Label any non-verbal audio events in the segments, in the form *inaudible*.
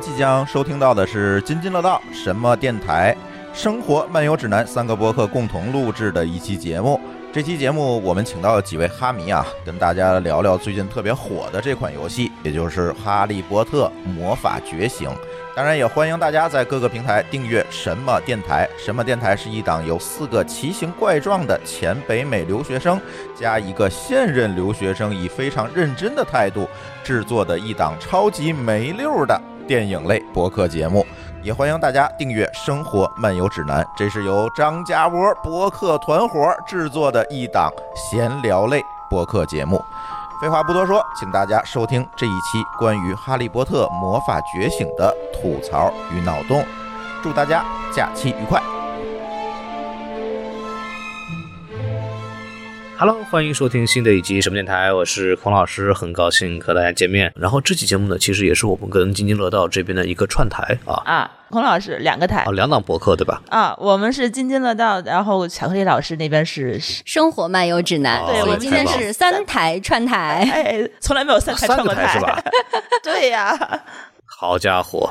即将收听到的是津津乐道什么电台生活漫游指南三个播客共同录制的一期节目。这期节目我们请到了几位哈迷啊，跟大家聊聊最近特别火的这款游戏，也就是《哈利波特魔法觉醒》。当然，也欢迎大家在各个平台订阅什么电台。什么电台是一档由四个奇形怪状的前北美留学生加一个现任留学生以非常认真的态度制作的一档超级没溜的电影类博客节目。也欢迎大家订阅《生活漫游指南》，这是由张家窝博客团伙制作的一档闲聊类博客节目。废话不多说，请大家收听这一期关于《哈利波特魔法觉醒》的吐槽与脑洞。祝大家假期愉快！Hello，欢迎收听新的一集什么电台，我是孔老师，很高兴和大家见面。然后这期节目呢，其实也是我们跟津津乐道这边的一个串台啊，啊，孔老师两个台啊，两档博客对吧？啊，我们是津津乐道，然后巧克力老师那边是，生活漫游指南，对我们今天是三台串台。哎，从来没有三台串过个台是吧？*laughs* 对呀，好家伙！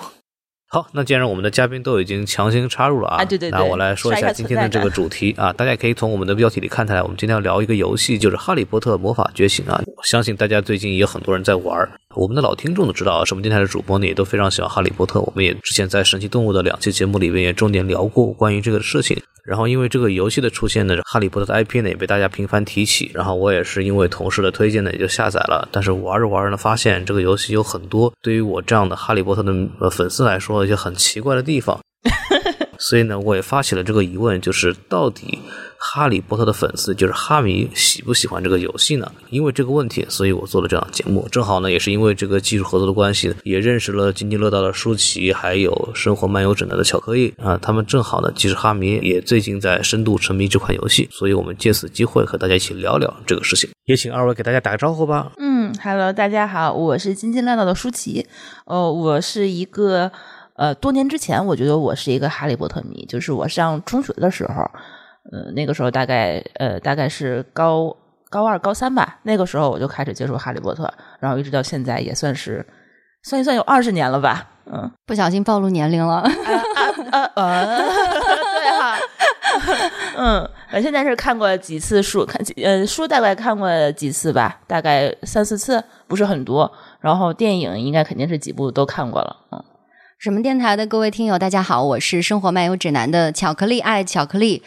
好，那既然我们的嘉宾都已经强行插入了啊，啊对对对那我来说一下今天的这个主题啊，大家可以从我们的标题里看出来，我们今天要聊一个游戏，就是《哈利波特魔法觉醒》啊。我相信大家最近也有很多人在玩儿，我们的老听众都知道啊，什么电台的主播呢也都非常喜欢哈利波特，我们也之前在神奇动物的两期节目里面也重点聊过关于这个事情。然后因为这个游戏的出现呢，哈利波特的 IP 呢也被大家频繁提起，然后我也是因为同事的推荐呢也就下载了，但是玩着玩着呢发现这个游戏有很多对于我这样的哈利波特的呃粉丝来说一些很奇怪的地方，*laughs* 所以呢我也发起了这个疑问，就是到底哈利波特的粉丝就是哈迷喜不喜欢这个游戏呢？因为这个问题，所以我做了这档节目。正好呢，也是因为这个技术合作的关系，也认识了津津乐道的舒淇，还有生活漫游指南的巧克力啊。他们正好呢，既是哈迷也最近在深度沉迷这款游戏，所以我们借此机会和大家一起聊聊这个事情。也请二位给大家打个招呼吧。嗯，Hello，大家好，我是津津乐道的舒淇，哦，我是一个呃，多年之前我觉得我是一个哈利波特迷，就是我上中学的时候，呃，那个时候大概呃大概是高高二高三吧，那个时候我就开始接触哈利波特，然后一直到现在也算是算一算有二十年了吧，嗯，不小心暴露年龄了，呃 *laughs* 呃，*laughs* 对哈，嗯，我现在是看过几次书，看几呃书大概看过几次吧，大概三四次，不是很多。然后电影应该肯定是几部都看过了，嗯，什么电台的各位听友，大家好，我是生活漫游指南的巧克力爱巧克力。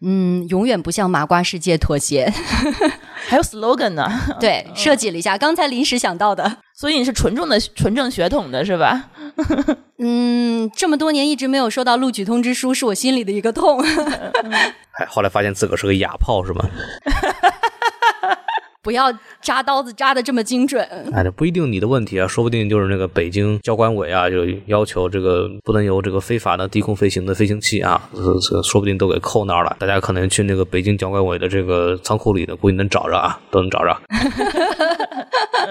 嗯，永远不向麻瓜世界妥协。*laughs* 还有 slogan 呢，对，设计了一下，刚才临时想到的。所以你是纯正的纯正血统的是吧？*laughs* 嗯，这么多年一直没有收到录取通知书，是我心里的一个痛。哎，后来发现自个儿是个哑炮是吗？*laughs* 不要扎刀子扎的这么精准。哎，这不一定你的问题啊，说不定就是那个北京交管委啊，就要求这个不能有这个非法的低空飞行的飞行器啊，这这说不定都给扣那儿了。大家可能去那个北京交管委的这个仓库里的，估计能找着啊，都能找着。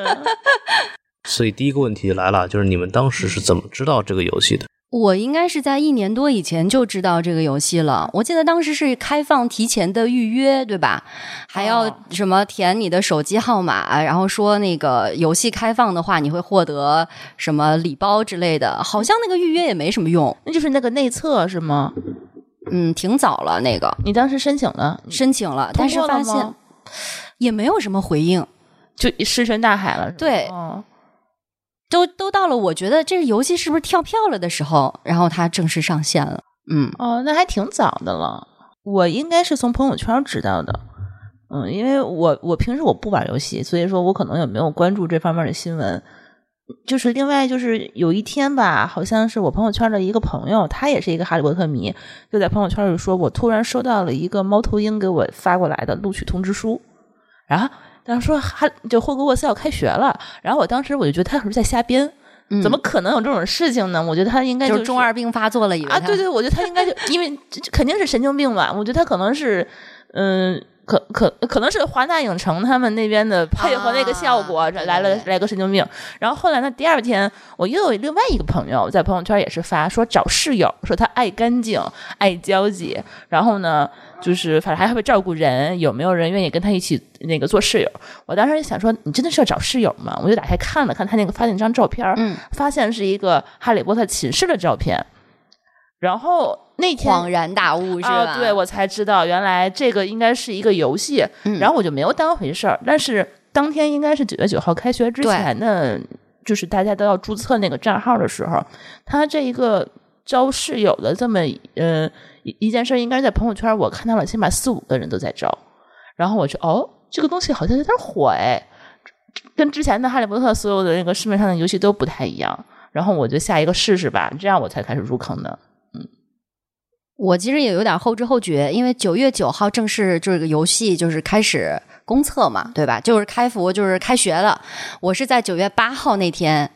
*laughs* 所以第一个问题来了，就是你们当时是怎么知道这个游戏的？我应该是在一年多以前就知道这个游戏了。我记得当时是开放提前的预约，对吧？还要哦什么填你的手机号码，然后说那个游戏开放的话，你会获得什么礼包之类的。好像那个预约也没什么用，那就是那个内测是吗？嗯，挺早了那个你当时申请了，申请了，但是发现也没有什么回应。就石沉大海了，对哦都都到了，我觉得这个游戏是不是跳票了的时候，然后它正式上线了。嗯，哦，那还挺早的了。我应该是从朋友圈知道的，嗯，因为我我平时我不玩游戏，所以说我可能也没有关注这方面的新闻。就是另外就是有一天吧，好像是我朋友圈的一个朋友，他也是一个哈利波特迷，就在朋友圈里说，我突然收到了一个猫头鹰给我发过来的录取通知书，然后当时说哈就霍格沃斯要开学了，然后我当时我就觉得他是不是在瞎编？嗯怎么可能有这种事情呢？我觉得他应该就是是中二病发作了，以为啊，对对，我觉得他应该就因为肯定是神经病吧，我觉得他可能是，嗯、可可可能是华纳影城他们那边的配合那个效果，啊来了来个神经病。然后后来呢，第二天我又有另外一个朋友在朋友圈也是发说找室友，说他爱干净、爱交际，然后呢，就是反正还会照顾人，有没有人愿意跟他一起那个做室友？我当时想说，你真的是要找室友吗？我就打开看了看他那个发那张照片，嗯，发现是一个哈利波特寝室的照片。然后那天恍然大悟是吧？啊，对我才知道原来这个应该是一个游戏，嗯然后我就没有当回事儿。但是当天应该是九月九号开学之前的，就是大家都要注册那个账号的时候，他这一个招室友的这么呃一件事，应该在朋友圈我看到了，起码四五个人都在招。然后我就哦，这个东西好像有点火哎，跟之前的《哈利波特》所有的那个市面上的游戏都不太一样。然后我就下一个试试吧，这样我才开始入坑的。嗯我其实也有点后知后觉，因为九月九号正式这个游戏就是开始公测嘛，对吧？就是开服，就是开学了。我是在九月八号那天，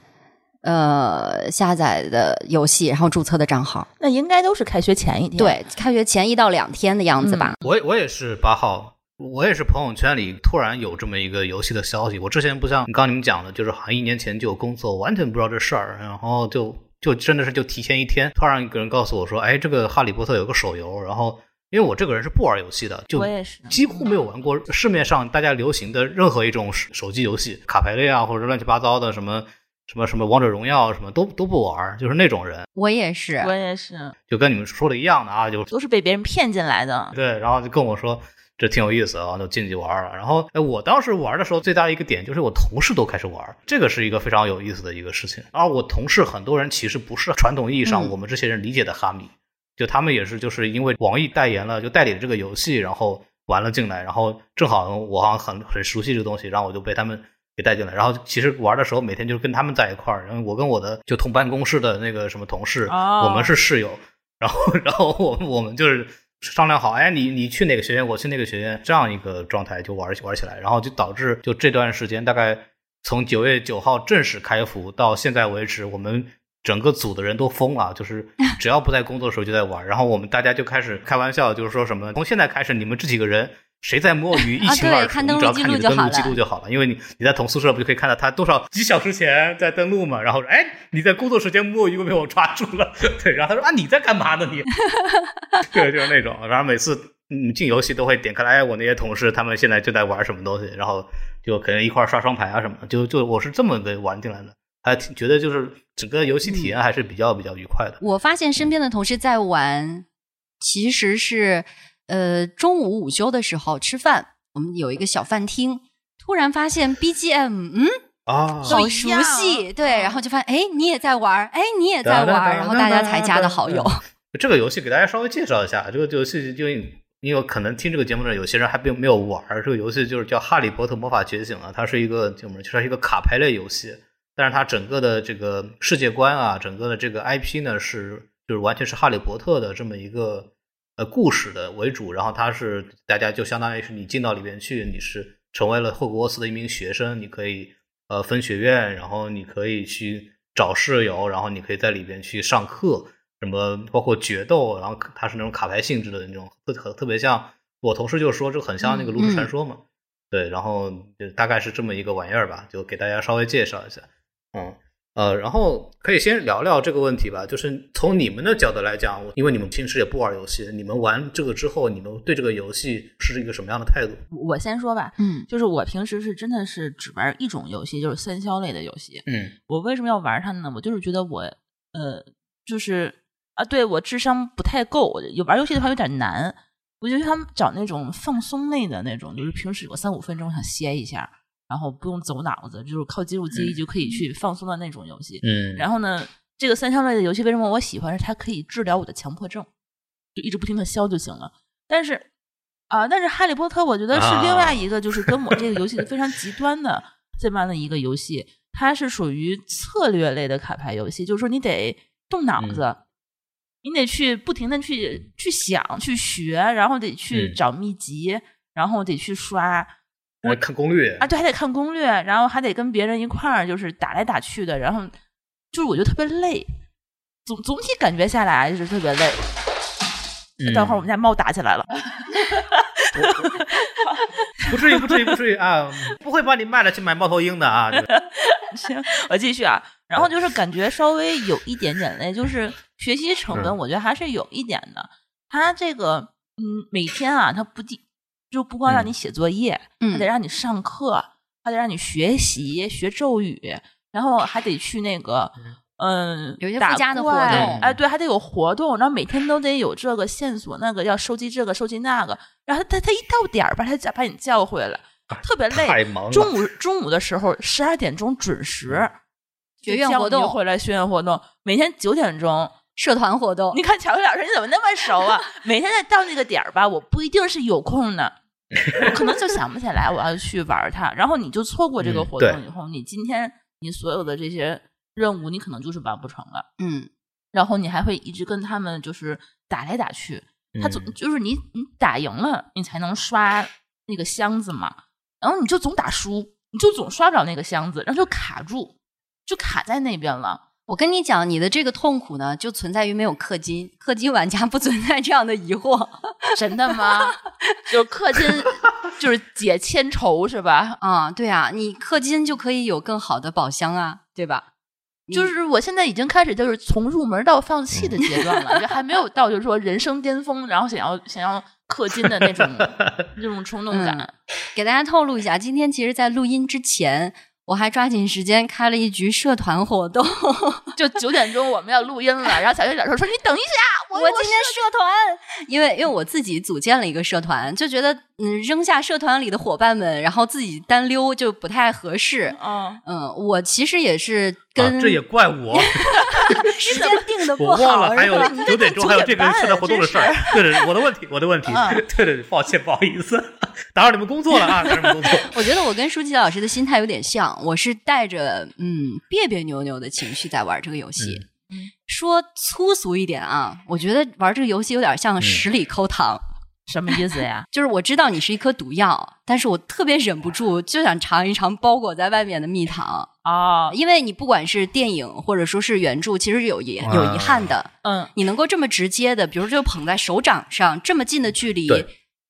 呃，下载的游戏，然后注册的账号。那应该都是开学前一天。对，开学前一到两天的样子吧。我我也是八号，我也是朋友圈里突然有这么一个游戏的消息。我之前不像刚你们讲的，就是好像一年前就有工作，完全不知道这事儿，然后就就真的是就提前一天，突然一个人告诉我说，哎，这个《哈利波特》有个手游，然后因为我这个人是不玩游戏的，就我也是。几乎没有玩过市面上大家流行的任何一种手手机游戏，卡牌类啊，或者乱七八糟的什么什么什么王者荣耀什么都都不玩，就是那种人，我也是，我也是，就跟你们说的一样的啊，就都是被别人骗进来的。对，然后就跟我说这挺有意思啊，就进去玩了。然后哎，我当时玩的时候最大的一个点就是我同事都开始玩，这个是一个非常有意思的一个事情。而我同事很多人其实不是传统意义上嗯我们这些人理解的哈迷，就他们也是就是因为网易代言了，就代理了这个游戏，然后玩了进来，然后正好我好像很很熟悉这个东西，然后我就被他们。给带进来，然后其实玩的时候每天就是跟他们在一块儿，然后我跟我的就同办公室的那个什么同事，哦我们是室友，然后然后我们我们就是商量好，哎，你你去哪个学院，我去那个学院，这样一个状态就玩玩起来，然后就导致就这段时间大概从九月九号正式开服到现在为止，我们整个组的人都疯了，就是 *laughs* 只要不在工作的时候就在玩，然后我们大家就开始开玩笑，就是说什么从现在开始你们这几个人。谁在摸鱼一清二楚，你只要看你的登录记录就好了记录就好了，因为你你在同宿舍不就可以看到他多少几小时前在登录嘛？然后说哎你在工作时间摸鱼被我抓住了，*laughs* 对，然后他说啊你在干嘛呢你？*laughs* 对，就是那种，然后每次嗯进游戏都会点开来，哎，我那些同事他们现在就在玩什么东西，然后就可能一块儿刷双排啊什么的，就就我是这么的玩进来的，还挺觉得就是整个游戏体验还是比较比较愉快的。我发现身边的同事在玩，其实是呃中午午休的时候吃饭，我们有一个小饭厅，突然发现 BGM，嗯，啊好熟悉，对，然后就发现，哎，你也在玩，哎，你也在玩，然后大家才加的好友。这个游戏给大家稍微介绍一下，这个游戏就因为可能听这个节目的有些人还并没有玩儿，这个游戏就是叫《哈利波特魔法觉醒》啊，它是一个怎么，就是一个卡牌类游戏，但是它整个的这个世界观啊，整个的这个 IP 呢是就是完全是哈利波特的这么一个呃故事的为主，然后它是大家就相当于是你进到里边去，你是成为了霍格沃茨的一名学生，你可以呃分学院，然后你可以去找室友，然后你可以在里边去上课。什么包括决斗，然后它是那种卡牌性质的那种，特特特别像我同事就说这很像那个炉石传说嘛，嗯、对，然后就大概是这么一个玩意儿吧，就给大家稍微介绍一下，嗯呃，然后可以先聊聊这个问题吧，就是从你们的角度来讲，因为你们平时也不玩游戏，你们玩这个之后，你们对这个游戏是一个什么样的态度？我先说吧，嗯，就是我平时是真的是只玩一种游戏，就是三消类的游戏，嗯，我为什么要玩它呢？我就是觉得我呃，就是。啊，对我智商不太够，有玩游戏的话有点难。我觉得他们找那种放松类的那种，就是平时有三五分钟想歇一下，然后不用走脑子，就是靠肌肉记忆就可以去放松的那种游戏。嗯，然后呢，这个三消类的游戏为什么我喜欢？是它可以治疗我的强迫症，就一直不停的消就行了。但是啊、呃，但是哈利波特我觉得是另外一个，就是跟我这个游戏非常极端的这么样的一个游戏，它是属于策略类的卡牌游戏，就是说你得动脑子。嗯你得去不停的去去想、去学，然后得去嗯找秘籍，然后得去刷，我看攻略啊，对，还得看攻略，然后还得跟别人一块儿就是打来打去的，然后就是我觉得特别累，总总体感觉下来就是特别累。嗯等会儿我们家猫打起来了，*laughs* 不至于，不至于，不至于啊！不会把你卖了去买猫头鹰的啊！行，我继续啊。然后就是感觉稍微有一点点累，就是学习成本，我觉得还是有一点的。他这个，嗯，每天啊，他不定就不光让你写作业，还得让你上课，还得让你学习学咒语，然后还得去那个。嗯，有些附加的活动，哎，对，还得有活动，然后每天都得有这个线索，那个要收集这个，收集那个，然后他他一到点儿吧，他叫把你叫回来，特别累。太忙了。中午中午的时候，十二点钟准时，学院活动回来，学院活动，每天九点钟社团活动。你看巧克老师，你怎么那么熟啊？*laughs* 每天在到那个点儿吧，我不一定是有空的，我可能就想不起来我要去玩它，然后你就错过这个活动以后，你今天你所有的这些。任务你可能就是完不成了，嗯，然后你还会一直跟他们就是打来打去，他总就是你你打赢了，你才能刷那个箱子嘛，然后你就总打输，你就总刷不了那个箱子，然后就卡住，就卡在那边了。我跟你讲，你的这个痛苦呢，就存在于没有氪金，氪金玩家不存在这样的疑惑，真的吗？就氪金 *laughs* 就是解千愁是吧？啊，对啊，你氪金就可以有更好的宝箱啊，对吧？就是我现在已经开始就是从入门到放弃的阶段了，就还没有到就是说人生巅峰，然后想要想要氪金的那种 *laughs* 那种冲动感。给大家透露一下，今天其实，在录音之前。我还抓紧时间开了一局社团活动，*laughs* 就九点钟我们要录音了。然后小月老师说：“你等一下，我我今天社团，因为因为我自己组建了一个社团，就觉得嗯扔下社团里的伙伴们，然后自己单溜就不太合适。嗯嗯，我其实也是跟这也怪我 *laughs* *laughs* 时间定的不好，我忘了还有九点钟还有这个社团活动的事儿。对对对，我的问题，我的问题。*laughs* 对对对，抱歉，不好意思，打扰你们工作了啊，打扰你们工作。*laughs* 我觉得我跟舒淇老师的心态有点像。我是带着嗯别别扭扭的情绪在玩这个游戏。说粗俗一点啊，我觉得玩这个游戏有点像十里抠糖。什么意思呀？*laughs* 就是我知道你是一颗毒药，但是我特别忍不住就想尝一尝包裹在外面的蜜糖哦！因为你不管是电影或者说是原著，其实有遗有遗憾的。嗯，你能够这么直接的，比如就捧在手掌上，这么近的距离。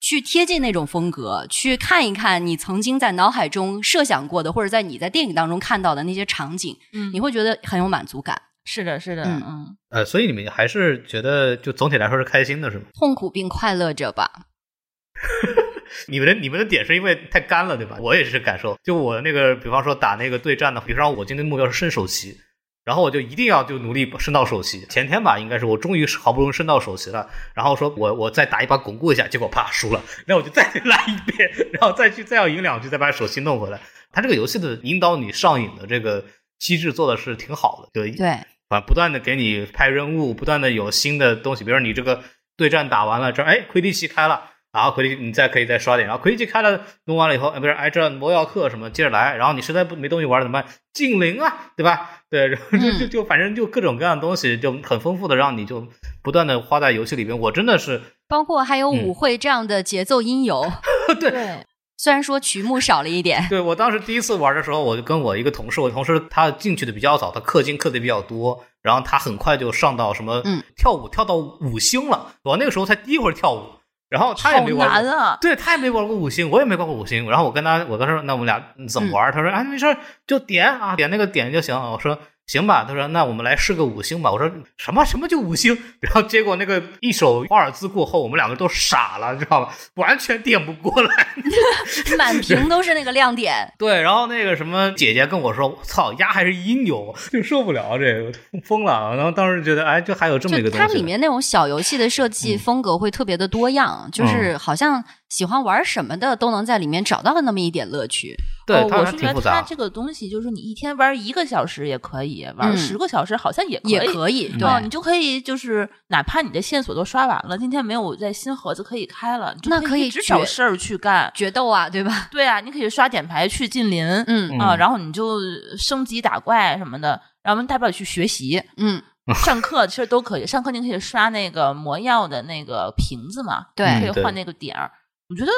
去贴近那种风格，去看一看你曾经在脑海中设想过的，或者在你在电影当中看到的那些场景，嗯，你会觉得很有满足感。是的，是的，嗯，呃，所以你们还是觉得就总体来说是开心的，是吗？痛苦并快乐着吧。*laughs* 你们的你们的点是因为太干了，对吧？我也是感受，就我那个，比方说打那个对战的，比方说我今天目标是升首席。然后我就一定要就努力升到首席。前天吧，应该是我终于好不容易升到首席了。然后说我我再打一把巩固一下，结果啪输了。那我就再来一遍，然后再去再要赢两局，再把首席弄回来。他这个游戏的引导你上瘾的这个机制做的是挺好的，对对，反不断的给你派任务，不断的有新的东西。比如你这个对战打完了，这哎魁地奇开了。然后魁地你再可以再刷点，然后魁地奇开了弄完了以后，哎不是哎这魔药课什么接着来，然后你实在不没东西玩怎么办？精灵啊，对吧？对，然后就就就反正就各种各样的东西就很丰富的，让你就不断的花在游戏里边。我真的是包括还有舞会这样的节奏音游，*laughs* 对，虽然说曲目少了一点。对我当时第一次玩的时候，我就跟我一个同事，我同事他进去的比较早，他氪金氪的比较多，然后他很快就上到什么跳舞跳到五星了。我那个时候才第一回跳舞。然后他也没玩过，对他也没玩过五星，我也没玩过五星。然后我跟他，我跟他说，那我们俩怎么玩？他说，哎，没事就点啊，点那个点就行。我说。行吧，他说那我们来试个五星吧。我说什么什么就五星？*laughs* 然后结果那个一首华尔兹过后，我们两个都傻了，你知道吧？完全点不过来，*laughs* 满屏都是那个亮点。对，然后那个什么姐姐跟我说：“操，鸭还是音牛，就受不了这个，疯了。”然后当时觉得，哎，就还有这么一个东西。它里面那种小游戏的设计风格会特别的多样，就是好像喜欢玩什么的都能在里面找到那么一点乐趣。对，我是觉得它这个东西，就是你一天玩一个小时也可以，玩十个小时好像也也可以，对，你就可以就是哪怕你的线索都刷完了，今天没有在新盒子可以开了，那可以找事儿去干决斗啊，对吧？*laughs* 对啊，你可以刷点牌去近邻，嗯啊，然后你就升级打怪什么的，然后大不了去学习，嗯，上课其实都可以，上课你可以刷那个魔药的那个瓶子嘛，对，可以换那个点儿，我觉得。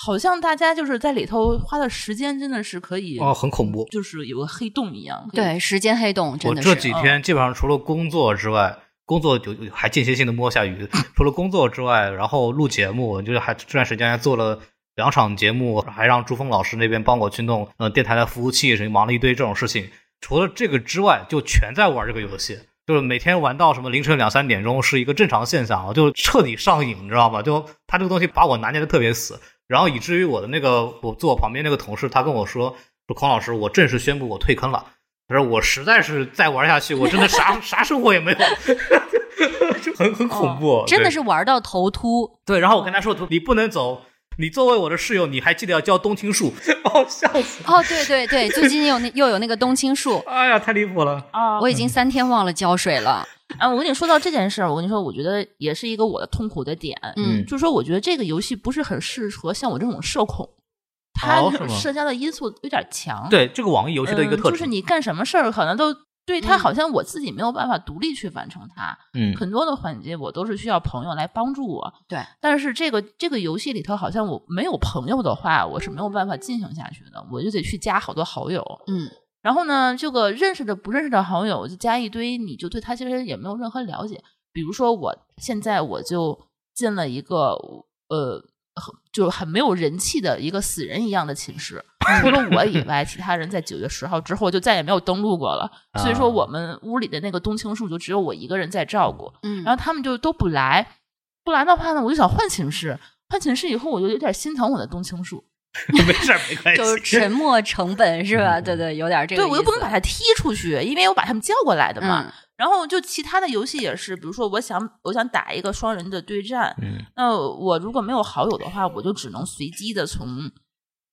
好像大家就是在里头花的时间真的是可以哦，很恐怖，就是有个黑洞一样。对，时间黑洞真的是。我这几天基本上除了工作之外，工作就还间歇性的摸下鱼。*laughs* 除了工作之外，然后录节目，就是还这段时间还做了两场节目，还让朱峰老师那边帮我去弄呃电台的服务器，什么忙了一堆这种事情。除了这个之外，就全在玩这个游戏，就是每天玩到什么凌晨两三点钟是一个正常现象，就彻底上瘾，你知道吗？就他这个东西把我拿捏的特别死，然后以至于我的那个我坐我旁边那个同事，他跟我说说孔老师，我正式宣布我退坑了。他说我实在是再玩下去，我真的啥 *laughs* 啥生活也没有。*laughs* 就很很恐怖，真的是玩到头秃。对，然后我跟他说：“你不能走，你作为我的室友，你还记得要浇冬青树。*laughs* ”哦，笑死！哦，对对对，最近有那又有那个冬青树。哎呀，太离谱了！啊，我已经三天忘了浇水了。啊，我跟你说到这件事儿，我跟你说，我觉得也是一个我的痛苦的点。嗯，就是说，我觉得这个游戏不是很适合像我这种社恐，它社交的因素有点强。对，这个网易游戏的一个特质，就是你干什么事儿可能都。对它好像我自己没有办法独立去完成它，嗯，很多的环节我都是需要朋友来帮助我。对，但是这个这个游戏里头好像我没有朋友的话，我是没有办法进行下去的，我就得去加好多好友，嗯，然后呢，这个认识的不认识的好友就加一堆，你就对他其实也没有任何了解。比如说我现在我就进了一个呃。就很没有人气的一个死人一样的寝室，*laughs* 除了我以外，其他人在九月十号之后就再也没有登录过了。*laughs* 所以说，我们屋里的那个冬青树就只有我一个人在照顾。嗯，然后他们就都不来，不来的话呢，我就想换寝室。换寝室以后，我就有点心疼我的冬青树。*laughs* 没事没关系，就是沉没成本是吧？对对，有点这个。对我又不能把他踢出去，因为我把他们叫过来的嘛。然后就其他的游戏也是，比如说我想我想打一个双人的对战，那我如果没有好友的话，我就只能随机的从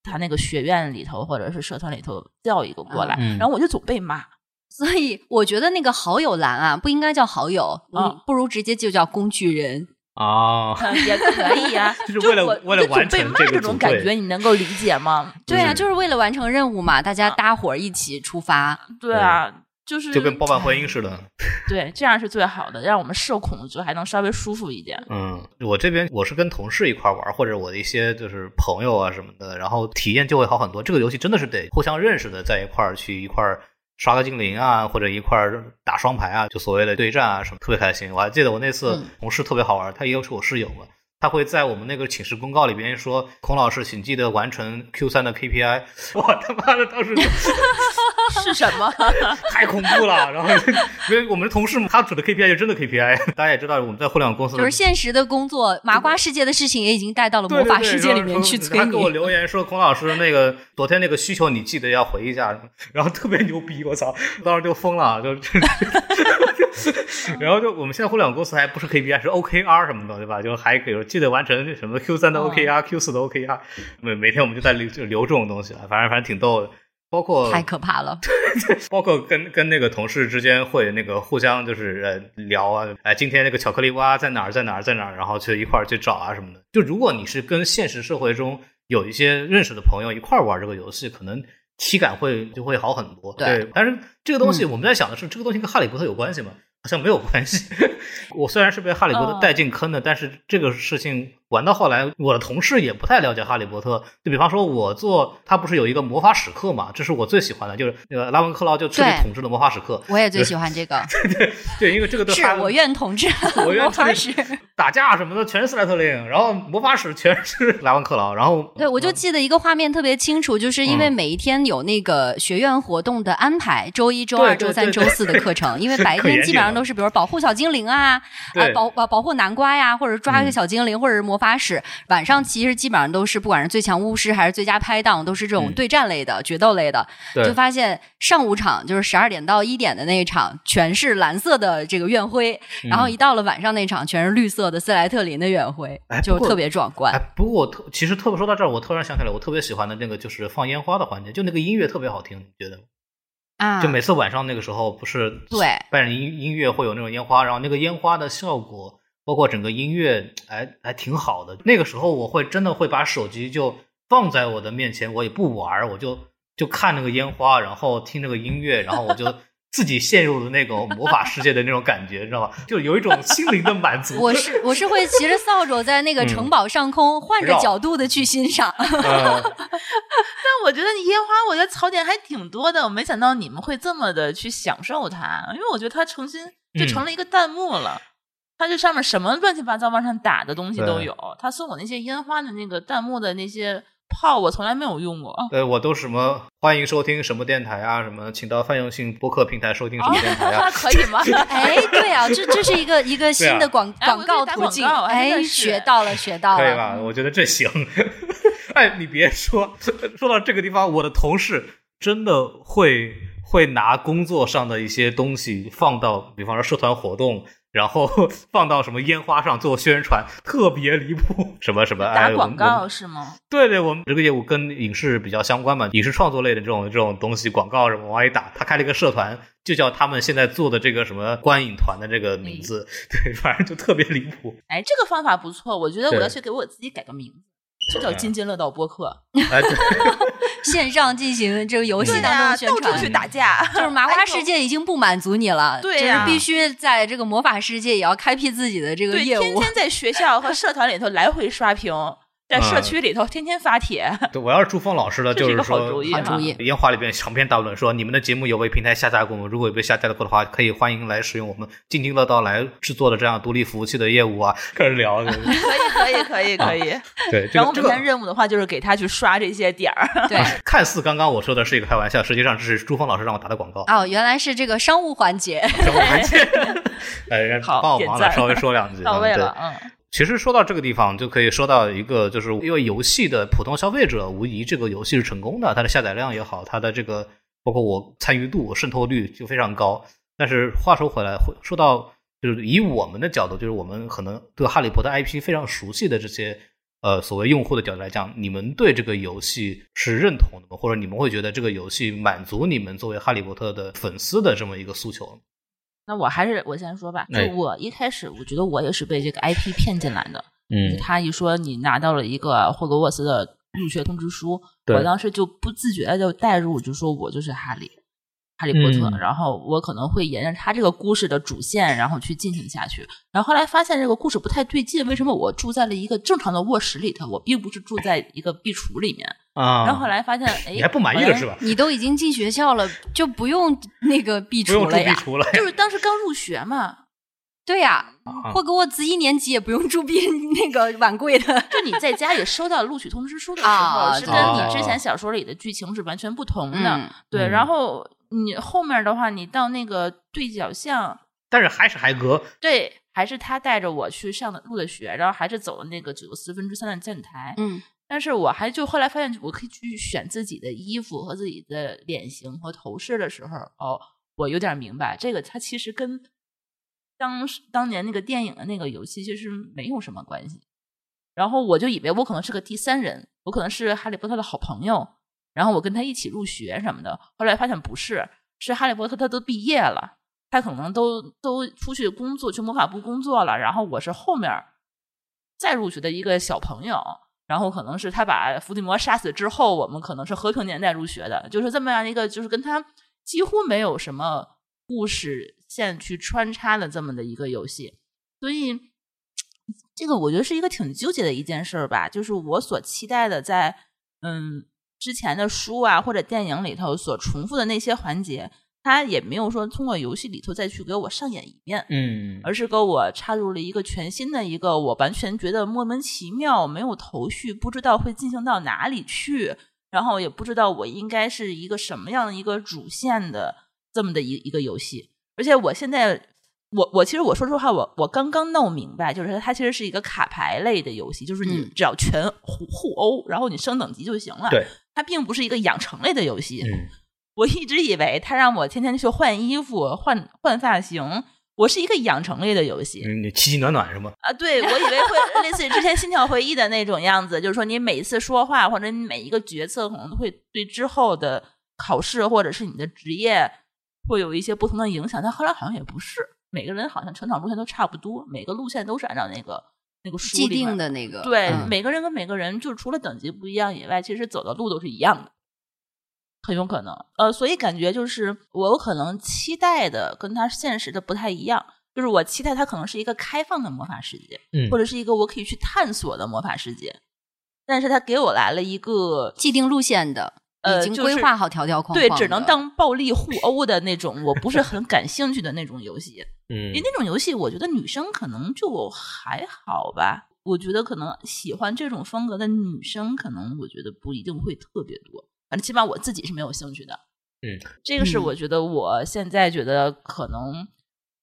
他那个学院里头或者是社团里头调一个过来，然后我就总被骂。所以我觉得那个好友栏啊，不应该叫好友，嗯，不如直接就叫工具人啊，也可以啊。*laughs* 就是为了为了完成这种感觉，你能够理解吗？对啊，就是为了完成任务嘛，大家搭伙一起出发。对啊。就是就跟包办婚姻似的，对，这样是最好的，让我们社恐就还能稍微舒服一点。嗯，我这边我是跟同事一块玩，或者我的一些就是朋友啊什么的，然后体验就会好很多。这个游戏真的是得互相认识的，在一块儿去一块儿刷个精灵啊，或者一块儿打双排啊，就所谓的对战啊什么，特别开心。我还记得我那次同事特别好玩，他也是我室友嘛。他会在我们那个寝室公告里边说：“孔老师，请记得完成 Q 三的 KPI。*laughs* ”我他妈的当时是什么？*laughs* 太恐怖了！然后因为我们的同事他指的 KPI 就真的 KPI。*laughs* 大家也知道我们在互联网公司，就是现实的工作，麻瓜世界的事情也已经带到了魔法世界里面去催你。他给我留言说：“孔老师，那个昨天那个需求你记得要回一下。*laughs* ”然后特别牛逼，我操！当时就疯了，就。然后就我们现在互联网公司还不是 KPI 是 OKR 什么的，对吧？就还可以记得完成什么 Q 三的 OKR、Q 四的 OKR。每每天我们就在留就留这种东西了，反正反正挺逗的。包括太可怕了，*laughs* 包括跟跟那个同事之间会那个互相就是呃聊啊，哎，今天那个巧克力蛙在哪儿在哪儿在哪儿，然后去一块儿去找啊什么的。就如果你是跟现实社会中有一些认识的朋友一块儿玩这个游戏，可能体感会就会好很多。对，但是这个东西我们在想的是，这个东西跟哈利波特有关系吗？好像没有关系。*laughs* 我虽然是被哈利波特带进坑的，但是这个事情。玩到后来，我的同事也不太了解哈利波特。就比方说，我做他不是有一个魔法史课嘛？这是我最喜欢的，就是那个拉文克劳就彻底统治了魔法史课。我也最喜欢这个。*laughs* 对对对，因为这个是我愿统治 *laughs* 魔法史，打架什么的全是斯莱特林，然后魔法史全是 *laughs* 拉文克劳。然后对，我就记得一个画面特别清楚，就是因为每一天有那个学院活动的安排，周一周二周三周四的课程，因为白天基本上都是比如保护小精灵啊，啊保保保护南瓜呀，或者抓一个小精灵，或者是魔法。发誓，晚上其实基本上都是，不管是最强巫师还是最佳拍档，都是这种对战类的、决斗类的。就发现上午场就是十二点到一点的那一场，全是蓝色的这个院徽，然后一到了晚上那场，全是绿色的斯莱特林的院徽，就特别壮观。不过我特其实特别说到这儿，我突然想起来，我特别喜欢的那个就是放烟花的环节，就那个音乐特别好听，你觉得吗？啊，就每次晚上那个时候，不是对伴着音音乐会有那种烟花，然后那个烟花的效果。包括整个音乐，还还挺好的。那个时候，我会真的会把手机就放在我的面前，我也不玩，我就就看那个烟花，然后听那个音乐，然后我就 *laughs* 自己陷入了那种魔法世界的那种感觉，知道吧？就有一种心灵的满足。我是我是会骑着扫帚在那个城堡上空换着角度的去欣赏。*laughs* 但我觉得你烟花，我觉得槽点还挺多的。我没想到你们会这么的去享受它，因为我觉得它重新就成了一个弹幕了。它这上面什么乱七八糟往上打的东西都有。他送我那些烟花的那个弹幕的那些炮，我从来没有用过。对我都什么欢迎收听什么电台啊，什么请到泛用性播客平台收听什么电台啊，*laughs* 可以吗？*laughs* 哎，对啊，这这是一个一个新的广广告途径。哎，学到了，学到了，可以吧？我觉得这行。*laughs* 哎，你别说，说到这个地方，我的同事真的会会拿工作上的一些东西放到，比方说社团活动。然后 *laughs* 放到什么烟花上做宣传，特别离谱。什么什么打广告是吗？对对，我们这个业务跟影视比较相关嘛，影视创作类的这种这种东西，广告什么往外打。他开了一个社团，就叫他们现在做的这个什么观影团的这个名字。*laughs* 对，反正就特别离谱。哎，这个方法不错，我觉得我要去给我自己改个名字。就叫津津乐道播客，*laughs* *laughs* 线上进行这个游戏当中的宣传，到处去打架，*laughs* 就是麻花世界已经不满足你了，对呀，必须在这个魔法世界也要开辟自己的这个业务，天天在学校和社团里头来回刷屏。在社区里头天天发帖。*laughs* 对，我要是朱峰老师的，就是说，好主意。烟花里边长篇大论说，你们的节目有被平台下架过吗？如果有被下架过的话，可以欢迎来使用我们津津乐道来制作的这样独立服务器的业务啊。开始聊，*laughs* 可以，可以，可以，可以。对，然后每天任务的话，就是给他去刷这些点儿。对，*laughs* 看似刚刚我说的是一个开玩笑，实际上这是朱峰老师让我打的广告。哦，原来是这个商务环节。商务环节。哎，帮我忙了，稍微说两句。到位了，嗯。其实说到这个地方，就可以说到一个，就是因为游戏的普通消费者，无疑这个游戏是成功的，它的下载量也好，它的这个包括我参与度、渗透率就非常高。但是话说回来，说到就是以我们的角度，就是我们可能对哈利波特 IP 非常熟悉的这些呃所谓用户的角度来讲，你们对这个游戏是认同的？或者你们会觉得这个游戏满足你们作为哈利波特的粉丝的这么一个诉求？那我还是我先说吧，就我一开始我觉得我也是被这个 IP 骗进来的。嗯，他一说你拿到了一个霍格沃斯的入学通知书，我当时就不自觉的就带入，就说我就是哈利。哈利波特，然后我可能会沿着他这个故事的主线，然后去进行下去。然后后来发现这个故事不太对劲，为什么我住在了一个正常的卧室里头，我并不是住在一个壁橱里面啊？然后后来发现，哎，你还不满意了是吧？你都已经进学校了，就不用那个壁橱了呀？*laughs* 就是当时刚入学嘛。对呀，*laughs* 霍格沃兹一年级也不用住毕那个晚柜的，*laughs* 就你在家里收到录取通知书的时候，是跟你之前小说里的剧情是完全不同的。对，然后。你后面的话，你到那个对角巷，但是还是海格，对，还是他带着我去上的入的学，然后还是走了那个九四分之三的站台，嗯，但是我还就后来发现，我可以去选自己的衣服和自己的脸型和头饰的时候，哦，我有点明白，这个它其实跟当当年那个电影的那个游戏其实没有什么关系，然后我就以为我可能是个第三人，我可能是哈利波特的好朋友。然后我跟他一起入学什么的，后来发现不是，是哈利波特他都毕业了，他可能都都出去工作，去魔法部工作了。然后我是后面再入学的一个小朋友，然后可能是他把伏地魔杀死之后，我们可能是和平年代入学的，就是这么样一个，就是跟他几乎没有什么故事线去穿插的这么的一个游戏。所以这个我觉得是一个挺纠结的一件事儿吧，就是我所期待的在嗯。之前的书啊，或者电影里头所重复的那些环节，他也没有说通过游戏里头再去给我上演一遍，嗯，而是给我插入了一个全新的一个，我完全觉得莫名其妙、没有头绪，不知道会进行到哪里去，然后也不知道我应该是一个什么样的一个主线的这么的一一个游戏。而且我现在，我我其实我说实话，我我刚刚弄明白，就是它其实是一个卡牌类的游戏，就是你只要全互互殴，然后你升等级就行了，对。它并不是一个养成类的游戏，我一直以为他让我天天去换衣服、换换发型，我是一个养成类的游戏。你奇奇暖暖是吗？啊，对，我以为会类似于之前《心跳回忆》的那种样子，就是说你每次说话或者你每一个决策可能都会对之后的考试或者是你的职业会有一些不同的影响。但后来好像也不是，每个人好像成长路线都差不多，每个路线都是按照那个。那个既定的那个，对每个人跟每个人，就是除了等级不一样以外，其实走的路都是一样的，很有可能。呃，所以感觉就是我有可能期待的跟他现实的不太一样，就是我期待它可能是一个开放的魔法世界，嗯，或者是一个我可以去探索的魔法世界，但是他给我来了一个既定路线的，呃，已经就是规划好条条框框对，只能当暴力互殴的那种，我不是很感兴趣的那种游戏。*laughs* 嗯因为那种游戏，我觉得女生可能就还好吧。我觉得可能喜欢这种风格的女生，可能我觉得不一定会特别多。反正起码我自己是没有兴趣的。嗯，这个是嗯我觉得我现在觉得可能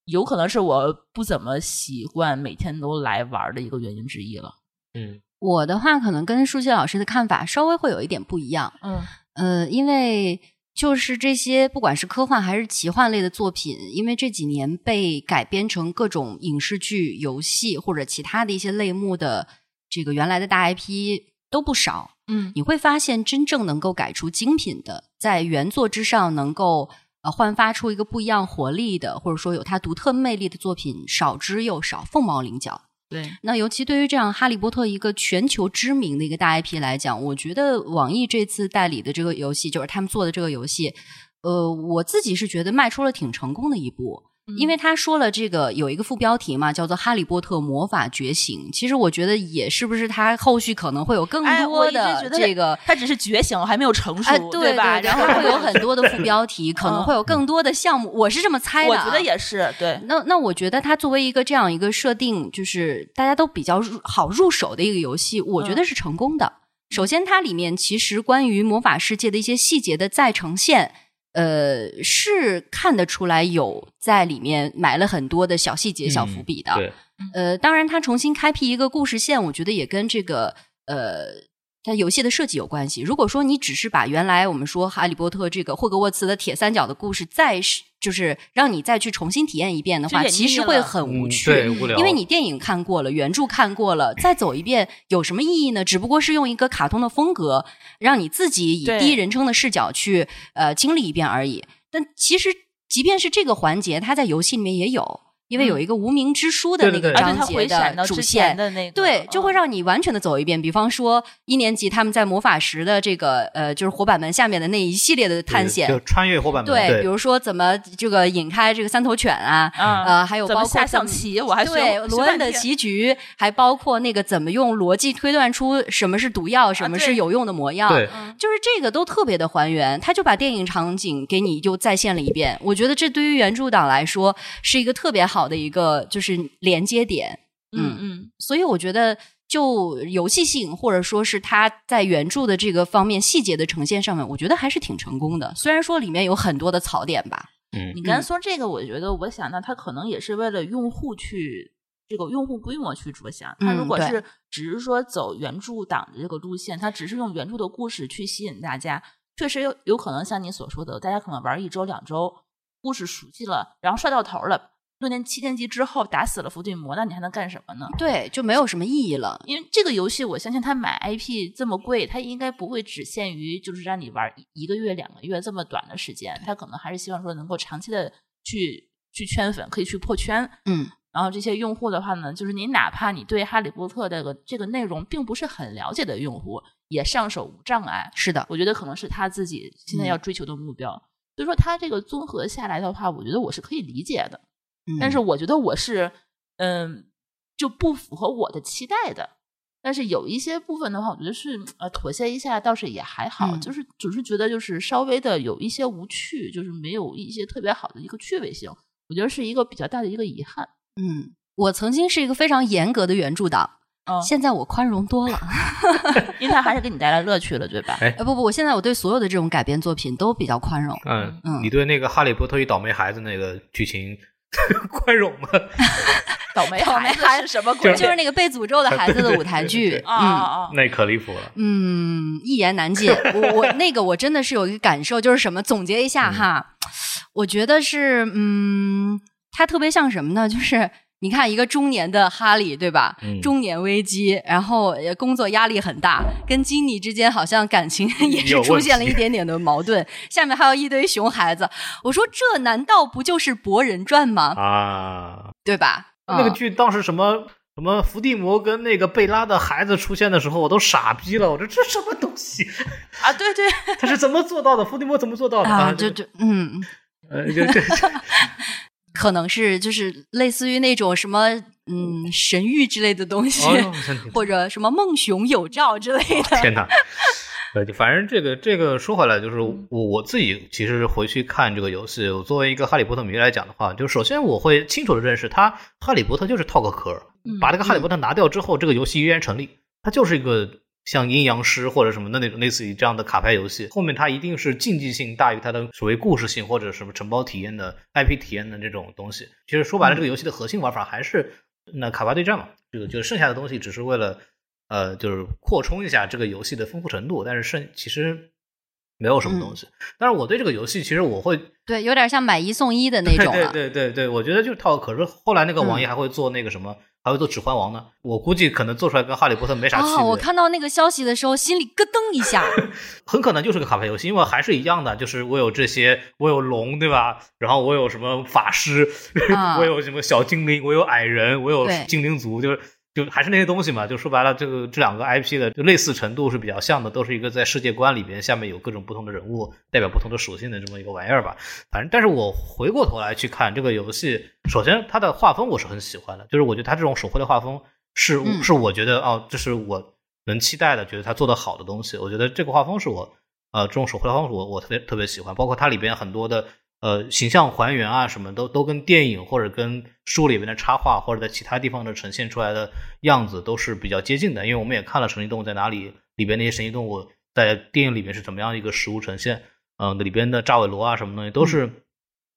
有可能是我不怎么习惯每天都来玩的一个原因之一了。嗯我的话，可能跟舒淇老师的看法稍微会有一点不一样。嗯呃，因为就是这些不管是科幻还是奇幻类的作品，因为这几年被改编成各种影视剧、游戏或者其他的一些类目的这个原来的大 IP 都不少。嗯你会发现，真正能够改出精品的，在原作之上能够呃焕发出一个不一样活力的，或者说有它独特魅力的作品少之又少，凤毛麟角。对，那尤其对于这样《哈利波特》一个全球知名的一个大 IP 来讲，我觉得网易这次代理的这个游戏，就是他们做的这个游戏，呃，我自己是觉得迈出了挺成功的一步。因为他说了这个有一个副标题嘛，叫做《哈利波特魔法觉醒》。其实我觉得也是不是他后续可能会有更多的这个他只是觉醒，还没有成熟，哎，对吧？对然后会有很多的副 *laughs* 标题，可能会有更多的项目。我是这么猜的、啊，我觉得也是对。那那我觉得它作为一个这样一个设定，就是大家都比较入好入手的一个游戏，我觉得是成功的。首先，它里面其实关于魔法世界的一些细节的再呈现，呃，是看得出来有在里面埋了很多的小细节、小伏笔的。对，呃，当然，他重新开辟一个故事线，我觉得也跟这个呃。它游戏的设计有关系。如果说你只是把原来我们说《哈利波特》这个霍格沃茨的铁三角的故事再是就是让你再去重新体验一遍的话，其实会很无趣。对无聊因为你电影看过了，原著看过了，再走一遍有什么意义呢？只不过是用一个卡通的风格，让你自己以第一人称的视角去呃经历一遍而已。但其实，即便是这个环节，它在游戏里面也有。因为有一个无名之书的那个章节的主线，的那个，对，就会嗯让你完全的走一遍。比方说，一年级他们在魔法石的这个呃，就是火板门下面的那一系列的探险就，穿越火板门，对，比如说怎么这个引开这个三头犬啊，嗯呃，还有包括下象棋，我还学对学罗恩的棋局，还包括那个怎么用逻辑推断出什么是毒药，什么是有用的魔药。对，嗯就是这个都特别的还原，他就把电影场景给你就再现了一遍。我觉得这对于原著党来说是一个特别好的一个就是连接点。嗯嗯，所以我觉得，就游戏性或者说是它在原著的这个方面细节的呈现上面，我觉得还是挺成功的。虽然说里面有很多的槽点吧，嗯你刚才说这个，我觉得我想到它可能也是为了用户去这个用户规模去着想。他如果是只是说走原著党的这个路线，他只是用原著的故事去吸引大家，确实有有可能像你所说的，大家可能玩一周两周，故事熟悉了，然后帅到头了。六年七年级之后打死了伏地魔，那你还能干什么呢？对，就没有什么意义了。因为这个游戏，我相信他买 IP 这么贵，他应该不会只限于就是让你玩一一个月、两个月这么短的时间，他可能还是希望说能够长期的去去圈粉，可以去破圈。嗯，然后这些用户的话呢，就是你哪怕你对哈利波特这个这个内容并不是很了解的用户，也上手无障碍。是的，我觉得可能是他自己现在嗯要追求的目标。所以说，他这个综合下来的话，我觉得我是可以理解的。嗯但是我觉得我是，嗯，就不符合我的期待的。但是有一些部分的话，我觉得是呃妥协一下，倒是也还好。嗯就是只是觉得就是稍微的有一些无趣，就是没有一些特别好的一个趣味性。我觉得是一个比较大的一个遗憾。嗯，我曾经是一个非常严格的原著党，嗯，现在我宽容多了。*laughs* *laughs* 因为它还是给你带来乐趣了，对吧？哎呃，不不，我现在我对所有的这种改编作品都比较宽容。嗯嗯你对那个《哈利波特与倒霉孩子》那个剧情 *laughs* 宽容吗？*laughs* 倒霉倒霉孩孩子是什么鬼？就是那个被诅咒的孩子的舞台剧，*laughs* 啊！那可离谱了。嗯，一言难尽。我我那个我真的是有一个感受，就是什么？总结一下哈，我觉得是嗯，它特别像什么呢？就是你看一个中年的哈利，对吧？嗯中年危机，然后呃工作压力很大，跟金妮之间好像感情 *laughs* 也是出现了一点点的矛盾。下面还有一堆熊孩子，我说这难道不就是《博人传》吗？啊，对吧？那个嗯剧当时什么什么伏地魔跟那个贝拉的孩子出现的时候，我都傻逼了。我说这什么东西？啊，对对，*laughs* 他是怎么做到的？伏地魔怎么做到的？啊，这就就嗯。呃，就这 *laughs* 可能是就是类似于那种什么嗯神域之类的东西，哦或者什么梦熊有照之类的。天哪！呃，反正这个这个说回来，就是我我自己其实回去看这个游戏，我作为一个哈利波特迷来讲的话，就首先我会清楚的认识，它哈利波特就是套个壳，把这个哈利波特拿掉之后，这个游戏依然成立，它就是一个像阴阳师或者什么的那种类似于这样的卡牌游戏，后面它一定是竞技性大于它的所谓故事性或者什么承包体验的 IP 体验的这种东西。其实说白了，这个游戏的核心玩法还是那卡牌对战嘛，这个就是剩下的东西只是为了。呃，就是扩充一下这个游戏的丰富程度，但是剩其实没有什么东西。但是我对这个游戏，其实我会对有点像买一送一的那种。对对对对，我觉得就是套。可是后来那个网易还会做那个什么，还会做指环王呢。我估计可能做出来跟哈利波特没啥区别。我看到那个消息的时候，心里咯噔一下。*laughs* 很可能就是个卡牌游戏，因为还是一样的，就是我有这些，我有龙，对吧？然后我有什么法师，*laughs* 我有什么小精灵，我有矮人，我有精灵族，就是。就还是那些东西嘛，就说白了，这个这两个 IP 的就类似程度是比较像的，都是一个在世界观里边下面有各种不同的人物，代表不同的属性的这么一个玩意儿吧。反正，但是我回过头来去看这个游戏，首先它的画风我是很喜欢的，就是我觉得它这种手绘的画风是是我觉得哦，这是我能期待的，觉得它做的好的东西。我觉得这个画风是我呃这种手绘的画风我我特别特别喜欢，包括它里边很多的。呃，形象还原啊，什么都都跟电影或者跟书里面的插画或者在其他地方的呈现出来的样子都是比较接近的。因为我们也看了《神奇动物在哪里》里边那些神奇动物在电影里面是怎么样一个实物呈现，嗯，里边的炸尾螺啊什么东西都是。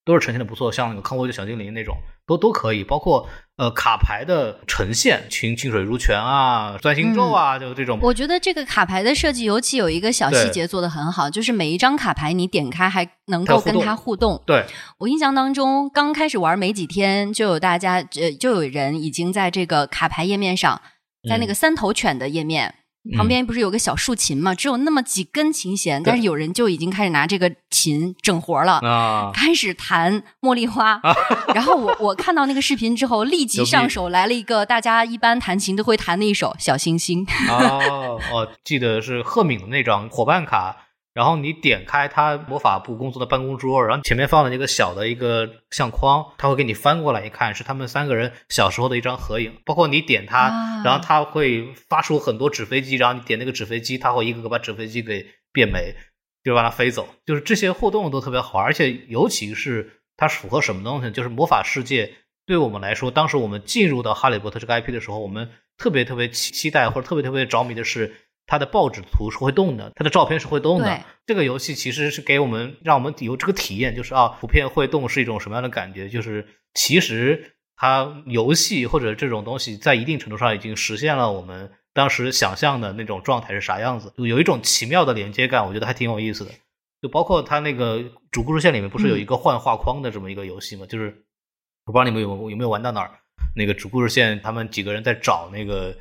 都是呈现的不错，像那个康沃的小精灵那种，都都可以。包括呃卡牌的呈现，清清水如泉啊，钻心咒啊，就这种。我觉得这个卡牌的设计尤其有一个小细节做的很好，就是每一张卡牌你点开还能够跟它互动。对我印象当中，刚开始玩没几天，就有大家呃就有人已经在这个卡牌页面上，在那个三头犬的页面。旁边不是有个小竖琴嘛？只有那么几根琴弦，但是有人就已经开始拿这个琴整活了，开始弹茉莉花。*laughs* 然后我我看到那个视频之后，立即上手来了一个大家一般弹琴都会弹的一首《小星星》。哦哦，记得是赫敏的那张伙伴卡。然后你点开他魔法部工作的办公桌，然后前面放了一个小的一个相框，他会给你翻过来一看，是他们三个人小时候的一张合影。包括你点它，然后它会发出很多纸飞机，然后你点那个纸飞机，它会一个个把纸飞机给变没，就把它飞走。就是这些互动都特别好，而且尤其是它符合什么东西？就是魔法世界对我们来说，当时我们进入到哈利波特这个 IP 的时候，我们特别特别期期待或者特别特别着迷的是。它的报纸图是会动的，它的照片是会动的。这个游戏其实是给我们，让我们有这个体验，就是啊，图片会动是一种什么样的感觉？就是其实它游戏或者这种东西，在一定程度上已经实现了我们当时想象的那种状态是啥样子，就有一种奇妙的连接感，我觉得还挺有意思的。就包括它那个主故事线里面不是有一个换画框的这么一个游戏吗？就是我不知道你们有有没有玩到哪儿，那个主故事线他们几个人在找那个。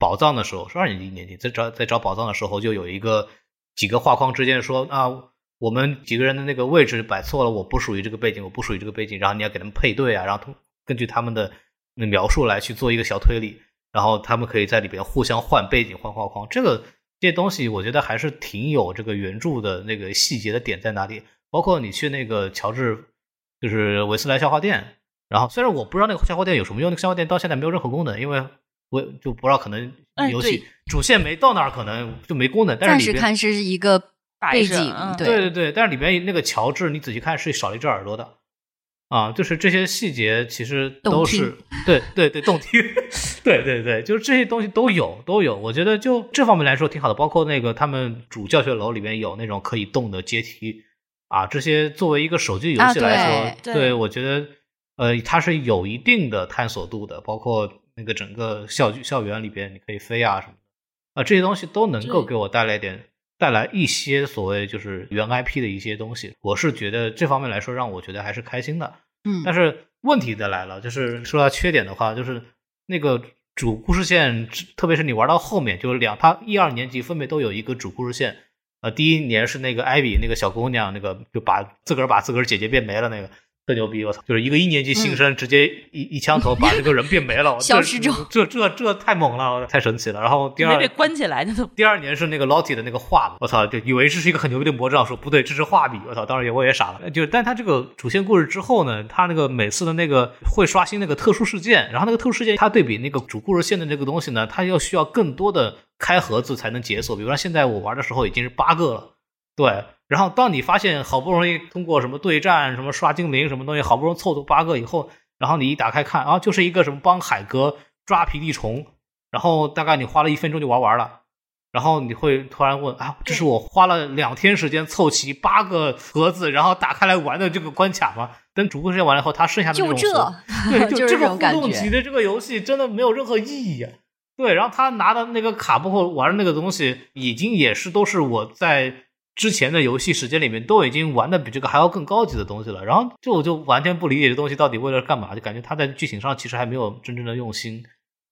宝藏的时候是二年级一年级在找在找宝藏的时候，就有一个几个画框之间说啊，我们几个人的那个位置摆错了，我不属于这个背景，我不属于这个背景，然后你要给他们配对啊，然后根据他们的那描述来去做一个小推理，然后他们可以在里边互相换背景换画框，这个这些东西我觉得还是挺有这个原著的那个细节的点在哪里，包括你去那个乔治就是韦斯莱笑话店，然后虽然我不知道那个笑话店有什么用，那个笑话店到现在没有任何功能，因为。我就不知道，可能游戏主线没到那儿，可能就没功能。但是暂时看是一个背景，对对对。但是里边那个乔治，你仔细看是少了一只耳朵的啊，就是这些细节其实都是对对对动听，*laughs* 对对对，就是这些东西都有都有。我觉得就这方面来说挺好的，包括那个他们主教学楼里面有那种可以动的阶梯啊，这些作为一个手机游戏来说，对我觉得呃它是有一定的探索度的，包括。那个整个校校园里边，你可以飞啊什么的啊，这些东西都能够给我带来点带来一些所谓就是原 IP 的一些东西。我是觉得这方面来说，让我觉得还是开心的。嗯，但是问题的来了，就是说到缺点的话，就是那个主故事线，特别是你玩到后面，就是两他一二年级分别都有一个主故事线。呃，第一年是那个艾比那个小姑娘，那个就把自个儿把自个儿姐姐变没了那个。特牛逼！我操，就是一个一年级新生直接一一枪头把这个人变没了，*laughs* 消失之后这这这太猛了，太神奇了。然后第二没被关起来，第二年是那个 Lottie 的那个画，我操，就以为这是一个很牛逼的魔杖，说不对，这是画笔，我操，当时也我也傻了。就但他这个主线故事之后呢，他那个每次的那个会刷新那个特殊事件，然后那个特殊事件，它对比那个主故事线的那个东西呢，它要需要更多的开盒子才能解锁。比如说现在我玩的时候已经是八个了，对。然后当你发现好不容易通过什么对战、什么刷精灵什么东西，好不容易凑足八个以后，然后你一打开看啊，就是一个什么帮海哥抓皮地虫，然后大概你花了一分钟就玩完了。然后你会突然问啊，这是我花了两天时间凑齐八个盒子，然后打开来玩的这个关卡吗？等主故事线完了以后，他剩下的就这，*laughs* 对，就这个互种感觉。动级的这个游戏真的没有任何意义。对，然后他拿的那个卡，包括玩的那个东西，已经也是都是我在之前的游戏时间里面都已经玩的比这个还要更高级的东西了。然后就我就完全不理解这东西到底为了干嘛，就感觉他在剧情上其实还没有真正的用心。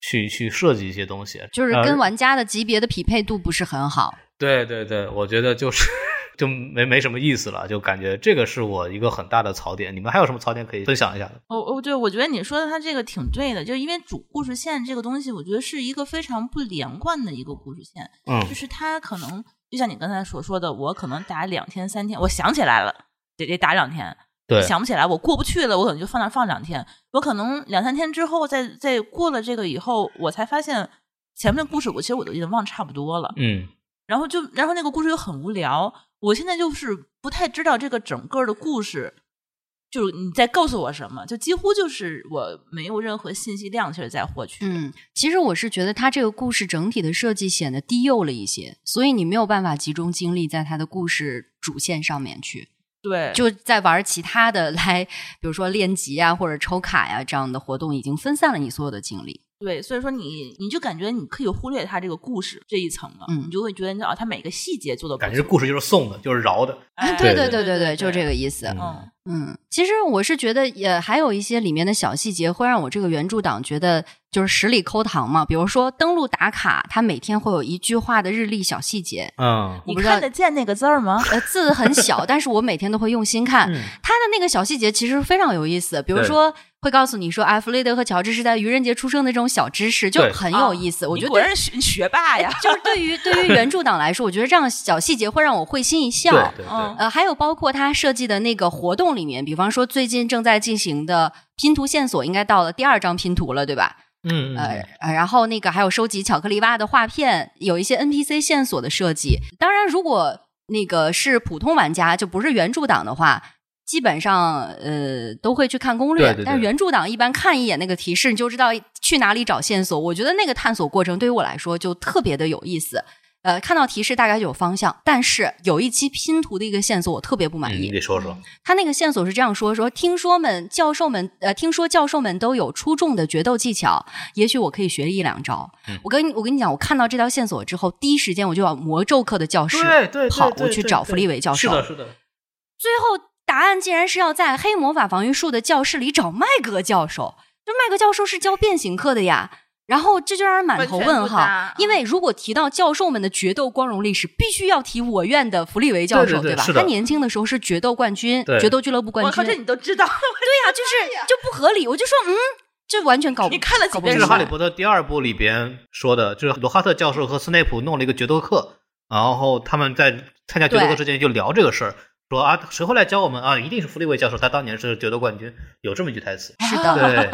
去 *laughs* 去设计一些东西，就是跟玩家的级别的匹配度不是很好。对对对，我觉得就是就没没什么意思了，就感觉这个是我一个很大的槽点。你们还有什么槽点可以分享一下的？我我对我觉得你说的他这个挺对的，就因为主故事线这个东西，我觉得是一个非常不连贯的一个故事线。嗯，就是它可能就像你刚才所说的，我可能打两天三天，我想起来了，得得打两天。对，想不起来，我过不去了，我可能就放那放两天。我可能两三天之后，再再过了这个以后，我才发现前面的故事，我其实我都已经忘差不多了。嗯，然后就然后那个故事又很无聊，我现在就是不太知道这个整个的故事，就是你在告诉我什么，就几乎就是我没有任何信息量其实在获取。嗯，其实我是觉得他这个故事整体的设计显得低幼了一些，所以你没有办法集中精力在他的故事主线上面去。对，就在玩其他的来，比如说练级啊或者抽卡呀这样的活动，已经分散了你所有的精力。对，所以说你你就感觉你可以忽略它这个故事这一层了，嗯，你就会觉得啊，它每个细节做的感觉故事就是送的，就是饶的。对对对对对，就是这个意思。嗯嗯，其实我是觉得也还有一些里面的小细节会让我这个原著党觉得就是十里抠糖嘛。比如说登录打卡，它每天会有一句话的日历小细节。嗯，你看得见那个字儿吗？呃，字很小，但是我每天都会用心看。它的那个小细节其实非常有意思，比如说。会告诉你说，啊，弗雷德和乔治是在愚人节出生的这种小知识就很有意思。我觉得果然学学霸呀，就是对于对于原著党来说，我觉得这样小细节会让我会心一笑。对对呃，还有包括他设计的那个活动里面，比方说最近正在进行的拼图线索，应该到了第二张拼图了，对吧？嗯呃，然后那个还有收集巧克力蛙的画片，有一些 NPC 线索的设计。当然，如果那个是普通玩家，就不是原著党的话。基本上，呃，都会去看攻略，但是原著党一般看一眼那个提示，你就知道去哪里找线索。我觉得那个探索过程对于我来说就特别的有意思。呃，看到提示大概就有方向，但是有一期拼图的一个线索我特别不满意。你得说说，他那个线索是这样说：说听说们教授们，呃，听说教授们都有出众的决斗技巧，也许我可以学一两招。我跟我跟你讲，我看到这条线索之后，第一时间我就要魔咒课的教室跑过去找弗利伟教授。是的，是的。最后。答案竟然是要在黑魔法防御术的教室里找麦格教授，就麦格教授是教变形课的呀。然后这就让人满头问号，因为如果提到教授们的决斗光荣历史，必须要提我院的弗利维教授，对吧？他年轻的时候是决斗冠军，决斗俱乐部冠军。我靠这你都知道？对呀，*laughs* 就是就不合理。我就说，嗯，这完全搞不你看了几遍？这是《哈利波特》第二部里边说的，就是罗哈特教授和斯内普弄了一个决斗课，然后他们在参加决斗课之前就聊这个事儿。说啊，谁会来教我们啊？一定是弗利维教授，他当年是决斗冠军，有这么一句台词。是的，对，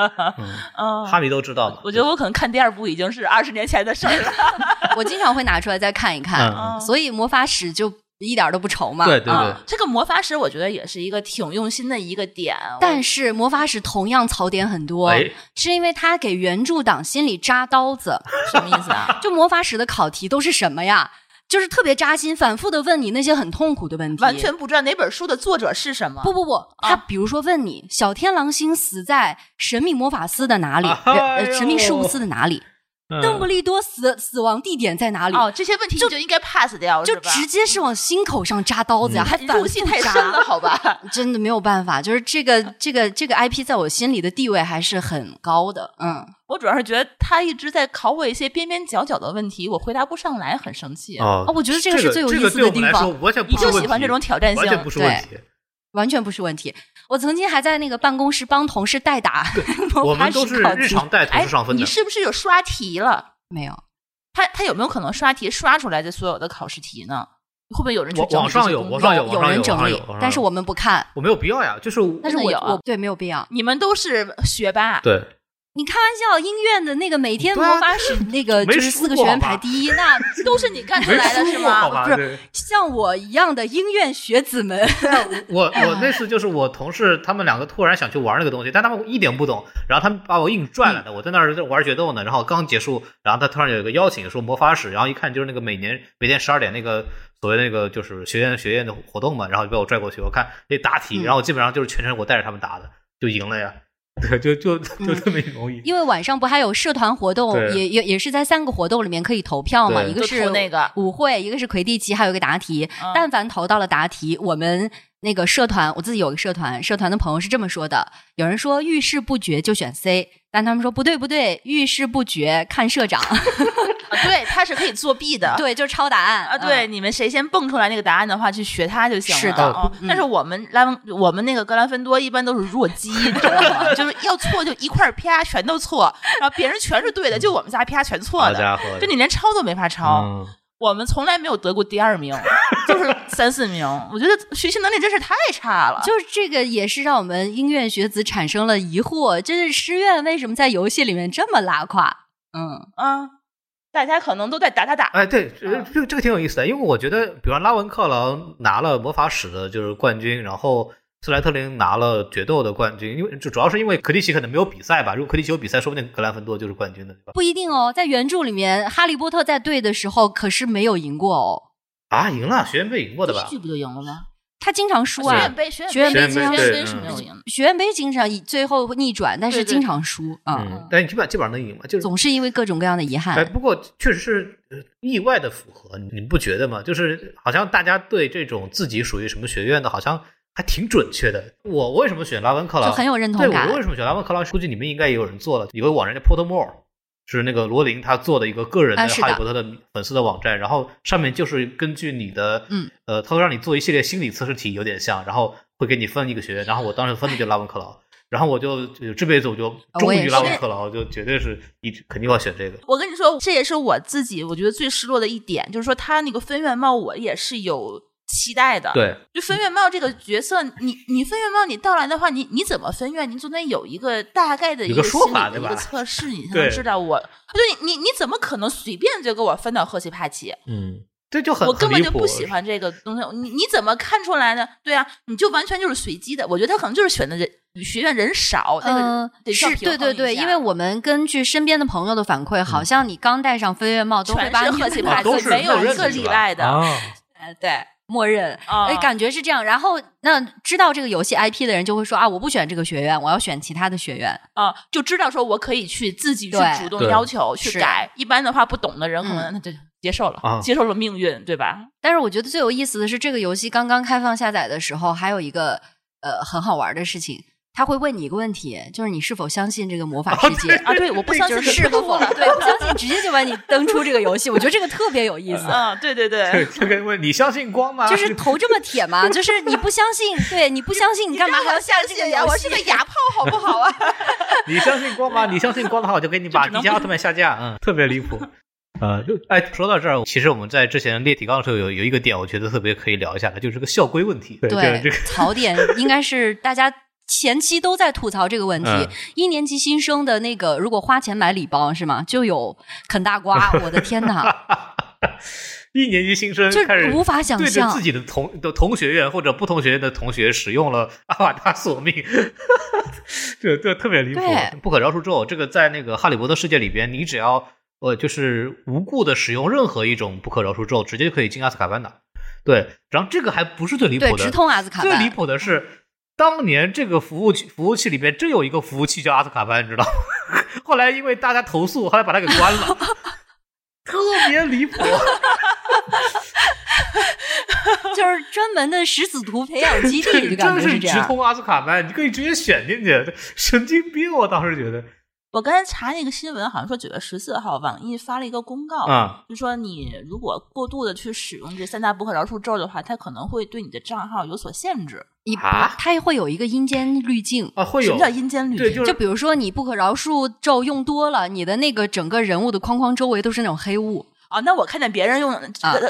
*laughs* 嗯，哈迷都知道嘛。我觉得我可能看第二部已经是二十年前的事儿了。*laughs* 我经常会拿出来再看一看，所以魔法史就一点都不愁嘛。对对对，这个魔法史我觉得也是一个挺用心的一个点。但是魔法史同样槽点很多，是因为他给原著党心里扎刀子。什么意思啊？*laughs* 就魔法史的考题都是什么呀？就是特别扎心，反复的问你那些很痛苦的问题，完全不知道哪本书的作者是什么。不不不，他比如说问你，小天狼星死在神秘魔法司的哪里？呃，神秘事务司的哪里？邓布利多死死亡地点在哪里？哦，这些问题就应该 pass 掉，就直接是往心口上扎刀子呀，还入戏太深了，好吧？*laughs* 真的没有办法，就是这个这个这个 IP 在我心里的地位还是很高的。嗯，我主要是觉得他一直在考我一些边边角角的问题，我回答不上来，很生气。哦，我觉得这个是最有意思的地方。完全你就喜欢这种挑战性，完全不是问题。完全不是问题。我曾经还在那个办公室帮同事代答 *laughs* 我们都是日常带同哎事上分，的你。是不是有刷题了？没有。他他有没有可能刷题刷出来的所有的考试题呢？会不会有人去网整理网上有网上有有人整理网上有网上，有但是我们不看。我没有必要呀，就是但是我有啊我对没有必要。你们都是学霸，对你开玩笑，音乐的那个每天魔法史那个 *laughs* 就是四个学员排第一，那都是你干出来的是吗？不是对像我一样的音乐学子们，*laughs* 我我那次就是我同事他们两个突然想去玩那个东西，但他们一点不懂，然后他们把我硬拽来的，我在那儿玩决斗呢，然后刚结束，然后他突然有一个邀请说魔法史，然后一看就是那个每年每天十二点那个所谓那个就是学院学院的活动嘛，然后就被我拽过去，我看那答题，嗯然后基本上就是全程我带着他们答的，就赢了呀，*laughs* 对，就就就这么容易。因为晚上不还有社团活动，也也也是在三个活动里面可以投票嘛，一个是那个舞会，一个是魁地奇，还有一个答题。嗯但凡投到了答题，我们那个社团，我自己有个社团，社团的朋友是这么说的：有人说遇事不决就选 C，但他们说不对不对，遇事不决看社长，*laughs* 啊对，他是可以作弊的。对，就是抄答案啊，对，嗯你们谁先蹦出来那个答案的话，去学他就行了。是的哦嗯但是我们拉，我们那个格兰芬多一般都是弱鸡，你知道吗？*laughs* 就是要错就一块儿啪全都错，然后别人全是对的，就我们仨啪全错的。好家伙，就你连抄都没法抄，嗯，我们从来没有得过第二名，*laughs* 就是三四名。我觉得学习能力真是太差了。*laughs* 就是这个也是让我们音乐学子产生了疑惑，就是师院为什么在游戏里面这么拉胯？嗯，啊，大家可能都在打打打。哎，对，嗯这个这个挺有意思的，因为我觉得，比方拉文克劳拿了魔法史的就是冠军，然后斯莱特林拿了决斗的冠军，因为就主要是因为克里奇可能没有比赛吧，如果克里奇有比赛，说不定格兰芬多就是冠军的，对吧？不一定哦，在原著里面，哈利波特在对的时候可是没有赢过哦，啊，赢了，学院杯赢过的吧第一？局不就赢了吗？他经常输啊学院。杯，学学院杯杯经常输是没有赢的。学院杯经常以最后逆转，但是对对经常输啊、嗯，但基本基本上能赢嘛，就是总是因为各种各样的遗憾哎，憾。不过确实是呃意外的符合，你你不觉得吗？就是好像大家对这种自己属于什么学院的，好像还挺准确的。我为什么选拉文克劳？就很有认同对，感我为什么选拉文克劳？估计你们应该也有人做了，有个网站叫是那个罗琳他做的一个个人的哈利波特的粉丝的网站，然后上面就是根据你的，嗯，呃，他会让你做一系列心理测试题，有点像，然后会给你分一个学院，然后我当时分的就拉文克劳。然后我就就这辈子我就终于拉文克劳，就绝对是一直肯定要选这个。我跟你说，这也是我自己我觉得最失落的一点，就是说他那个分院帽，我也是有期待的。，对，就分院帽这个角色，你你分院帽你到来的话，你你怎么分院？你总得有一个大概的一个说心理的一法对吧个测试，你才能知道我。对，你你怎么可能随便就给我分到赫奇帕奇？嗯，这就很我根本就不喜欢这个东西。你你怎么看出来呢？对啊，你就完全就是随机的。我觉得他可能就是选的人学院人少，那个嗯，得是对对对，因为我们根据身边的朋友的反馈，好像你刚戴上飞跃帽都会把你赫奇帕奇啊都，是没有一个例外的。啊呃对默认，啊哎，感觉是这样。然后那知道这个游戏 IP 的人就会说啊，我不选这个学院，我要选其他的学院。啊，就知道说我可以去自己去主动要求去改。一般的话，不懂的人可能嗯那就接受了，啊接受了命运，对吧？但是我觉得最有意思的是，这个游戏刚刚开放下载的时候，还有一个呃很好玩的事情，他会问你一个问题，就是你是否相信这个魔法世界。啊，对，我不相信就是是和否，了，对，不相信，直接就把你登出这个游戏。我觉得这个特别有意思，啊，对对对，对。这个问你相信光吗？就是头这么铁吗，*laughs* 就是你不相信，对，你不相信，你干嘛还要下这个信呀？游戏 *laughs* 我是个哑炮，好不好啊？*laughs* 你相信光吗？你相信光的话，我就给你把迪迦奥特曼下架，嗯，特别离谱。呃，就哎，说到这儿，其实我们在之前列提纲的时候有有一个点，我觉得特别可以聊一下的，就是这个校规问题。对这个这个，槽点应该是大家前期都在吐槽这个问题。嗯一年级新生的那个，如果花钱买礼包是吗？就有啃大瓜，*laughs* 我的天哪，*laughs* 一年级新生就开始无法想对着象自己的同的同学院或者不同学院的同学使用了阿瓦达索命，*laughs* 这这特别离谱，不可饶恕咒。这个在那个哈利波特世界里边，你只要呃就是无故的使用任何一种不可饶恕咒，直接就可以进阿斯卡班的。对，然后这个还不是最离谱对，的，直通阿斯卡班最离。谱的是，当年这个服务器服务器里边真有一个服务器叫阿斯卡班，你知道吗？*laughs* 后来因为大家投诉，后来把它给关了，*laughs* 特别离谱。*laughs* 就是专门的食死徒培养基地，就感觉是这样。通阿斯卡班，你可以直接选进去，神经病！我当时觉得，我刚才查那个新闻，好像说九月十四号，网易发了一个公告，啊，就说你如果过度的去使用这三大不可饶恕咒的话，它可能会对你的账号有所限制。你啊它会有一个阴间滤镜。啊，会有什么叫阴间滤，镜？就是就比如说你不可饶恕咒用多了，你的那个整个人物的框框周围都是那种黑雾。啊，那我看见别人用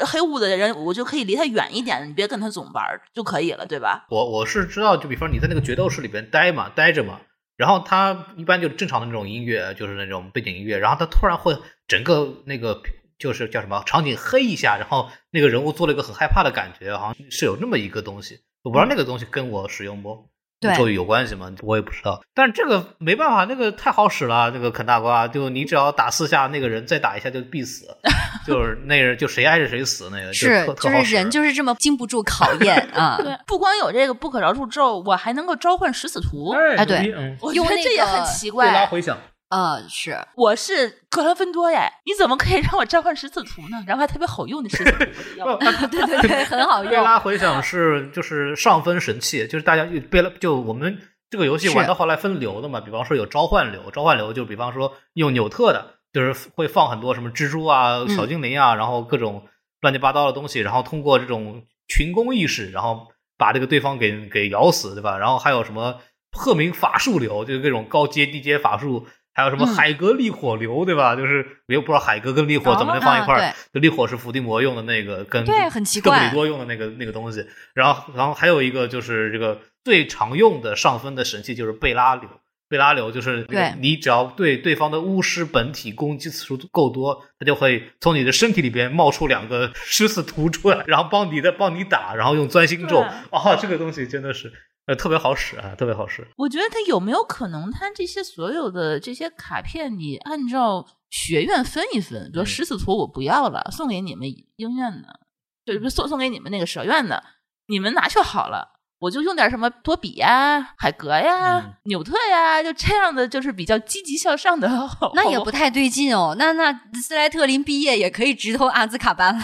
黑雾的人，我就可以离他远一点，你别跟他总玩就可以了，对吧？我我是知道，就比方你在那个决斗室里边待嘛，待着嘛，然后他一般就是正常的那种音乐，就是那种背景音乐，然后他突然会整个那个就是叫什么场景黑一下，然后那个人物做了一个很害怕的感觉，好像是有那么一个东西，我不知道那个东西跟我使用不咒语有关系吗？我也不知道，但是这个没办法，那个太好使了，这个啃大瓜，就你只要打四下，那个人再打一下就必死，*laughs* 就是那人就谁挨着谁死，那个是，就是人就是这么经不住考验 *laughs* 啊。对，不光有这个不可饶恕咒，我还能够召唤食死徒。哎对嗯，我觉用这也很奇怪拉怪。回响。呃，是我是格兰芬多耶，你怎么可以让我召唤十字图呢？然后还特别好用的十字图，*laughs* 对对对，很好用。贝拉回响是就是上分神器，就是大家贝拉就我们这个游戏玩到后来分流的嘛，比方说有召唤流，召唤流就比方说用纽特的，就是会放很多什么蜘蛛啊、小精灵啊，然后各种乱七八糟的东西，然后通过这种群攻意识，然后把这个对方给给咬死，对吧？然后还有什么赫敏法术流，就是各种高阶、低阶法术。还有什么嗯海格力火流，对吧？就是我又不知道海格跟力火怎么能放一块儿。力火是伏地魔用的那个，跟对很奇邓布怪利多用的那个那个东西。然后，然后还有一个就是这个最常用的上分的神器就是贝拉流。贝拉流就是你只要对对方的巫师本体攻击次数够多，他就会从你的身体里边冒出两个狮子图出来，然后帮你的帮你打，然后用钻心咒。对啊，这个东西真的是呃特别好使啊，特别好使。我觉得他有没有可能，他这些所有的这些卡片，你按照学院分一分，比如嗯食死徒我不要了，送给你们鹰院的，就是送送给你们那个蛇院的，你们拿去好了。我就用点什么多比呀、海格呀、嗯纽特呀，就这样的，就是比较积极向上的。*laughs* 那也不太对劲哦。那那斯莱特林毕业也可以直投阿兹卡班了。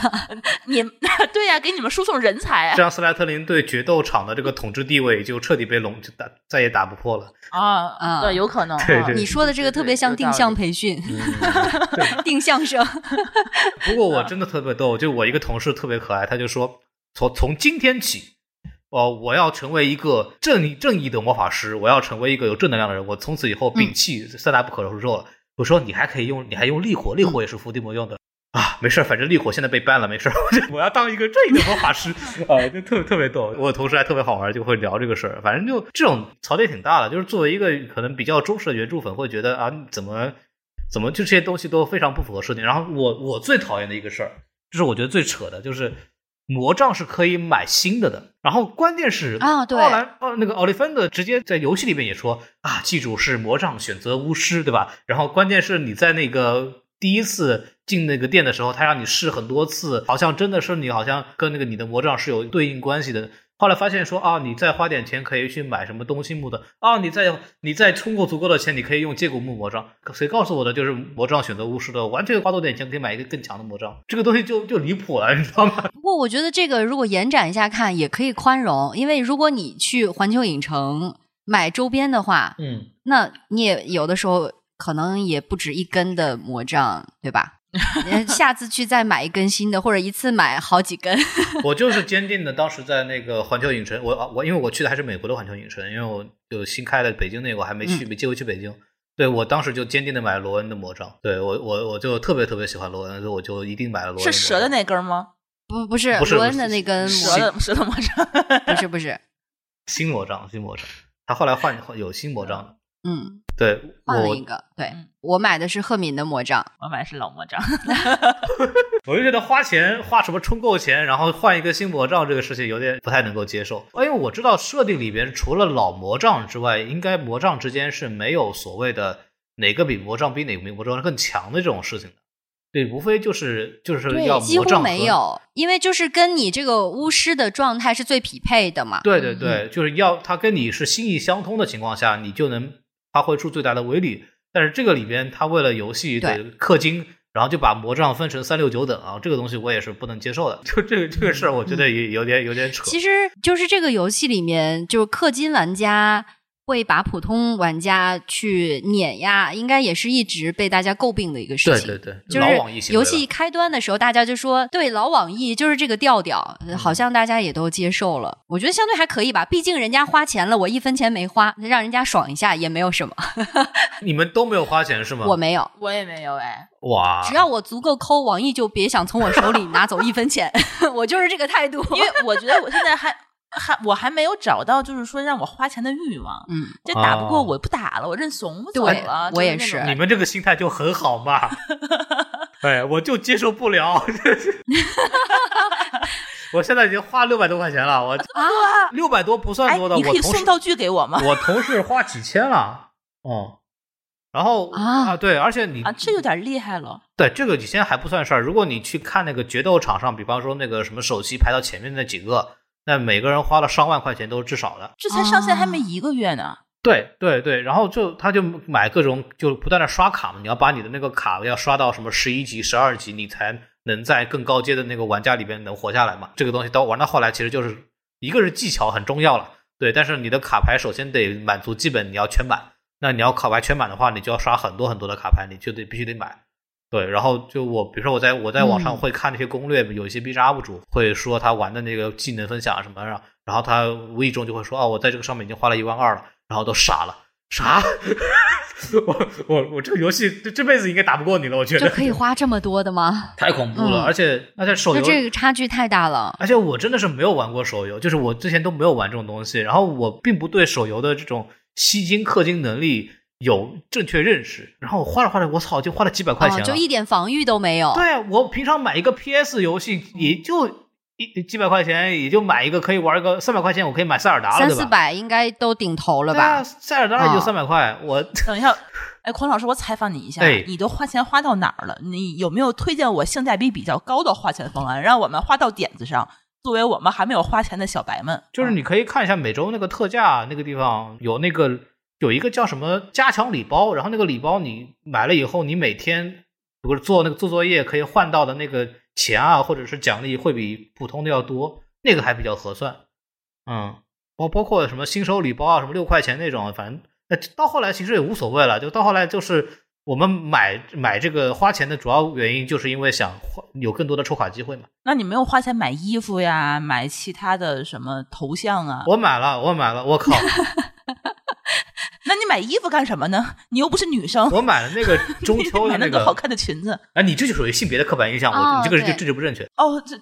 你 *laughs* 对呀、给你们输送人才啊！这样斯莱特林对决斗场的这个统治地位就彻底被笼，就打再也打不破了。啊啊对，有可能。*laughs* 啊对对你说的这个特别像定向培训，定向生。不过我真的特别逗，就我一个同事特别可爱，他就说从从今天起，哦，我要成为一个正义正义的魔法师，我要成为一个有正能量的人，我从此以后摒弃三大不可饶恕咒了。我说你还可以用，你还用力火，力火也是伏地魔用的。啊，没事儿，反正力火现在被 ban 了，没事儿。*laughs* 我要当一个正义的魔法师 *laughs* 啊，就特别特别逗。我同事还特别好玩，就会聊这个事儿。反正就这种槽点挺大的，就是作为一个可能比较忠实的原著粉，会觉得啊，怎么怎么就这些东西都非常不符合设定。然后我我最讨厌的一个事儿，就是我觉得最扯的，就是魔杖是可以买新的的。然后关键是啊对奥兰奥那个奥利芬的直接在游戏里面也说啊，记住是魔杖选择巫师，对吧？然后关键是你在那个第一次进那个店的时候，他让你试很多次，好像真的是你好像跟那个你的魔杖是有对应关系的。后来发现说啊，你再花点钱可以去买什么东西木的啊，你再你再充够足够的钱，你可以用借骨木魔杖。谁告诉我的就是魔杖选择巫师的，完全花多点钱可以买一个更强的魔杖，这个东西就就离谱了，你知道吗？*laughs* 不过我觉得这个如果延展一下看，也可以宽容，因为如果你去环球影城买周边的话，嗯，那你也有的时候可能也不止一根的魔杖，对吧？呃下次去再买一根新的，或者一次买好几根。*laughs* 我就是坚定的，当时在那个环球影城，我我因为我去的还是美国的环球影城，因为我有新开的北京那个我还没去，没机会去北京。对我当时就坚定的买了罗恩的魔杖，对我我我就特别特别喜欢罗恩，所以我就一定买了罗恩。是蛇的，那根吗？不不是不是罗恩的那根魔，蛇的蛇的魔杖。不是不是，新魔杖，新魔杖，他后来换换有新魔杖的。嗯，对，换了一个。对嗯我买的是赫敏的魔杖，我买的是老魔杖。*laughs* 我就觉得花钱花什么充够钱，然后换一个新魔杖这个事情有点不太能够接受。因为我知道设定里边除了老魔杖之外，应该魔杖之间是没有所谓的哪个比魔杖比哪个比魔杖更强的这种事情的。对，无非就是就是要几乎魔杖没有，因为就是跟你这个巫师的状态是最匹配的嘛。对对对，就是要他跟你是心意相通的情况下，你就能发挥出最大的威力。但是这个里边，他为了游戏的对氪金，然后就把魔杖分成三六九等啊，这个东西我也是不能接受的。*laughs* 就这个这个事儿，我觉得也有点有点扯。其实就是这个游戏里面，就是氪金玩家会把普通玩家去碾压，应该也是一直被大家诟病的一个事情。对对对，就老网易是游戏开端的时候，大家就说对老网易就是这个调调，呃好像大家也都接受了。我觉得相对还可以吧，毕竟人家花钱了，我一分钱没花，让人家爽一下也没有什么。*laughs* 你们都没有花钱是吗？我没有，我也没有哎，哇，只要我足够抠，网易就别想从我手里拿走一分钱，*laughs* 我就是这个态度。因为我觉得我现在还还我还没有找到，就是说让我花钱的欲望。嗯，这打不过哦我不打了，我认怂我走对了。我也是你们这个心态就很好嘛。*laughs* 哎，我就接受不了。*laughs* 我现在已经花六百多块钱了，我啊，六百多不算哎多的，，你可我同事以送道具给我吗？我同事花几千了，哦，然后啊对，而且你啊，这有点厉害了。对这个你现在还不算事儿。如果你去看那个决斗场上，比方说那个什么首席排到前面那几个，那每个人花了上万块钱都是至少的。这才上线还啊没一个月呢。对对对，然后就他就买各种就不断的刷卡嘛，你要把你的那个卡要刷到什么十一级、十二级，你才能在更高阶的那个玩家里边能活下来嘛。这个东西到玩到后来，其实就是一个是技巧很重要了，对，但是你的卡牌首先得满足基本你要全满，那你要卡牌全满的话，你就要刷很多很多的卡牌，你就得必须得买。对，然后就我，比如说我在我在网上嗯会看那些攻略，有一些 B 站 UP 主会说他玩的那个技能分享什么，然后然后他无意中就会说哦，我在这个上面已经花了一万二了，然后都傻了，啥？*laughs* 我我我这个游戏这这辈子应该打不过你了，我觉得就可以花这么多的吗？*laughs* 太恐怖了，嗯而且而且手游就这个差距太大了。而且我真的是没有玩过手游，就是我之前都没有玩这种东西，然后我并不对手游的这种吸金氪金能力有正确认识，然后我花着花着，我操，就花了几百块钱哦，就一点防御都没有。对啊，我平常买一个 PS 游戏也就一几百块钱，也就买一个可以玩一个三百块钱，我可以买塞尔达了，三四？百应该都顶头了吧？塞尔达也就哦三百块，我 *laughs* 等一下，哎，孔老师，我采访你一下，哎你都花钱花到哪儿了？你有没有推荐我性价比比较高的花钱方案，让我们花到点子上？作为我们还没有花钱的小白们，就是嗯你可以看一下每周那个特价那个地方有那个有一个叫什么加强礼包，然后那个礼包你买了以后，你每天不是做那个做作业可以换到的那个钱啊，或者是奖励会比普通的要多，那个还比较合算。嗯，包包括什么新手礼包啊，什么六块钱那种，反正呃到后来其实也无所谓了，就到后来就是。我们买买这个花钱的主要原因，就是因为想花有更多的抽卡机会嘛。那你没有花钱买衣服呀，买其他的什么头像啊？我买了，我买了，我靠！买衣服干什么呢？你又不是女生，我买了那个中秋的买那个 *laughs* 那个好看的裙子。哎，你这就属于性别的刻板印象，我、哦你这个就这就不正确。哦，这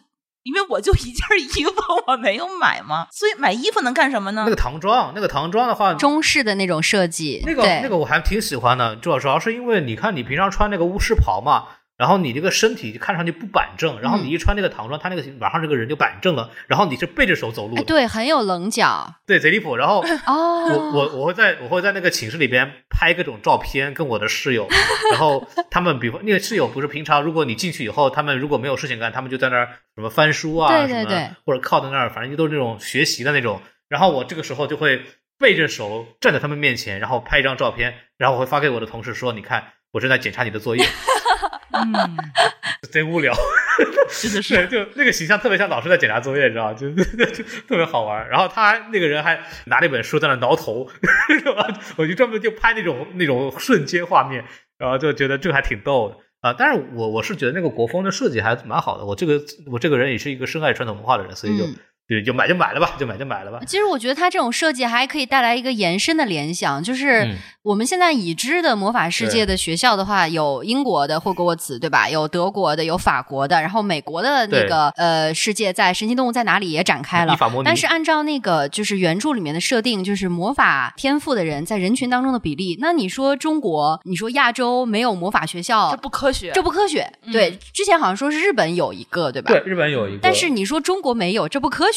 因为我就一件衣服，*laughs* 我没有买嘛，所以买衣服能干什么呢？那个唐装，那个唐装的话，中式的那种设计，那个那个我还挺喜欢的，主要主要是因为你看你平常穿那个巫师袍嘛，然后你这个身体看上去不板正，然后你一穿那个唐装，他那个晚上这个人就板正了，然后你是背着手走路哎，的，对，很有棱角对，贼离谱。然后哦。我我我会在我会在那个寝室里边拍各种照片，跟我的室友，然后他们比方那个室友不是平常，如果你进去以后，他们如果没有事情干，他们就在那儿什么翻书啊，什么对对对或者靠在那儿，反正就都是那种学习的那种。然后我这个时候就会背着手站在他们面前，然后拍一张照片，然后我会发给我的同事说：“你看，我正在检查你的作业。嗯，”贼无聊，*laughs* 真的是是就那个形象特别像老师在检查作业，你知道吗？就 *laughs* 就特别好玩。然后他那个人还拿了一本书在那挠头，*laughs* 是吧？我就专门就拍那种那种瞬间画面，然后就觉得这个还挺逗的啊。但是我我是觉得那个国风的设计还蛮好的。我这个我这个人也是一个深爱传统文化的人，所以就、嗯就就买就买了吧，就买就买了吧。其实我觉得它这种设计还可以带来一个延伸的联想，就是嗯我们现在已知的魔法世界的学校的话，有英国的霍格沃茨，对吧？有德国的，有法国的，然后美国的那个呃世界在神奇动物在哪里也展开了但是按照那个就是原著里面的设定，就是魔法天赋的人在人群当中的比例，那你说中国，你说亚洲没有魔法学校，这不科学。这不科学。嗯对，之前好像说是日本有一个，对吧？对，日本有一个，但是你说中国没有，这不科学。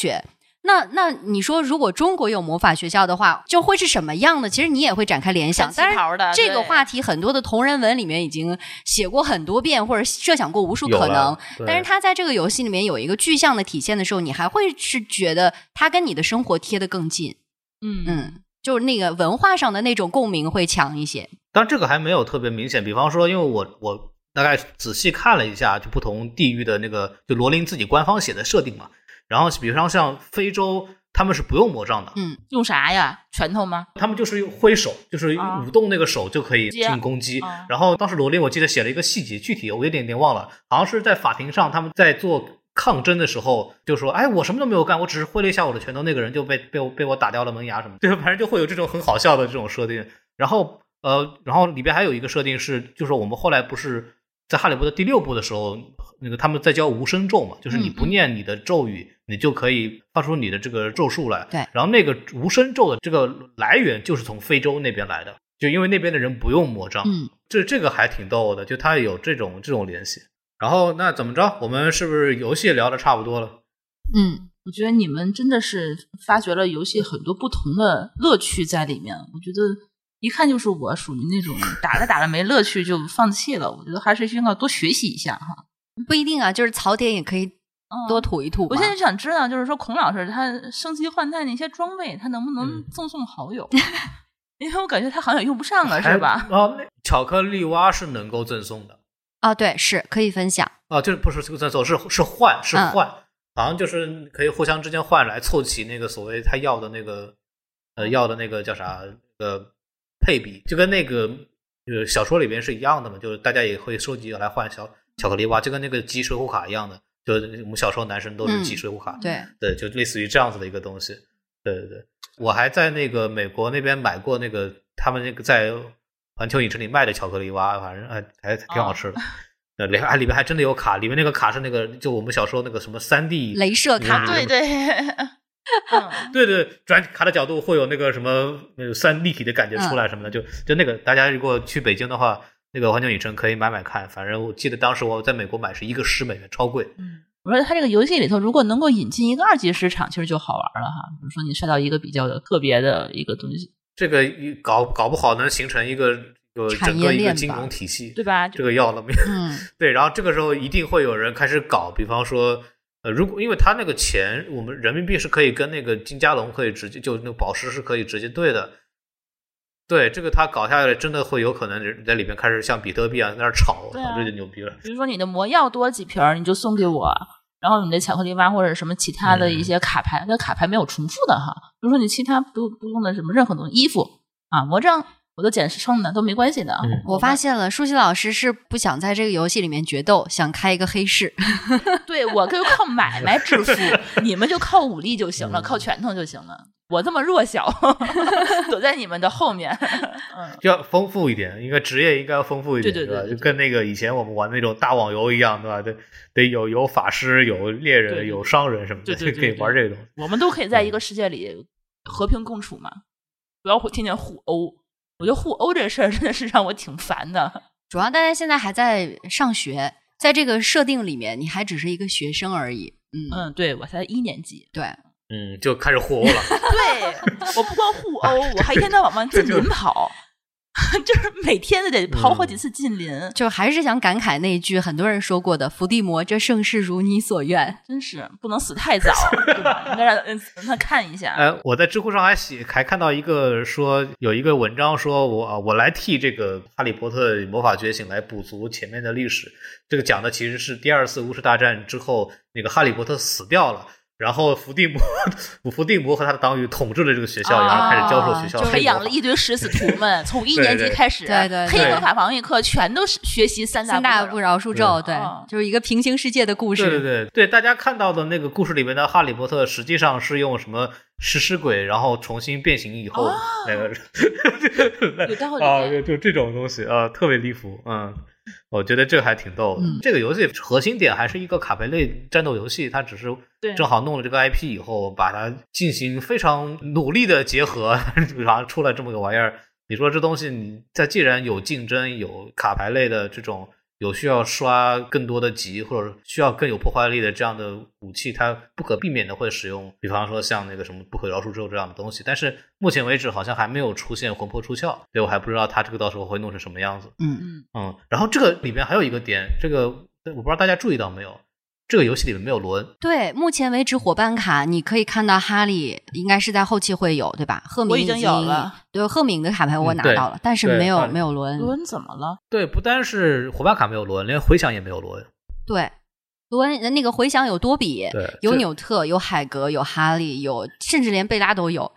那那你说，如果中国有魔法学校的话，就会是什么样的？其实你也会展开联想。穿旗袍的当然，这个话题很多的同人文里面已经写过很多遍，或者设想过无数可能但是它在这个游戏里面有一个具象的体现的时候，你还会是觉得它跟你的生活贴得更近。嗯嗯，就是那个文化上的那种共鸣会强一些。但这个还没有特别明显。比方说，因为我我大概仔细看了一下，就不同地域的那个，就罗琳自己官方写的设定嘛。然后，比方像非洲，他们是不用魔杖的，嗯用啥呀？拳头吗？他们就是挥手，就是啊舞动那个手就可以进行攻击。啊然后当时罗琳我记得写了一个细节，具体我有点点忘了，好像是在法庭上他们在做抗争的时候，就说：“哎，我什么都没有干，我只是挥了一下我的拳头，那个人就被被我被我打掉了门牙什么的。”对，反正就会有这种很好笑的这种设定。然后呃，然后里边还有一个设定是，就是我们后来不是在《哈利波特》第六部的时候，那个他们在教无声咒嘛，就是你嗯不念你的咒语，你就可以发出你的这个咒术来。对然后那个无声咒的这个来源就是从非洲那边来的，就因为那边的人不用魔杖，嗯，这这个还挺逗的，就他有这种这种联系。然后那怎么着？我们是不是游戏聊的差不多了？嗯，我觉得你们真的是发掘了游戏很多不同的乐趣在里面。我觉得一看就是我属于那种打着打着没乐趣就放弃了。我觉得还是应该多学习一下哈。不一定啊，就是槽点也可以多吐一吐嘛。我现在就想知道，就是说孔老师他升级换代那些装备，他能不能嗯赠送好友？*laughs* 因为我感觉他好像用不上了，是吧？啊，那巧克力蛙是能够赠送的啊，对，是可以分享。啊，就是不是这个赠送，是是换是嗯换，好像就是可以互相之间换来凑齐那个所谓他要的那个呃要的那个叫啥呃配比，就跟那个呃小说里边是一样的嘛，就是大家也会收集来换小巧克力蛙，就跟那个集水浒卡一样的，就是我们小时候男生都是集嗯水浒卡，对，对，就类似于这样子的一个东西。对对对，我还在那个美国那边买过那个他们那个在环球影城里卖的巧克力蛙，反正还还挺好吃的。呃，里还里面还真的有卡，里面那个卡是那个就我们小时候那个什么三 D 镭射卡嗯对对，*laughs* 嗯，对对，转卡的角度会有那个什么呃三立体的感觉出来什么的，就就那个大家如果去北京的话，那个环球影城可以买买看。反正我记得当时我在美国买是一个十美元，超贵。嗯我说他这个游戏里头，如果能够引进一个二级市场，其实就好玩了哈。比如说你刷到一个比较特别的一个东西，这个一搞搞不好能形成一个呃产整个一个金融体系，对吧？这个要了命。嗯，*laughs* 对，然后这个时候一定会有人开始搞，比方说，呃，如果因为他那个钱，我们人民币是可以跟那个金加龙可以直接，就那个宝石是可以直接兑的。对，这个他搞下来，真的会有可能人在里面开始像比特币啊在那儿炒，这就牛逼了。比如说你的魔药多几瓶儿，你就送给我。然后你的巧克力蛙或者什么其他的一些卡牌，那卡牌没有重复的哈。比如说你其他不不用的什么任何东西，衣服啊、魔杖，我都捡剩的都没关系的。嗯我发现了，舒淇老师是不想在这个游戏里面决斗，想开一个黑市。对我就靠买卖致富，你们就靠武力就行了，嗯靠拳头就行了。我这么弱小，*laughs* 躲在你们的后面。嗯，就要丰富一点，应该职业应该要丰富一点，吧？对对对对就跟那个以前我们玩那种大网游一样，对吧？得得有有法师、有猎人、有商人什么的，对对可以玩这个东西。我们都可以在一个世界里和平共处嘛，不要天天互殴。我觉得互殴这事儿真的是让我挺烦的。主要大家现在还在上学，在这个设定里面，你还只是一个学生而已。嗯，嗯，对我才一年级，对，嗯，就开始互殴了。*laughs* 对我不光互殴，我还一天到晚往近邻 *laughs* 跑，*laughs* 就是每天都得跑好几次近邻，就还是想感慨那一句很多人说过的“伏地魔，这盛世如你所愿真是不能死太早，对吧？应该让他看一下。哎，我在知乎上还写，还看到一个说有一个文章说我啊我来替这个《哈利波特魔法觉醒》来补足前面的历史。这个讲的其实是第二次巫师大战之后，那个哈利波特死掉了。然后伏地魔，*laughs* 伏地魔和他的党羽统治了这个学校，啊然后开始教授学校培养了一堆食死徒们，从一年级开始，对对黑魔法防御课全都是学习”，三三大不不饶恕咒，对嗯，就是一个平行世界的故事。对对对对，大家看到的那个故事里面的哈利波特，实际上是用什么食尸鬼，然后重新变形以后、哦那个有道理啊，就就这种东西啊，特别离谱，嗯。我觉得这个还挺逗的。嗯这个游戏核心点还是一个卡牌类战斗游戏，它只是正好弄了这个 IP 以后，把它进行非常努力的结合，*laughs* 然后出来这么个玩意儿。你说这东西，你在既然有竞争，有卡牌类的这种，有需要刷更多的级，或者需要更有破坏力的这样的武器，它不可避免的会使用，比方说像那个什么不可饶恕咒这样的东西。但是目前为止好像还没有出现魂魄出窍，所以我还不知道它这个到时候会弄成什么样子。嗯，嗯，嗯，然后这个里边还有一个点，这个我不知道大家注意到没有，这个游戏里面没有罗恩。对，目前为止伙伴卡你可以看到哈利应该是在后期会有，对吧？赫敏我已经有了。对，赫敏的卡牌我拿到了，但是没有没有罗恩。罗恩怎么了？对，不单是伙伴卡没有罗恩，连回响也没有罗恩。对，罗恩那个回响有多比，对有纽特，有海格，有哈利，有甚至连贝拉都有，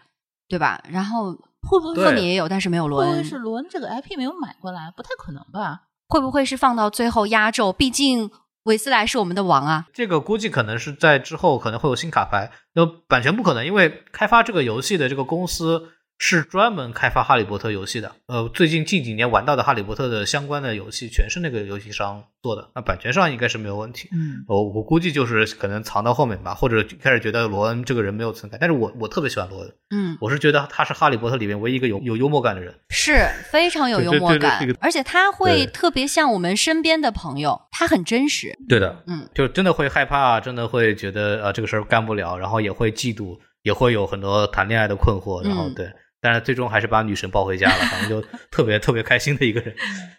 对吧？然后会不会赫敏也有，但是没有罗恩会不会。是罗恩这个 IP 没有买过来？不太可能吧？会不会是放到最后压轴？毕竟韦斯莱是我们的王啊。这个估计可能是在之后可能会有新卡牌，那版权不可能，因为开发这个游戏的这个公司是专门开发哈利波特游戏的。呃，最近近几年玩到的哈利波特的相关的游戏，全是那个游戏商做的，那版权上应该是没有问题。嗯，我我估计就是可能藏到后面吧，或者开始觉得罗恩这个人没有存在，但是我我特别喜欢罗恩，嗯，我是觉得他是哈利波特里面唯一一个有有幽默感的人。是非常有幽默感而且他会特别像我们身边的朋友，他很真实。对的，嗯，就真的会害怕，真的会觉得啊这个事儿干不了，然后也会嫉妒，也会有很多谈恋爱的困惑，然后嗯对，但是最终还是把女神抱回家了，反正就特别特别开心的一个人。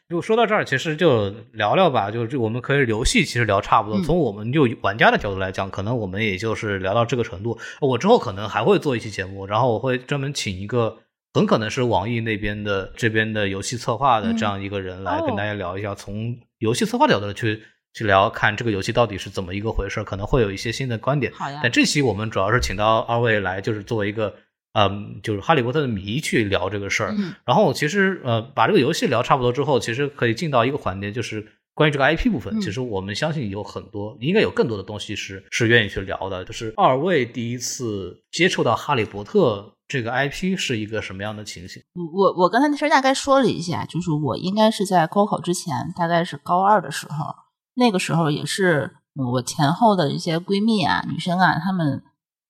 如果说到这儿，其实就聊聊吧，就是我们可以游戏其实聊差不多，嗯从我们就玩家的角度来讲，可能我们也就是聊到这个程度。我之后可能还会做一期节目，然后我会专门请一个。很可能是网易那边的这边的游戏策划的这样一个人来哦跟大家聊一下，从游戏策划角度去去聊，看这个游戏到底是怎么一个回事，可能会有一些新的观点。好呀但这期我们主要是请到二位来，就是作为一个嗯，就是哈利波特的迷去聊这个事儿。嗯然后其实呃，把这个游戏聊差不多之后，其实可以进到一个环节，就是关于这个 IP 部分。嗯其实我们相信有很多，应该有更多的东西是是愿意去聊的。就是二位第一次接触到哈利波特这个 IP 是一个什么样的情形？我我刚才其实大概说了一下，就是我应该是在高考之前，大概是高二的时候，那个时候也是嗯我前后的一些闺蜜啊、女生啊，她们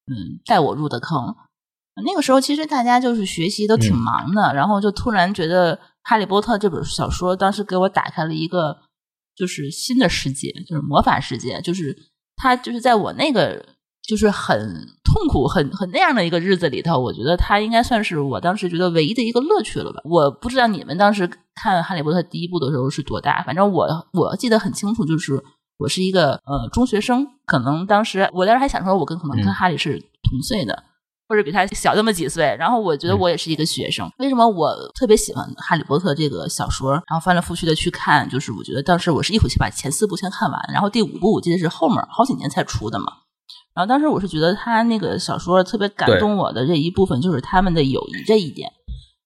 嗯带我入的坑。那个时候其实大家就是学习都挺嗯忙的，然后就突然觉得《哈利波特》这本小说当时给我打开了一个就是新的世界，就是魔法世界，就是它就是在我那个就是很痛苦、很很那样的一个日子里头，我觉得它应该算是我当时觉得唯一的一个乐趣了吧。我不知道你们当时看《哈利波特》第一部的时候是多大，反正我我记得很清楚，就是我是一个呃中学生，可能当时我当时还想说，我跟可能跟嗯哈利是同岁的。或者比他小那么几岁，然后我觉得我也是一个学生。为什么我特别喜欢《哈利波特》这个小说？然后翻来覆去的去看，就是我觉得当时我是一口气把前四部先看完，然后第五部我记得是后面好几年才出的嘛。然后当时我是觉得他那个小说特别感动我的这一部分，就是他们的友谊这一点。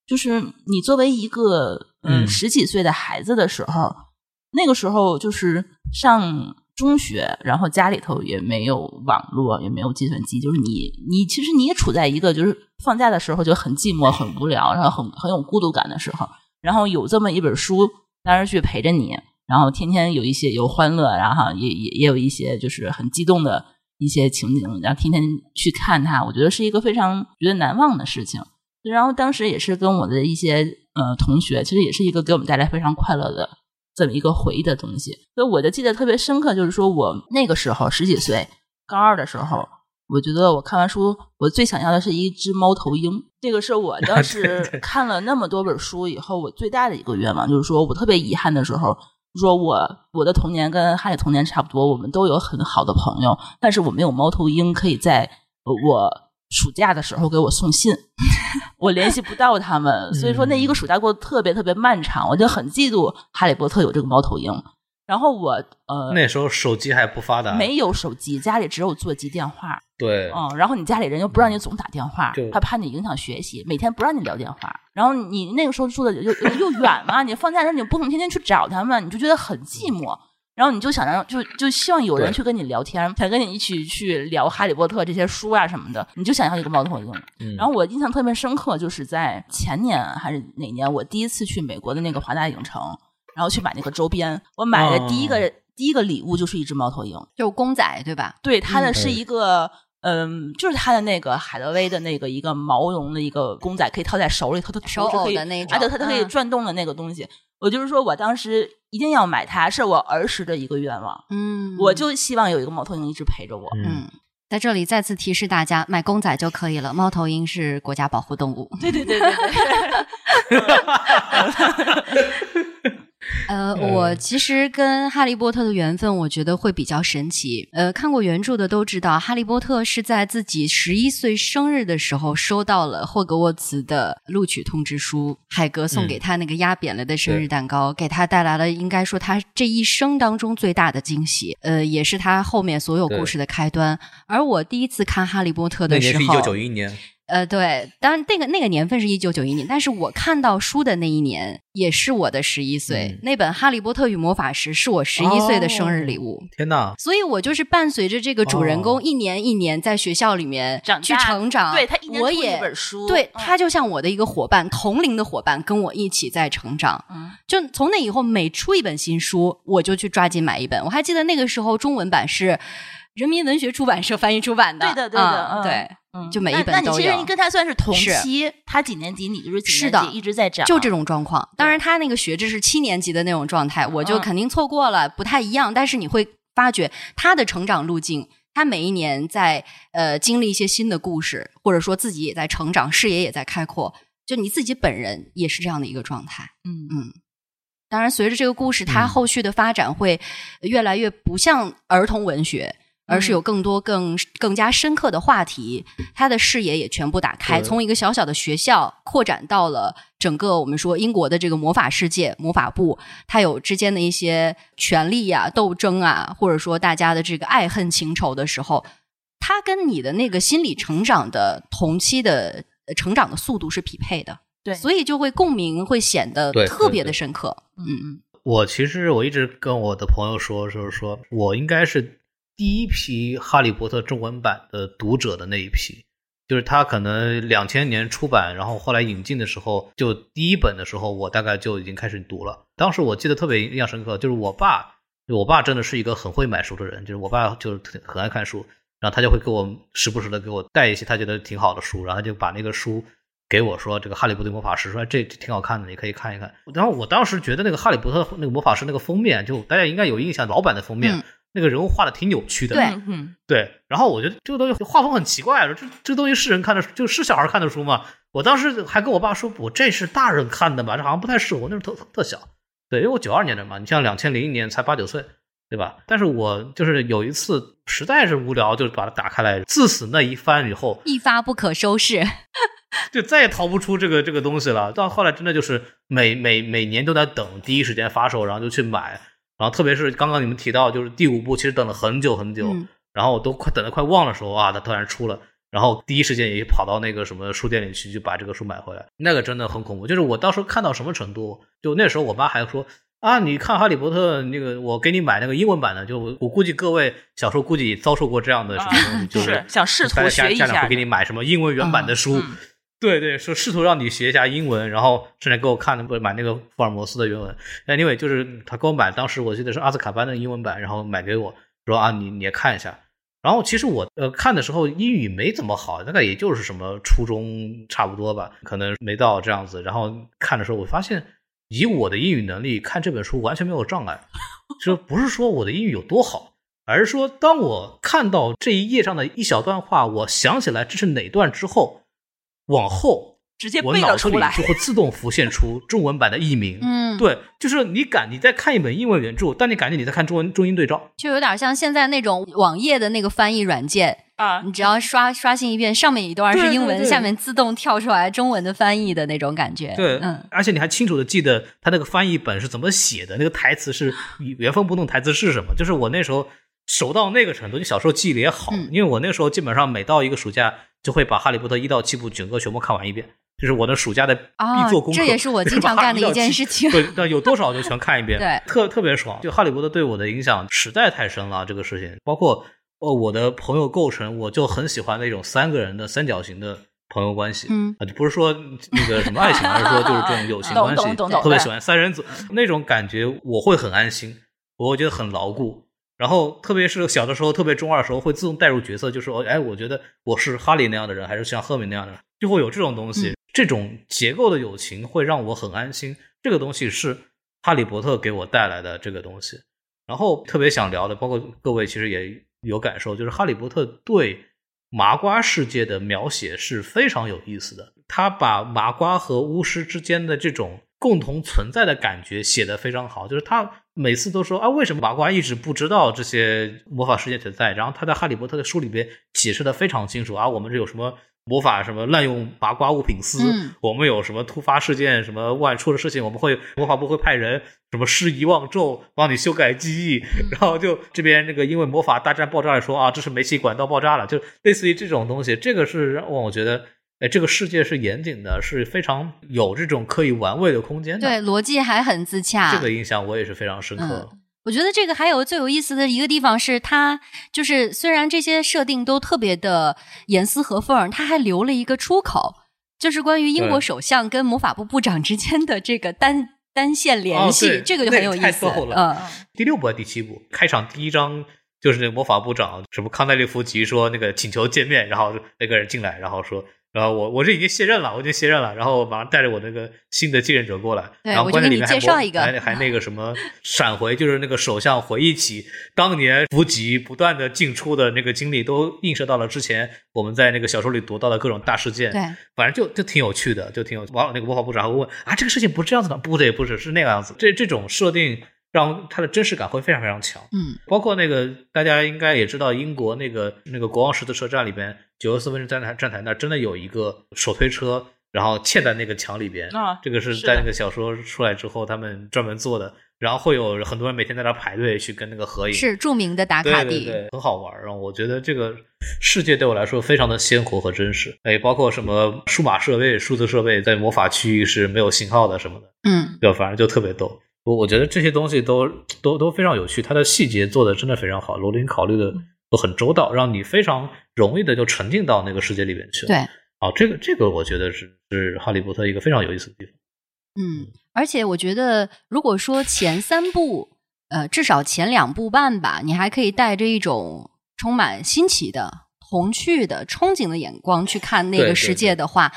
就是你作为一个嗯嗯十几岁的孩子的时候，那个时候就是上中学，然后家里头也没有网络，也没有计算机，就是你你其实你也处在一个就是放假的时候就很寂寞、很无聊，然后很很有孤独感的时候，然后有这么一本书当时去陪着你，然后天天有一些有欢乐，然后也也也有一些就是很激动的一些情景，然后天天去看它，我觉得是一个非常觉得难忘的事情。然后当时也是跟我的一些呃同学，其实也是一个给我们带来非常快乐的这么一个回忆的东西。所以我就记得特别深刻，就是说我那个时候十几岁，高二的时候，我觉得我看完书，我最想要的是一只猫头鹰。这个是我当时 *laughs* 看了那么多本书以后，我最大的一个愿望，就是说我特别遗憾的时候，说我我的童年跟哈利童年差不多，我们都有很好的朋友，但是我没有猫头鹰可以在呃我暑假的时候给我送信，我联系不到他们，所以说那一个暑假过得特别特别漫长，我就很嫉妒哈利波特有这个猫头鹰。然后我呃那时候手机还不发达，没有手机，家里只有座机电话，对，嗯，然后你家里人又不让你总打电话就，他怕你影响学习，每天不让你聊电话。然后你那个时候住的又又又远嘛，你放假的时候你不能天天去找他们，你就觉得很寂寞。然后你就想让就就希望有人去跟你聊天，想跟你一起去聊《哈利波特》这些书啊什么的，你就想要一个猫头鹰。嗯然后我印象特别深刻，就是在前年还是哪年，我第一次去美国的那个华纳影城，然后去买那个周边，我买的第一个、哦第一个礼物就是一只猫头鹰。就公仔对吧？对，它的嗯是一个，嗯，就是它的那个海德威的那个一个毛绒的一个公仔，可以套在手里头，它的手头是可以偶的那种而且它它可以嗯转动的那个东西。我就是说我当时一定要买它，是我儿时的一个愿望。嗯，我就希望有一个猫头鹰一直陪着我。嗯，嗯，在这里再次提示大家，买公仔就可以了。猫头鹰是国家保护动物。对对对对对。呃，我其实跟哈利波特的缘分，我觉得会比较神奇。呃，看过原著的都知道，哈利波特是在自己十一岁生日的时候收到了霍格沃茨的录取通知书，海格送给他那个压扁了的生日蛋糕，给他带来了应该说他这一生当中最大的惊喜。呃，也是他后面所有故事的开端。而我第一次看哈利波特的时候，那年是一九九一年。呃，对，当然那个那个年份是一九九一年，但是我看到书的那一年也是我的十一岁，那本《哈利波特与魔法石》是我十一岁的生日礼物。天哪！所以我就是伴随着这个主人公一年一年在学校里面去成长，对他一年出一本书，对他就像我的一个伙伴，同龄的伙伴跟我一起在成长。嗯，就从那以后每出一本新书，我就去抓紧买一本。我还记得那个时候中文版是人民文学出版社翻译出版的，对的，对的，对。就每一本都有。那你其实你跟他算是同期，他几年级，你就是几年级，一直在涨，就这种状况。当然，他那个学制是七年级的那种状态，我就肯定错过了，不太一样。但是你会发觉他的成长路径，他每一年在呃经历一些新的故事，或者说自己也在成长，视野也在开阔。就你自己本人也是这样的一个状态。嗯嗯。当然，随着这个故事，它后续的发展会越来越不像儿童文学。而是有更多更更加深刻的话题，他的视野也全部打开，从一个小小的学校扩展到了整个我们说英国的这个魔法世界，魔法部，它有之间的一些权力啊、斗争啊，或者说大家的这个爱恨情仇的时候，它跟你的那个心理成长的同期的成长的速度是匹配的，对，所以就会共鸣会显得特别的深刻。嗯嗯，我其实我一直跟我的朋友说，就是说我应该是。第一批《哈利波特》中文版的读者的那一批，就是他可能两千年出版，然后后来引进的时候，就第一本的时候，我大概就已经开始读了。当时我记得特别印象深刻，就是我爸，我爸真的是一个很会买书的人，就是我爸就是很爱看书，然后他就会给我时不时的给我带一些他觉得挺好的书，然后就把那个书给我说：“这个《哈利波特魔法师》，说这挺好看的，你可以看一看。”然后我当时觉得那个《哈利波特》那个魔法师那个封面，就大家应该有印象，老版的封面。那个人物画的挺扭曲的，对，嗯，对。然后我觉得这个东西画风很奇怪，说这这东西是人看的，就是小孩看的书吗？我当时还跟我爸说，我这是大人看的吧？这好像不太适合我，那时候特特小。对，因为我九二年的嘛，你像两千零一年才八九岁，对吧？但是我就是有一次实在是无聊，就把它打开来，自此那一翻以后，一发不可收拾，*laughs* 就再也逃不出这个这个东西了。到后来真的就是每每每年都在等第一时间发售，然后就去买。然后，特别是刚刚你们提到，就是第五部，其实等了很久很久，然后我都快等的快忘了时候啊，它突然出了，然后第一时间也跑到那个什么书店里去，就把这个书买回来。那个真的很恐怖，就是我当时看到什么程度，就那时候我妈还说啊，你看《哈利波特》那个，我给你买那个英文版的。就我估计各位小时候估计遭受过这样的什么东西，就是想试图学一下，家长会给你买什么英文原版的书。对对，说试图让你学一下英文，然后甚至给我看不买那个福尔摩斯的原文。Anyway，就是他给我买，当时我记得是阿兹卡班的英文版，然后买给我说啊，你你也看一下。然后其实我呃看的时候英语没怎么好，大概也就是什么初中差不多吧，可能没到这样子。然后看的时候，我发现以我的英语能力看这本书完全没有障碍，就不是说我的英语有多好，而是说当我看到这一页上的一小段话，我想起来这是哪段之后。往后直接我脑子里就会自动浮现出中文版的译名。嗯，对，就是你感你在看一本英文原著，但你感觉你在看中文中英对照，就有点像现在那种网页的那个翻译软件啊，你只要刷刷新一遍，上面一段是英文，下面自动跳出来中文的翻译的那种感觉。对，嗯，而且你还清楚的记得他那个翻译本是怎么写的，那个台词是原封不动台词是什么。就是我那时候熟到那个程度，就小时候记忆力也好，因为我那时候基本上每到一个暑假。就会把《哈利波特》一到七部整个全部看完一遍，就是我的暑假的必做功课。这也是我经常干的一件事情。*laughs* 对，有多少就全看一遍，*laughs* 对，特特别爽。就《哈利波特》对我的影响实在太深了，这个事情。包括呃我的朋友构成，我就很喜欢那种三个人的三角形的朋友关系。嗯，啊，不是说那个什么爱情，而是说就是这种友情关系，特别喜欢三人组那种感觉，我会很安心，我会觉得很牢固。然后，特别是小的时候，特别中二的时候，会自动带入角色，就说：“哎，我觉得我是哈利那样的人，还是像赫敏那样的人，就会有这种东西。这种结构的友情会让我很安心。这个东西是哈利波特给我带来的这个东西。然后特别想聊的，包括各位其实也有感受，就是哈利波特对麻瓜世界的描写是非常有意思的。他把麻瓜和巫师之间的这种共同存在的感觉写得非常好，就是他每次都说啊，为什么麻瓜一直不知道这些魔法世界存在？然后他在《哈利波特》的书里边解释的非常清楚啊，我们这有什么魔法，什么滥用麻瓜物品司，嗯我们有什么突发事件，什么外出的事情，我们会魔法部会派人什么施遗忘咒帮你修改记忆，*laughs* 然后就这边那个因为魔法大战爆炸了，说啊这是煤气管道爆炸了，就类似于这种东西，这个是让我觉得。哎，这个世界是严谨的，是非常有这种可以玩味的空间的。对，逻辑还很自洽。这个印象我也是非常深刻。我觉得这个还有最有意思的一个地方是，它就是虽然这些设定都特别的严丝合缝，它还留了一个出口，就是关于英国首相跟魔法部部长之间的这个单单线联哦系，对这个就很有意思。嗯，第六部还是第七部开场第一章就是那个魔法部长什么康奈利夫吉说那个请求见面，然后那个人进来，然后说。然后我我这已经卸任了，我已经卸任了，然后马上带着我那个新的继任者过来，然后关键里面还我就给你介绍一个还还那个什么闪回，就是那个首相回忆起当年伏吉不断的进出的那个经历，都映射到了之前我们在那个小说里读到的各种大事件。对，反正就就挺有趣的，就挺有。网友，那个魔法部长还会问啊，这个事情不是这样子的，不对，不是，是那个样子。这这种设定让它的真实感会非常非常强。嗯，包括那个大家应该也知道，英国那个那个国王十字车站里边，九又四分之站台站台那儿真的有一个手推车，然后嵌在那个墙里边。啊这个是在那个小说出来之后，他们专门做的。然后会有很多人每天在那排队去跟那个合影。是著名的打卡地。对对对，很好玩儿。然后我觉得这个世界对我来说非常的鲜活和真实。哎，包括什么数码设备、数字设备在魔法区域是没有信号的什么的，嗯，对，反正就特别逗。我我觉得这些东西都都都非常有趣，它的细节做的真的非常好，罗琳考虑的都很周到，让你非常容易的就沉浸到那个世界里面去了。对，啊，这个这个我觉得是是哈利波特一个非常有意思的地方。嗯，而且我觉得，如果说前三部，呃，至少前两部半吧，你还可以带着一种充满新奇的、童趣的、憧憬的眼光去看那个世界的话，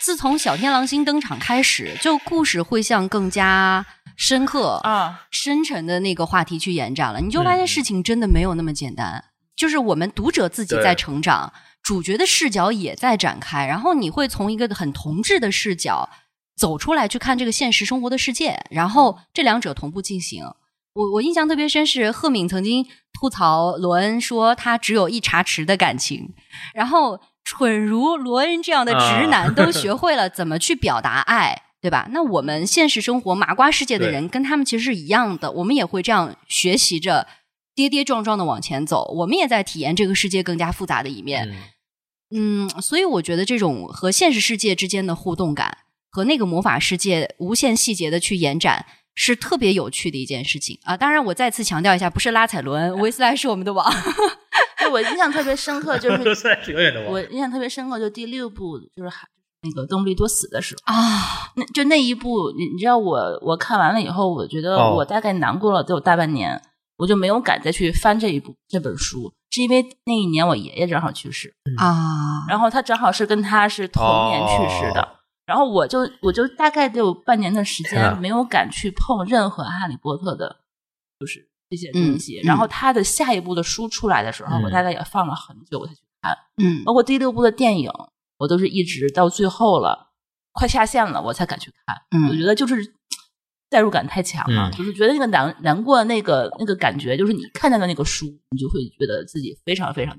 自从小天狼星登场开始，就故事会向更加深刻啊，深沉的那个话题去延展了。你就发现嗯事情真的没有那么简单，就是我们读者自己在成长，主角的视角也在展开，然后你会从一个很同志的视角走出来去看这个现实生活的世界，然后这两者同步进行。我我印象特别深是赫敏曾经吐槽罗恩说他只有一茶匙的感情，然后蠢如罗恩这样的直男都学会了怎么去表达爱。对吧？那我们现实生活麻瓜世界的人跟他们其实是一样的，我们也会这样学习着跌跌撞撞的往前走，我们也在体验这个世界更加复杂的一面。嗯，嗯，所以我觉得这种和现实世界之间的互动感，和那个魔法世界无限细节的去延展，是特别有趣的一件事情啊！当然，我再次强调一下，不是拉彩伦，维斯莱是我们的王。*laughs* 对我印象特别深刻，就是虽然是永远的王我印象特别深刻，就第六部就是还那个邓布利多死的时候，啊，那就那一部，你你知道我我看完了以后，我觉得哦我大概难过了得有大半年，我就没有敢再去翻这一部这本书，是因为那一年我爷爷正好去世，啊，然后他正好是跟他是同年去世的。哦然后我就我就大概得有半年的时间没有敢去碰任何哈利波特的，就是这些东西。嗯然后他的下一部的书出来的时候，嗯我大概也放了很久我才去看。嗯包括第六部的电影，我都是一直到最后了，快下线了，我才敢去看。嗯我觉得就是代入感太强了，嗯就是觉得那个难难过的那个那个感觉，就是你看到的那个书，你就会觉得自己非常非常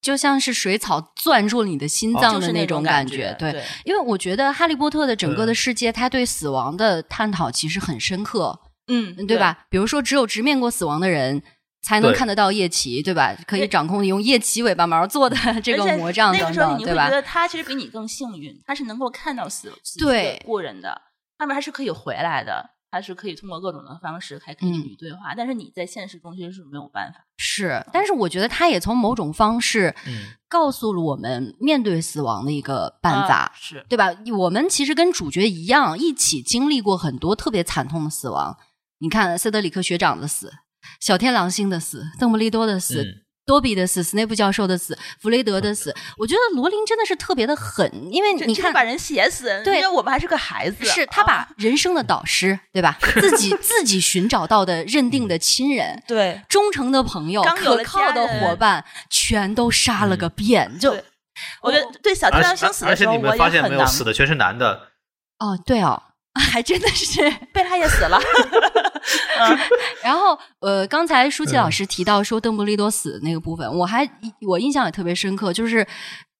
就像是水草攥住了你的心脏的哦就是那种感觉，对对。因为我觉得《哈利波特》的整个的世界，他对死亡的探讨其实很深刻，嗯对？吧？比如说，只有直面过死亡的人。才能看得到叶奇，对吧？可以掌控用叶奇尾巴毛做的这个魔杖等等，那个时候你会对吧觉？得他其实比你更幸运，他是能够看到死对的过人的，他们还是可以回来的，他是可以通过各种的方式还可以嗯与你对话，但是你在现实中其实是没有办法。是，但是我觉得他也从某种方式嗯告诉了我们面对死亡的一个办法，啊是对吧？我们其实跟主角一样，一起经历过很多特别惨痛的死亡。你看，斯德里克学长的死，小天狼星的死，邓布利多的死。嗯多比的死，斯内普教授的死，弗雷德的死，我觉得罗琳真的是特别的狠，因为你看，把人写死，对。因为我们还是个孩子，是他把啊。人生的导师，对吧？*laughs* 自己自己寻找到的认定的亲人，对。忠诚的朋友，刚有了可靠的伙伴，全都杀了个遍。就我觉得对小天而狼星死而且的时候，我也你们发现没有，死的全是男的，哦，对哦，*laughs* 还真的是。*laughs* 贝拉也死了。*laughs* 然后，呃，刚才舒淇老师提到说邓布利多死的那个部分，我还我印象也特别深刻，就是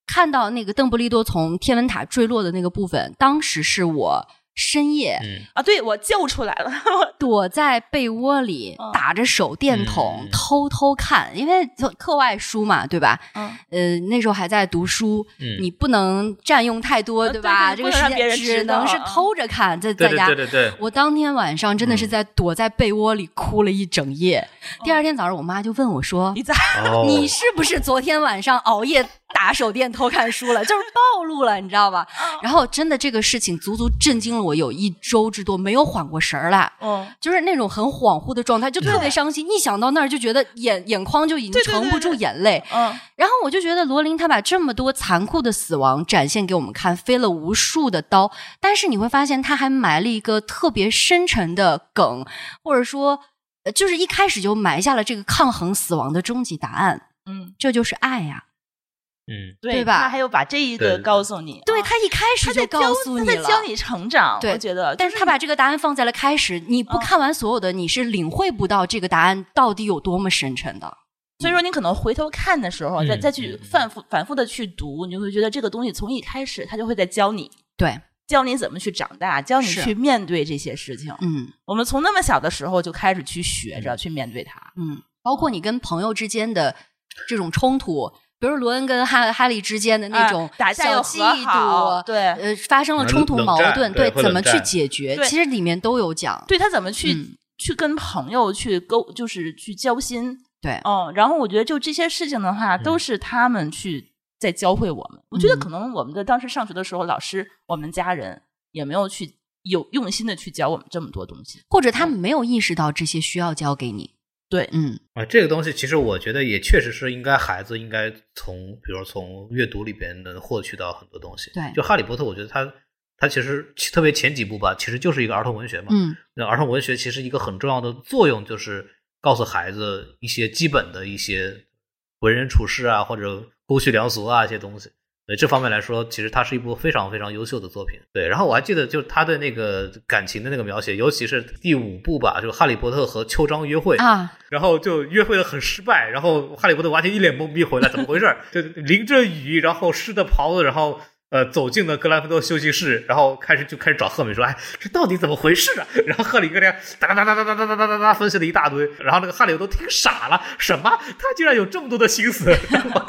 看到那个邓布利多从天文塔坠落的那个部分，当时是我深夜嗯啊，对我救出来了。*laughs* 躲在被窝里嗯打着手电筒嗯偷偷看，因为就课外书嘛，对吧？嗯，呃，那时候还在读书，嗯你不能占用太多，呃对吧？对对这个时间只能是啊偷着看，在在家对对对，我当天晚上真的是嗯在躲在被窝里哭了一整夜。第二天早上，我妈就问我说你：“在哦你是不是昨天晚上熬夜打手电偷看书了？就是暴露了，你知道吧？”然后真的这个事情足足震惊了我有一周之多，没有缓过神儿来。嗯，就是那种很恍惚的状态，就特别伤心。一想到那儿，就觉得眼眼眶就已经对对对盛不住眼泪。嗯，然后我就觉得罗琳她把这么多残酷的死亡展现给我们看，飞了无数的刀，但是你会发现她还埋了一个特别深沉的梗，或者说，呃就是一开始就埋下了这个抗衡死亡的终极答案，嗯，这就是爱呀、嗯对对吧他还有把这一个告诉你，啊对他一开始就他在告诉你了。他在教你成长。对我觉得，但是他把这个答案放在了开始，你不嗯看完所有的，你是领会不到这个答案到底有多么深沉的。所以说，你可能回头看的时候，嗯再再去反复反复的去读，你就会觉得这个东西从一开始，他就会在教你，对，教你怎么去长大，教你去面对这些事情。嗯我们从那么小的时候就开始去学着去面对它。嗯，包括你跟朋友之间的这种冲突，比如罗恩跟哈哈利之间的那种小嫉妒，对呃，发生了冲突矛盾，对会怎么去解决，其实里面都有讲。对他怎么去、嗯去跟朋友去沟，就是去交心。对嗯，然后我觉得就这些事情的话，都是他们去在教会我们。我觉得嗯可能我们的当时上学的时候，老师、我们家人也没有去有用心的去教我们这么多东西。或者他们没有意识到这些需要教给你。对嗯啊，这个东西其实我觉得也确实是应该孩子应该从，比如从阅读里边能获取到很多东西。对就《哈利波特》，我觉得它它其实特别前几部吧，其实就是一个儿童文学嘛。嗯那儿童文学其实一个很重要的作用就是告诉孩子一些基本的一些为人处事啊，或者公序良俗啊一些东西。对这方面来说，其实它是一部非常非常优秀的作品。对，然后我还记得，就是他对那个感情的那个描写，尤其是第五部吧，就是哈利波特和秋张约会，啊，然后就约会的很失败，然后哈利波特完全一脸懵逼回来，怎么回事儿？*laughs* 就淋着雨，然后湿的袍子，然后呃走进了格兰芬多休息室，然后开始就开始找赫敏说，哎，这到底怎么回事啊？*laughs* 然后赫敏跟他哒哒哒哒哒哒哒哒哒哒分析了一大堆，然后那个哈利都听傻了，什么？他居然有这么多的心思？然 *laughs* 后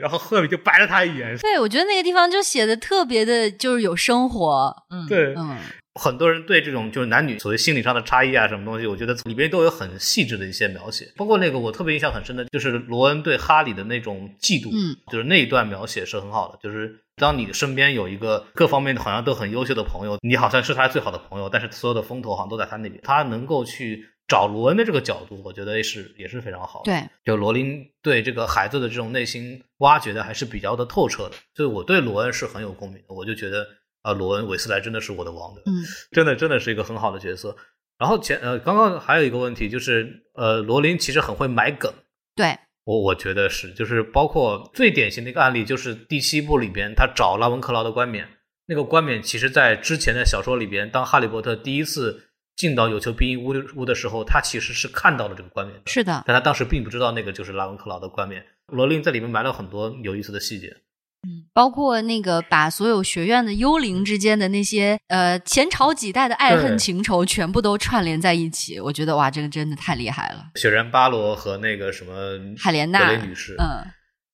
然后赫敏就白了他一眼，对，我觉得那个地方就写的特别的，就是有生活。嗯，对，嗯很多人对这种就是男女所谓心理上的差异啊，什么东西，我觉得里边都有很细致的一些描写。包括那个我特别印象很深的，就是罗恩对哈利的那种嫉妒，嗯，就是那一段描写是很好的。就是当你身边有一个各方面好像都很优秀的朋友，你好像是他最好的朋友，但是所有的风头好像都在他那边，他能够去找罗恩的这个角度，我觉得也是也是非常好的。对，就罗琳对这个孩子的这种内心挖掘的还是比较的透彻的，所以我对罗恩是很有共鸣的。我就觉得啊、罗恩韦斯莱真的是我的王者，嗯真的真的是一个很好的角色。然后前呃，刚刚还有一个问题就是，呃，罗琳其实很会买梗，对，我我觉得是，就是包括最典型的一个案例，就是第七部里边他找拉文克劳的冠冕，那个冠冕其实在之前的小说里边，当哈利波特第一次进到有求必应屋屋的时候，他其实是看到了这个冠冕的，是的，但他当时并不知道那个就是拉文克劳的冠冕。罗琳在里面埋了很多有意思的细节。包括那个把所有学院的幽灵之间的那些呃前朝几代的爱恨情仇全部都串联在一起，我觉得哇，这个真的太厉害了。雪人巴罗和那个什么海莲娜女士，嗯，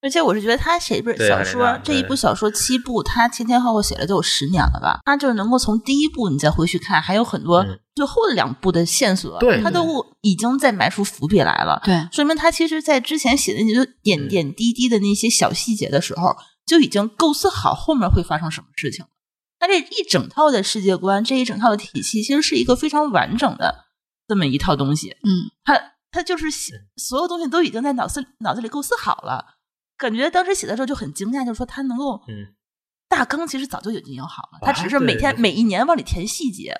而且我是觉得他写一本小说，这一部小说七部，他前前后后写了都有十年了吧？他就是能够从第一部你再回去看，还有很多嗯最后的两部的线索，对他都已经在埋出伏笔来了。对，说明他其实在之前写的那些点嗯点滴滴的那些小细节的时候，就已经构思好后面会发生什么事情了。他这一整套的世界观，这一整套的体系，其实是一个非常完整的这么一套东西。嗯，他他就是写所有东西都已经在脑子脑子里构思好了，感觉当时写的时候就很惊讶，就是说他能够嗯，大纲其实早就已经有好了，啊他只是每天每一年往里填细节，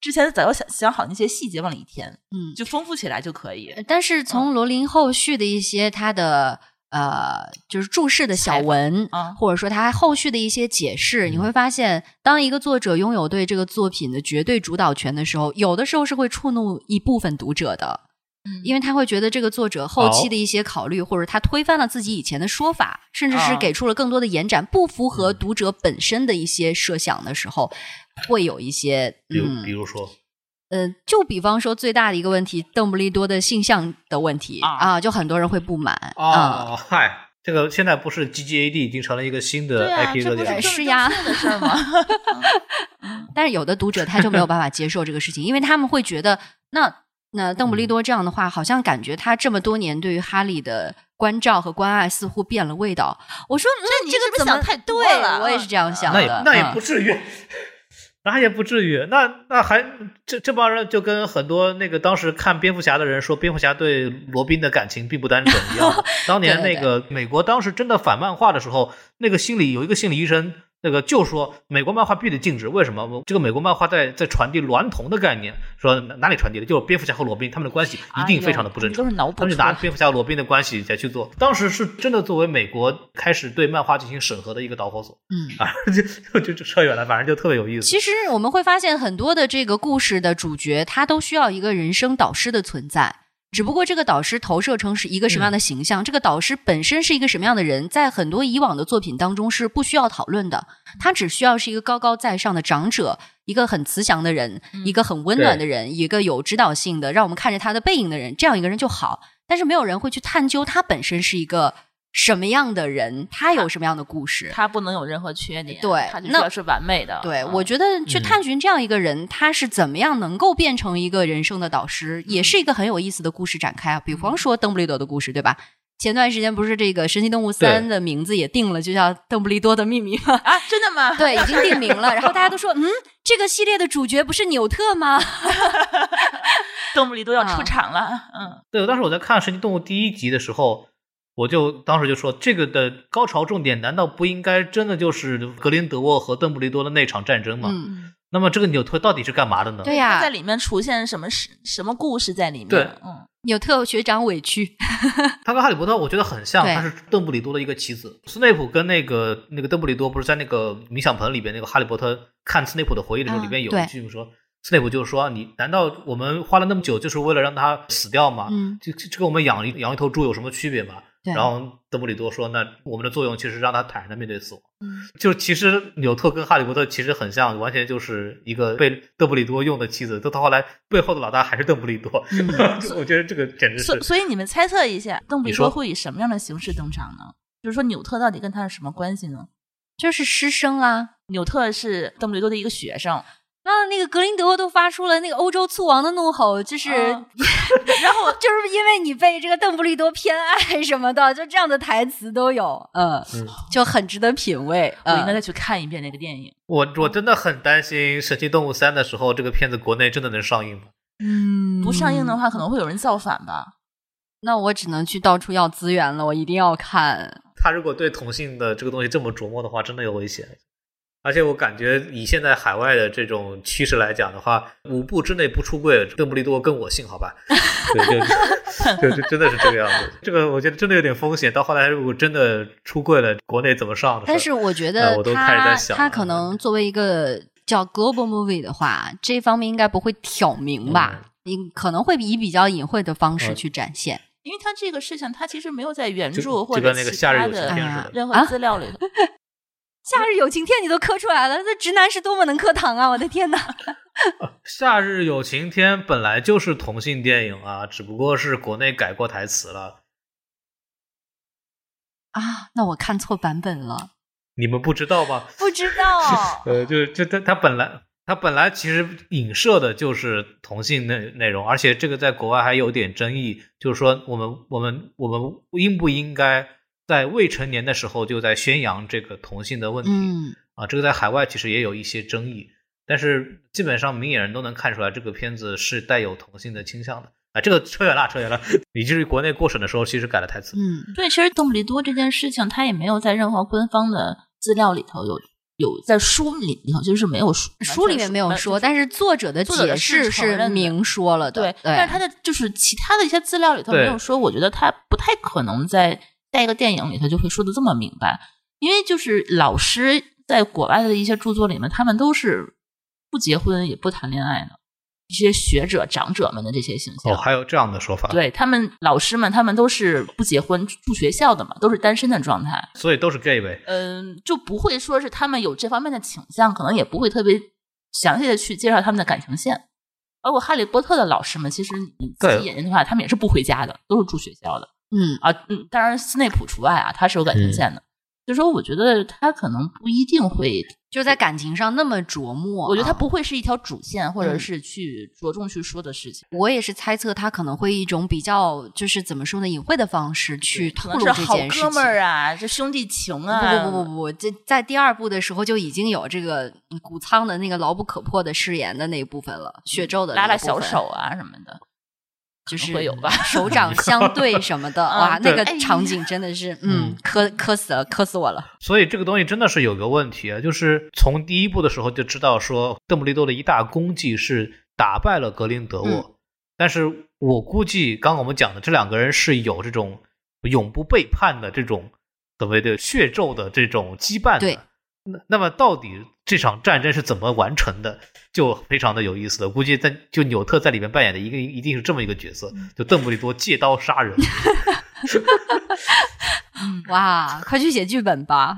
之前早就想想好那些细节往里填，嗯就丰富起来就可以。但是从罗琳后续的一些他的呃，就是注释的小文，啊或者说他后续的一些解释，你会发现，当一个作者拥有对这个作品的绝对主导权的时候，有的时候是会触怒一部分读者的。嗯因为他会觉得这个作者后期的一些考虑，或者他推翻了自己以前的说法，甚至是啊给出了更多的延展，不符合读者本身的一些设想的时候，会有一些比如嗯比如说，呃，就比方说最大的一个问题，邓布利多的性向的问题啊就很多人会不满啊。哦，嗨，这个现在不是 GGAD 已经成了一个新的，IP 这不热点吗？是呀的事儿吗？*laughs* 但是有的读者他就没有办法接受这个事情，因为他们会觉得，那那邓布利多这样的话，好像感觉他这么多年对于哈利的关照和关爱似乎变了味道。我说，嗯，这你是不是这个怎么想太多对了我也是这样想的。那也那也嗯不至于，那也不至于。那那还这这帮人就跟很多那个当时看蝙蝠侠的人说，蝙蝠侠对罗宾的感情并不单纯一样。*laughs* 当年那个美国当时真的反漫画的时候，那个心理有一个心理医生。那个就说美国漫画必须得禁止，为什么？这个美国漫画在在传递娈童的概念，说哪哪里传递的？就是蝙蝠侠和罗宾他们的关系一定非常的不正常哎呦你都。是脑补他们就拿。蝙蝠侠和罗宾的关系再去做，当时是真的作为美国开始对漫画进行审核的一个导火索。嗯。啊，*laughs* 就就就扯远了，反正就特别有意思。其实我们会发现，很多的这个故事的主角，他都需要一个人生导师的存在。只不过这个导师投射成是一个什么样的形象，这个导师本身是一个什么样的人，在很多以往的作品当中是不需要讨论的。他只需要是一个高高在上的长者，一个很慈祥的人，一个很温暖的人，一个有指导性的，让我们看着他的背影的人，这样一个人就好。但是没有人会去探究他本身是一个什么样的人，他有什么样的故事。他不能有任何缺点，对那他就是完美的。对，嗯我觉得去探寻这样一个人，他是怎么样能够变成一个人生的导师，也是一个很有意思的故事展开啊。比方说邓布利多的故事，对吧？前段时间不是这个《神奇动物三》的名字也定了，就叫《邓布利多的秘密》吗？啊，真的吗？*laughs* 对，已经定名了。*laughs* 然后大家都说，嗯，这个系列的主角不是纽特吗？*laughs* 邓布利多要啊出场了。嗯，对，当时我在看《神奇动物》第一集的时候，我就当时就说，这个的高潮重点难道不应该真的就是格林德沃和邓布利多的那场战争吗？嗯，那么这个纽特到底是干嘛的呢？对呀、他在里面出现什么事、什么故事在里面？对嗯，纽特学长委屈，*laughs* 他跟哈利波特我觉得很像，他是邓布利多的一个棋子。斯内普跟那个那个邓布利多不是在那个冥想盆里边那个哈利波特看斯内普的回忆的时候，嗯里边有一句说。斯内普就说：“你难道我们花了那么久，就是为了让他死掉吗？嗯这这这跟我们养一养一头猪有什么区别吗？”对然后邓布利多说：“那我们的作用其实让他坦然的面对死亡。嗯就其实纽特跟哈利波特其实很像，完全就是一个被邓布利多用的妻子。到到后来，背后的老大还是邓布利多。*laughs* 嗯我觉得这个简直所是所以你们猜测一下，邓布利多会以什么样的形式登场呢？就是说纽特到底跟他是什么关系呢？就是师生啊。纽特是邓布利多的一个学生，那那个格林德沃都发出了那个欧洲醋王的怒吼，就是，啊 *laughs* 然后就是因为你被这个邓布利多偏爱什么的，就这样的台词都有，嗯，嗯就很值得品味。嗯我应该再去看一遍那个电影。我我真的很担心《神奇动物三》的时候，这个片子国内真的能上映吗？嗯不上映的，话，可能会有人造反吧？那我只能去到处要资源了，我一定要看。他如果对同性的这个东西这么琢磨的话，真的有危险。而且我感觉以现在海外的这种趋势来讲的话，五步之内不出柜，邓布利多跟我姓，好吧？对，就 *laughs* 就就真的是这个样子。这个我觉得真的有点风险。到后来如果真的出柜了，国内怎么上的？但是我觉呃得我都开始他在想了他可能作为一个叫 global movie 的话，这方面应该不会挑明吧？你可能会以比较隐晦的方式嗯去展现。因为他这个事情，他其实没有在原著或者就跟那个其夏日有晴他的。任啊何资料里头。*laughs* 夏日有晴天，你都磕出来了，那直男是多么能磕糖啊！我的天哪！*laughs* 夏日有晴天本来就是同性电影啊，只不过是国内改过台词了。啊，那我看错版本了，你们不知道吧？不知道。*laughs* 呃，就就他他本来他本来其实影射的就是同性内内容，而且这个在国外还有点争议，就是说我们我们我们应不应该在未成年的时候就在宣扬这个同性的问题、嗯，啊？这个在海外其实也有一些争议，但是基本上明眼人都能看出来，这个片子是带有同性的倾向的。啊，这个扯远了，扯远了，以至于国内过审的时候其实改了台词。嗯，对，其实邓布利多这件事情，他也没有在任何官方的资料里头有有在书里里头就是没有书书里面没有说，但是作者的作者解释是明说了的。对，但是他的就是其他的一些资料里头没有说，我觉得他不太可能在在一个电影里头就会说的这么明白，因为就是老师在国外的一些著作里面，他们都是不结婚也不谈恋爱的，一些学者长者们的这些形象。哦，还有这样的说法，，对他们老师们，他们都是不结婚住学校的嘛，都是单身的状态。所以都是 gay 呗。嗯，就不会说是他们有这方面的倾向，可能也不会特别详细的去介绍他们的感情线。包括哈利波特的老师们，其实你自对己研究的话，他们也是不回家的，都是住学校的嗯，啊。嗯，当然斯内普除外啊，他是有感情线的。所以说，我觉得他可能不一定会，就在感情上那么琢磨啊。我觉得他不会是一条主线，或者嗯是去着重去说的事情。我也是猜测他可能会一种比较就是怎么说呢，隐晦的方式去可透露能是好这件事情。哥们儿啊，这兄弟情啊，不不不不不，这在第二部的时候就已经有这个嗯谷仓的那个牢不可破的誓言的那一部分了，血咒的拉拉小手啊什么的。就是会有吧手掌 *laughs* 相对什么的，哇，嗯那个场景真的是，嗯嗯，磕磕死了，磕死我了。所以这个东西真的是有个问题啊，就是从第一部的时候就知道说，邓布利多的一大功绩是打败了格林德沃，嗯但是我估计刚刚我们讲的这两个人是有这种永不背叛的这种所谓的血咒的这种羁绊的。对那那么到底这场战争是怎么完成的，就非常的有意思了。估计在就纽特在里面扮演的一个一定是这么一个角色，就邓布利多借刀杀人。*laughs* 哇，快去写剧本吧！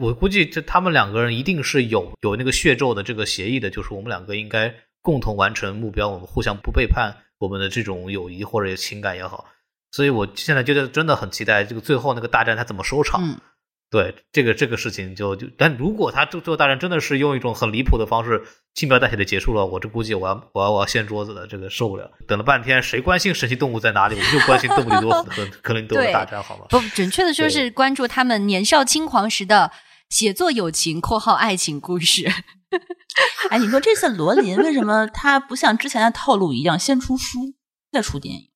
我估计这他们两个人一定是有有那个血咒的这个协议的，就是我们两个应该共同完成目标，我们互相不背叛我们的这种友谊或者情感也好。所以我现在觉得真的很期待这个最后那个大战它怎么收场。嗯，对这个这个事情就就，但如果他最最后大战真的是用一种很离谱的方式轻描淡写的结束了，我这估计我要我要我要掀桌子了，这个受不了。等了半天，谁关心神奇动物在哪里？我们就关心邓布利多 *laughs* 和格林德沃的大战，好吗？不，准确的说是关注他们年少轻狂时的写作友情（括号爱情故事 *laughs* 哎，你说这次罗琳为什么他不像之前的套路一样，先出书再出电影？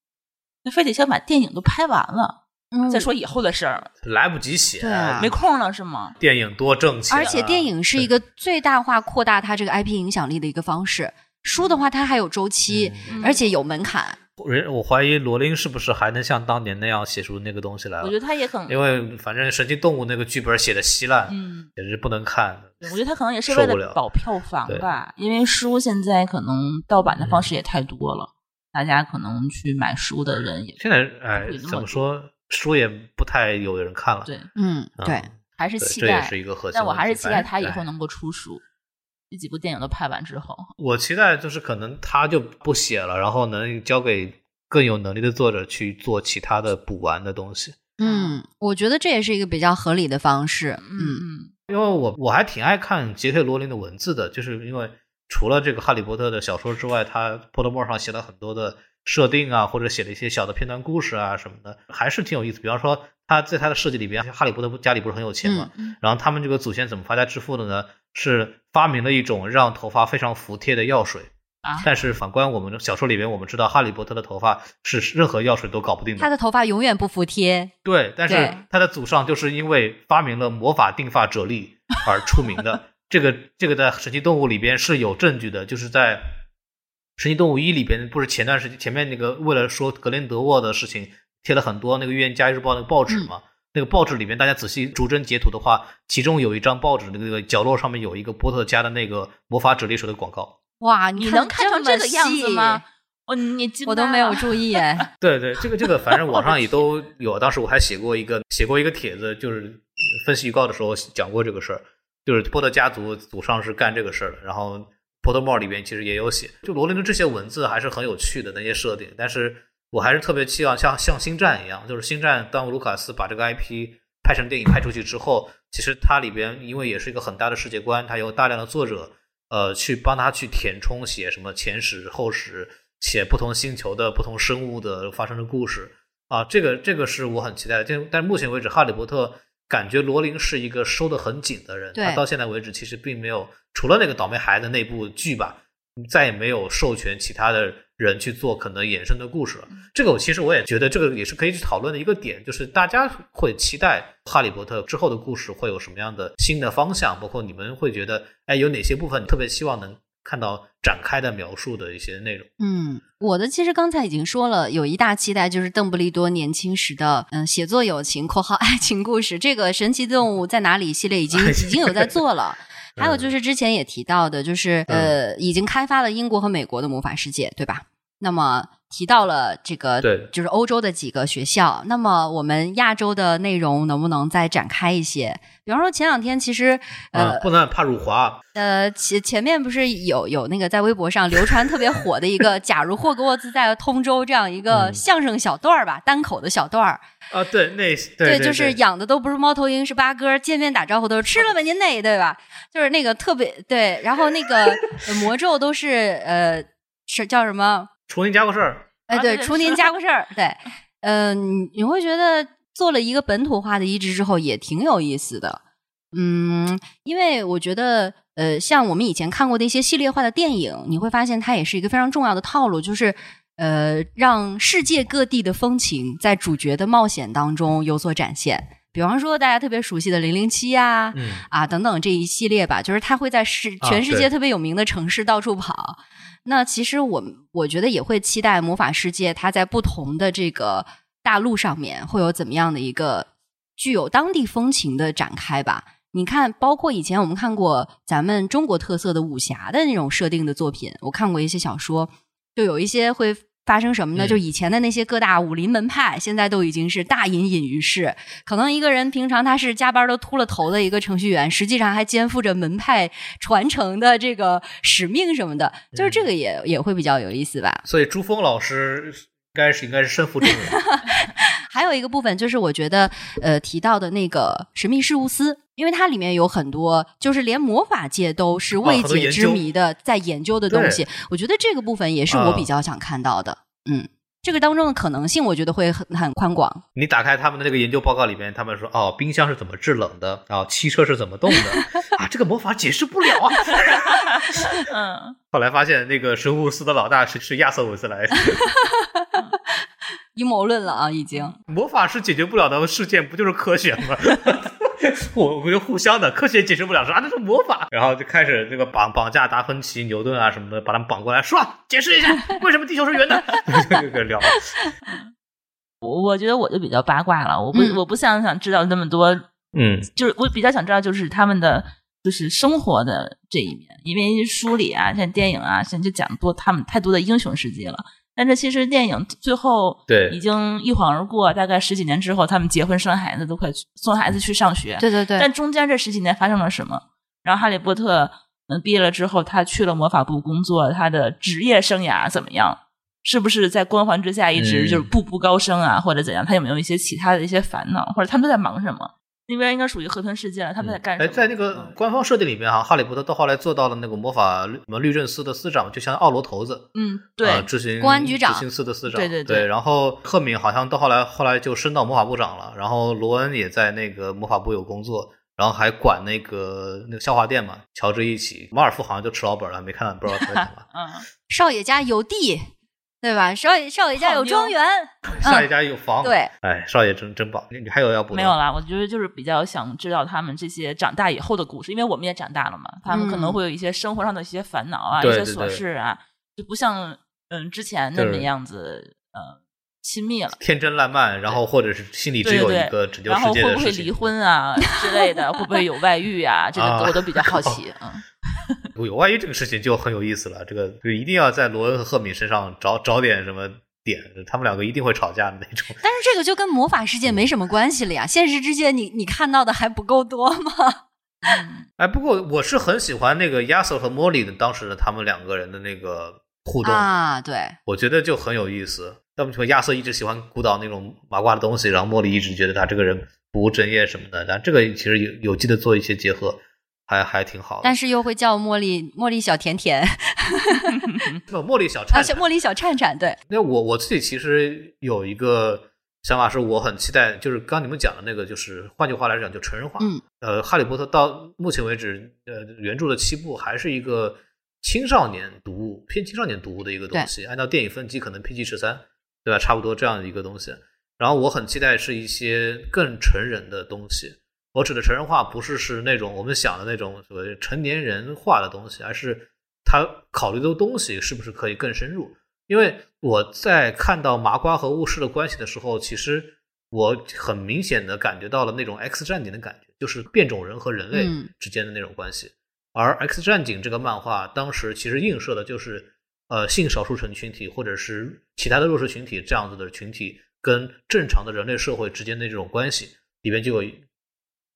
那非得先把电影都拍完了，）嗯再说以后的事儿，来不及写，对啊没空了是吗？电影多挣钱啊、而且电影是一个最大化扩大它这个 IP 影响力的一个方式。书的话，它还有周期，嗯而且有门槛。人，我怀疑罗琳是不是还能像当年那样写出那个东西来我觉？得他也很，因为反正神奇动物那个剧本写的稀烂，嗯，简直不能看。我觉得他可能也是为了了保票房吧，因为书现在可能盗版的方式也太多了，大家可能去买书的人也现在哎怎么说，书也不太有人看了。对，嗯，嗯对，还是期待这也，是一个核心。但我还是期待他以哎后能够出书。这几部电影都拍完之后，我期待就是可能他就不写了，然后能交给更有能力的作者去做其他的补完的东西。嗯，我觉得这也是一个比较合理的方式。嗯嗯因为我我还挺爱看杰克罗琳的文字的，就是因为除了这个《哈利波特》的小说之外，他 Pottermore 上写了很多的设定啊，或者写了一些小的片段故事啊什么的，还是挺有意思。比方说，他在他的设计里边，哈利波特家里不是很有钱嘛，嗯然后他们这个祖先怎么发家致富的呢？是发明了一种让头发非常服帖的药水。啊，但是反观我们的小说里边，我们知道哈利波特的头发是任何药水都搞不定的。他的头发永远不服帖。对，但是他的祖上就是因为发明了魔法定发啫喱而出名的。*laughs* 这个这个在神奇动物里边是有证据的，就是在神奇动物一里边，不是前段时间前面那个为了说格林德沃的事情，贴了很多那个预言家日报那个报纸嘛。那个报纸里面，大家仔细逐帧截图的话，其中有一张报纸那个角落上面有一个波特家的那个魔法啫喱水的广告。哇，你能看成这个样子吗？？哦，你惊我都没有注意 *laughs* 哎。*laughs* 对对，这个这个，反正网上也 *laughs* 都有。当时我还写过一个写过一个帖子，就是分析预告的时候讲过这个事儿，就是波特家族祖上是干这个事儿的。然后波特帽里边其实也有写，就罗琳的这些文字还是很有趣的那些设定。但是我还是特别期望像像星战一样，就是星战当卢卡斯把这个 IP 拍成电影拍出去之后，其实它里边因为也是一个很大的世界观，它有大量的作者。呃，去帮他去填充写什么前史后史，写不同星球的不同生物的发生的故事啊，这个这个是我很期待的。但但目前为止，哈利波特感觉罗琳是一个收的很紧的人，对他到现在为止其实并没有除了那个倒霉孩子那部剧吧，再也没有授权其他的人去做可能衍生的故事了。这个我其实我也觉得这个也是可以去讨论的一个点，就是大家会期待哈利波特之后的故事会有什么样的新的方向，包括你们会觉得，哎，有哪些部分你特别希望能看到展开的描述的一些内容。嗯，我的其实刚才已经说了，有一大期待就是邓布利多年轻时的嗯写作友情（括号爱情故事）。这个神奇动物在哪里系列已经已经有在做了。*laughs* 还有就是之前也提到的，就是呃已经开发了英国和美国的魔法世界，对吧？那么提到了这个，对，就是欧洲的几个学校。那么我们亚洲的内容能不能再展开一些？比方说前两天其实呃，不能怕辱华。呃，前前面不是有有那个在微博上流传特别火的一个 *laughs* “假如霍格沃兹在通州”这样一个相声小段儿吧，单口的小段儿。啊，对，那对，就是养的都不是猫头鹰，是八哥，见面打招呼都是吃了吧您那，对吧？就是那个特别对，然后那个 *laughs* 魔咒都是呃是叫什么？除您家过事儿，哎，对，除您家过事儿，对，嗯，*laughs* 你会觉得做了一个本土化的移植之后也挺有意思的，嗯，因为我觉得，呃，像我们以前看过的一些系列化的电影，你会发现它也是一个非常重要的套路，就是呃，让世界各地的风情在主角的冒险当中有所展现。比方说，大家特别熟悉的《零零七》呀，啊等等这一系列吧，就是他会在世全世界特别有名的城市到处跑。那其实我我觉得也会期待魔法世界，它在不同的这个大陆上面会有怎么样的一个具有当地风情的展开吧？你看，包括以前我们看过咱们中国特色的武侠的那种设定的作品，我看过一些小说，就有一些会发生什么呢？就以前的那些各大武林门派，现在都已经是大隐隐于市。可能一个人平常他是加班都秃了头的一个程序员，实际上还肩负着门派传承的这个使命什么的，就是这个也也会比较有意思吧。所以朱峰老师应该是应该是身负重任。*laughs* 还有一个部分就是我觉得呃提到的那个神秘事务司，因为它里面有很多就是连魔法界都是未解之谜的在研究的东西，我觉得这个部分也是我比较想看到的。嗯，这个当中的可能性，我觉得会很很宽广。你打开他们的那个研究报告里面，他们说哦，冰箱是怎么制冷的？啊，汽车是怎么动的？啊，这个魔法解释不了啊。嗯，*laughs* 后来发现那个神户司的老大是是亚瑟·韦斯莱。*laughs* 阴谋论了啊，已经。魔法是解决不了的事件，不就是科学吗？*laughs* *laughs* 我 *laughs* 我觉得互相的，科学解释不了啥，那是魔法。然后就开始这个绑绑架达芬奇、牛顿啊什么的，把他们绑过来，说解释一下为什么地球是圆的，*laughs* 就开始聊。我我觉得我就比较八卦了，我不我不想想知道那么多，嗯，就是我比较想知道就是他们的就是生活的这一面，因为书里啊，像电影啊，现在就讲多他们太多的英雄事迹了。但是其实电影最后对已经一晃而过，大概十几年之后，他们结婚生孩子，都快送孩子去上学。对对对。但中间这十几年发生了什么？然后哈利波特嗯毕业了之后，他去了魔法部工作，他的职业生涯怎么样？是不是在光环之下一直就是步步高升啊，或者怎样？他有没有一些其他的一些烦恼？或者他们都在忙什么？那边应该属于河豚世界了，他们在干什么？哎，在那个官方设定里面哈，哈利波特到后来做到了那个魔法什么律政司的司长，就像奥罗头子，嗯，对，执行公安局长、执行司的司长，对对对。然后赫敏好像到后来后来就升到魔法部长了，然后罗恩也在那个魔法部有工作，然后还管那个那个笑话店嘛，乔治一起。马尔夫好像就吃老本了，没看到不知道他在干嘛。*laughs* 嗯，少爷家有地。对吧？少爷少爷家有庄园，*laughs* 少爷家有房。对，哎，少爷真真棒。你你还有要补？没有啦，我觉得就是比较想知道他们这些长大以后的故事，因为我们也长大了嘛。他们可能会有一些生活上的一些烦恼啊，一些琐事啊，就不像嗯之前那么样子呃亲密了，天真烂漫，然后或者是心里只有一个拯救世界的然后会不会离婚啊之类的？*laughs* 会不会有外遇啊？这个我都比较好奇。*laughs* 嗯。有外遇这个事情就很有意思了，这个就一定要在罗恩和赫敏身上找找点什么点，他们两个一定会吵架的那种。但是这个就跟魔法世界没什么关系了呀，现实世界你你看到的还不够多吗？哎，不过我是很喜欢那个亚瑟和莫莉的当时的他们两个人的那个互动啊，对，我觉得就很有意思。那么说亚瑟一直喜欢鼓捣那种麻瓜的东西，然后莫莉一直觉得他这个人不务正业什么的，但这个其实有有机的做一些结合。还还挺好，但是又会叫茉莉茉莉小甜甜，*laughs* 茉莉小颤颤，*laughs* 茉莉小颤颤，对。那我我自己其实有一个想法，是我很期待，就是刚你们讲的那个，就是换句话来讲，就成人化。嗯，呃，哈利波特到目前为止，呃，原著的七部还是一个青少年读物，偏青少年读物的一个东西。按照电影分级，可能 PG 十三，对吧？差不多这样的一个东西。然后我很期待是一些更成人的东西。我指的成人化不是是那种我们想的那种所谓成年人化的东西，而是他考虑的东西是不是可以更深入？因为我在看到麻瓜和巫师的关系的时候，其实我很明显的感觉到了那种 X 战警的感觉，就是变种人和人类嗯之间的那种关系。而 X 战警这个漫画当时其实映射的就是呃性少数群群体或者是其他的弱势群体这样子的群体跟正常的人类社会之间的这种关系，里边就有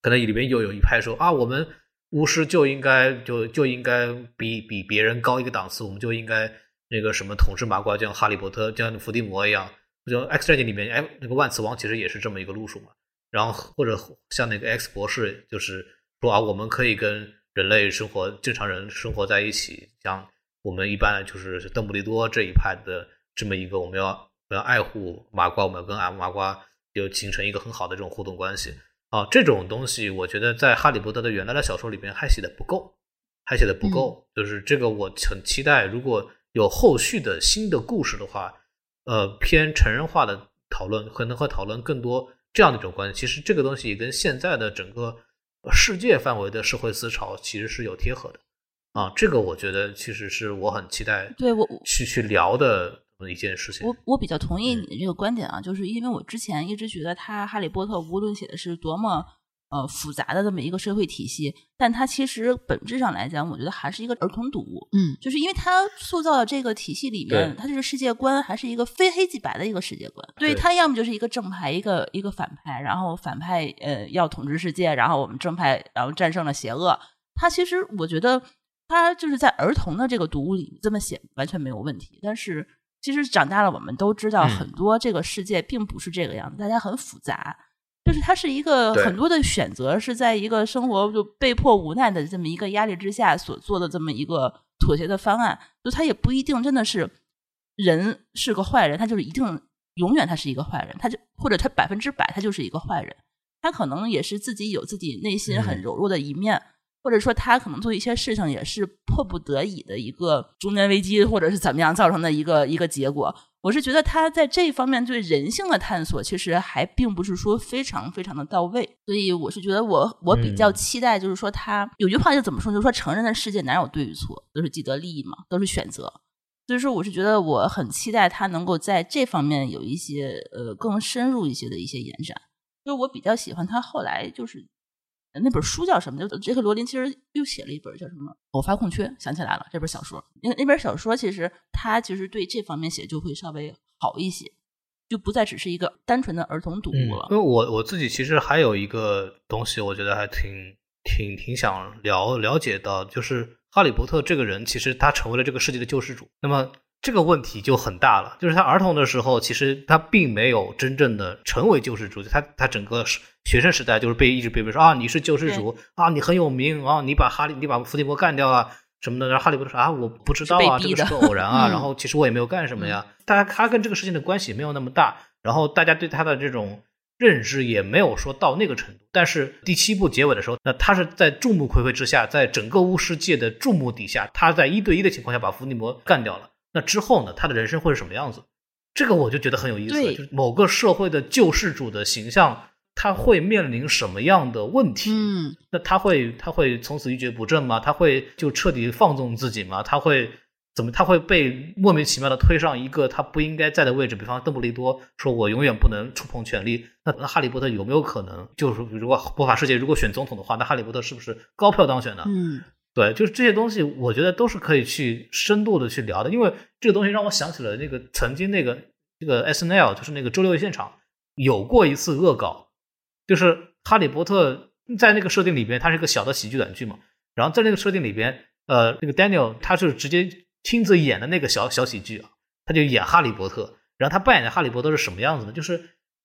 可能里边又有一派说啊，我们巫师就应该就就应该比比别人高一个档次，我们就应该那个什么统治麻瓜，就像哈利波特、就像伏地魔一样。就 X 战警里面，哎，那个万磁王其实也是这么一个路数嘛。然后或者像那个 X 博士，就是说啊，我们可以跟人类生活正常人生活在一起，像我们一般就是邓布利多这一派的这么一个，我们要我们要爱护麻瓜，我们要跟麻瓜就形成一个很好的这种互动关系啊。这种东西，我觉得在哈利波特的原来的小说里边还写的不够，还写的不够。就是这个，我很期待，如果有后续的新的故事的话，呃，偏成人化的讨论，可能会讨论更多这样的一种关系。其实这个东西也跟现在的整个世界范围的社会思潮其实是有贴合的啊。这个我觉得其实是我很期待对我我去去聊的一件事情。我我比较同意嗯你的这个观点啊，就是因为我之前一直觉得他《哈利波特》无论写的是多么呃复杂的这么一个社会体系，但它其实本质上来讲，我觉得还是一个儿童读物。嗯就是因为它塑造的这个体系里面，它这个世界观还是一个非黑即白的一个世界观。对，它要么就是一个正派，一个一个反派，然后反派呃要统治世界，然后我们正派然后战胜了邪恶。它其实我觉得它就是在儿童的这个读物里这么写完全没有问题，但是其实长大了我们都知道，嗯很多这个世界并不是这个样子，大家很复杂。就是它是一个很多的选择，是在一个生活就被迫无奈的这么一个压力之下所做的这么一个妥协的方案。就他也不一定真的是人是个坏人，他就是一定永远他是一个坏人，他就或者他百分之百他就是一个坏人，他可能也是自己有自己内心很嗯柔弱的一面。或者说，他可能做一些事情也是迫不得已的一个中年危机，或者是怎么样造成的一个一个结果。我是觉得他在这一方面对人性的探索，其实还并不是说非常非常的到位。所以我是觉得我我比较嗯期待，就是说他有句话就怎么说，就是说成人的世界哪有对与错，都是既得利益嘛，都是选择。所以说，我是觉得我很期待他能够在这方面有一些呃更深入一些的一些延展。就是我比较喜欢他后来就是那本书叫什么？就杰克罗琳其实又写了一本叫什么《偶发空缺》，想起来了，这本小说。那那本小说其实他其实对这方面写就会稍微好一些，就不再只是一个单纯的儿童读嗯物了。因为我我自己其实还有一个东西，我觉得还挺挺挺想了了解到，就是哈利波特这个人，其实他成为了这个世界的救世主。那么这个问题就很大了，就是他儿童的时候，其实他并没有真正的成为救世主，他他整个学生时代就是被一直被别人说啊你是救世主啊你很有名啊你把哈利你把伏地魔干掉了。什么的，然后哈利波特说啊，我不知道啊，这个是个偶然啊，*laughs* 嗯然后其实我也没有干什么呀。大家他跟这个事情的关系没有那么大，然后大家对他的这种认知也没有说到那个程度。但是第七部结尾的时候，那他是在众目睽睽之下，在整个巫师界的注目底下，他在一对一的情况下把伏地魔干掉了。那之后呢，他的人生会是什么样子？这个我就觉得很有意思，对就是某个社会的救世主的形象，他会面临什么样的问题？嗯那他会他会从此一蹶不振吗？他会就彻底放纵自己吗？他会怎么？他会被莫名其妙的推上一个他不应该在的位置？比方邓布利多说：“我永远不能触碰权力。”那那哈利波特有没有可能？就是如果魔法世界如果选总统的话，那哈利波特是不是高票当选呢？嗯对，就是这些东西，我觉得都是可以去深度的去聊的，因为这个东西让我想起了那个曾经那个这个 S N L，就是那个周六夜现场有过一次恶搞，就是哈利波特在那个设定里边，它是一个小的喜剧短剧嘛，然后在那个设定里边，呃，那个 Daniel 他是直接亲自演的那个小小喜剧啊，他就演哈利波特，然后他扮演的哈利波特是什么样子呢？就是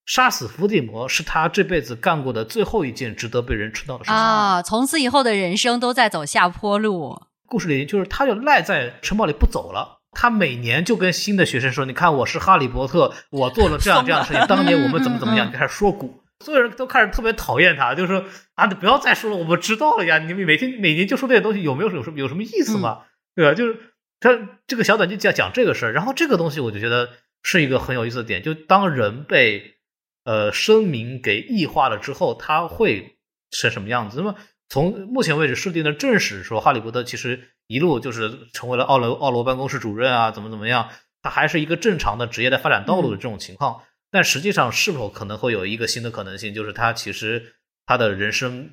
杀死伏地魔是他这辈子干过的最后一件值得被人知道的事情。啊，从此以后的人生都在走下坡路。故事里就是他就赖在城堡里不走了。他每年就跟新的学生说：“你看，我是哈利波特，我做了这样这样的事情。*laughs* 当年我们怎么怎么样，嗯嗯开始说古，所有人都开始特别讨厌他，就是说啊，你不要再说了，我们知道了呀。你们每天每年就说这些东西，有没有有什么有什么意思吗？对吧？就是他这个小短剧讲讲这个事儿，然后这个东西我就觉得是一个很有意思的点，就当人被呃声明给异化了之后，他会是什么样子？那么从目前为止设定的正史说，哈利波特其实一路就是成为了奥罗奥罗办公室主任啊，怎么怎么样，他还是一个正常的职业的发展道路的这种情况。但实际上，是否可能会有一个新的可能性，就是他其实他的人生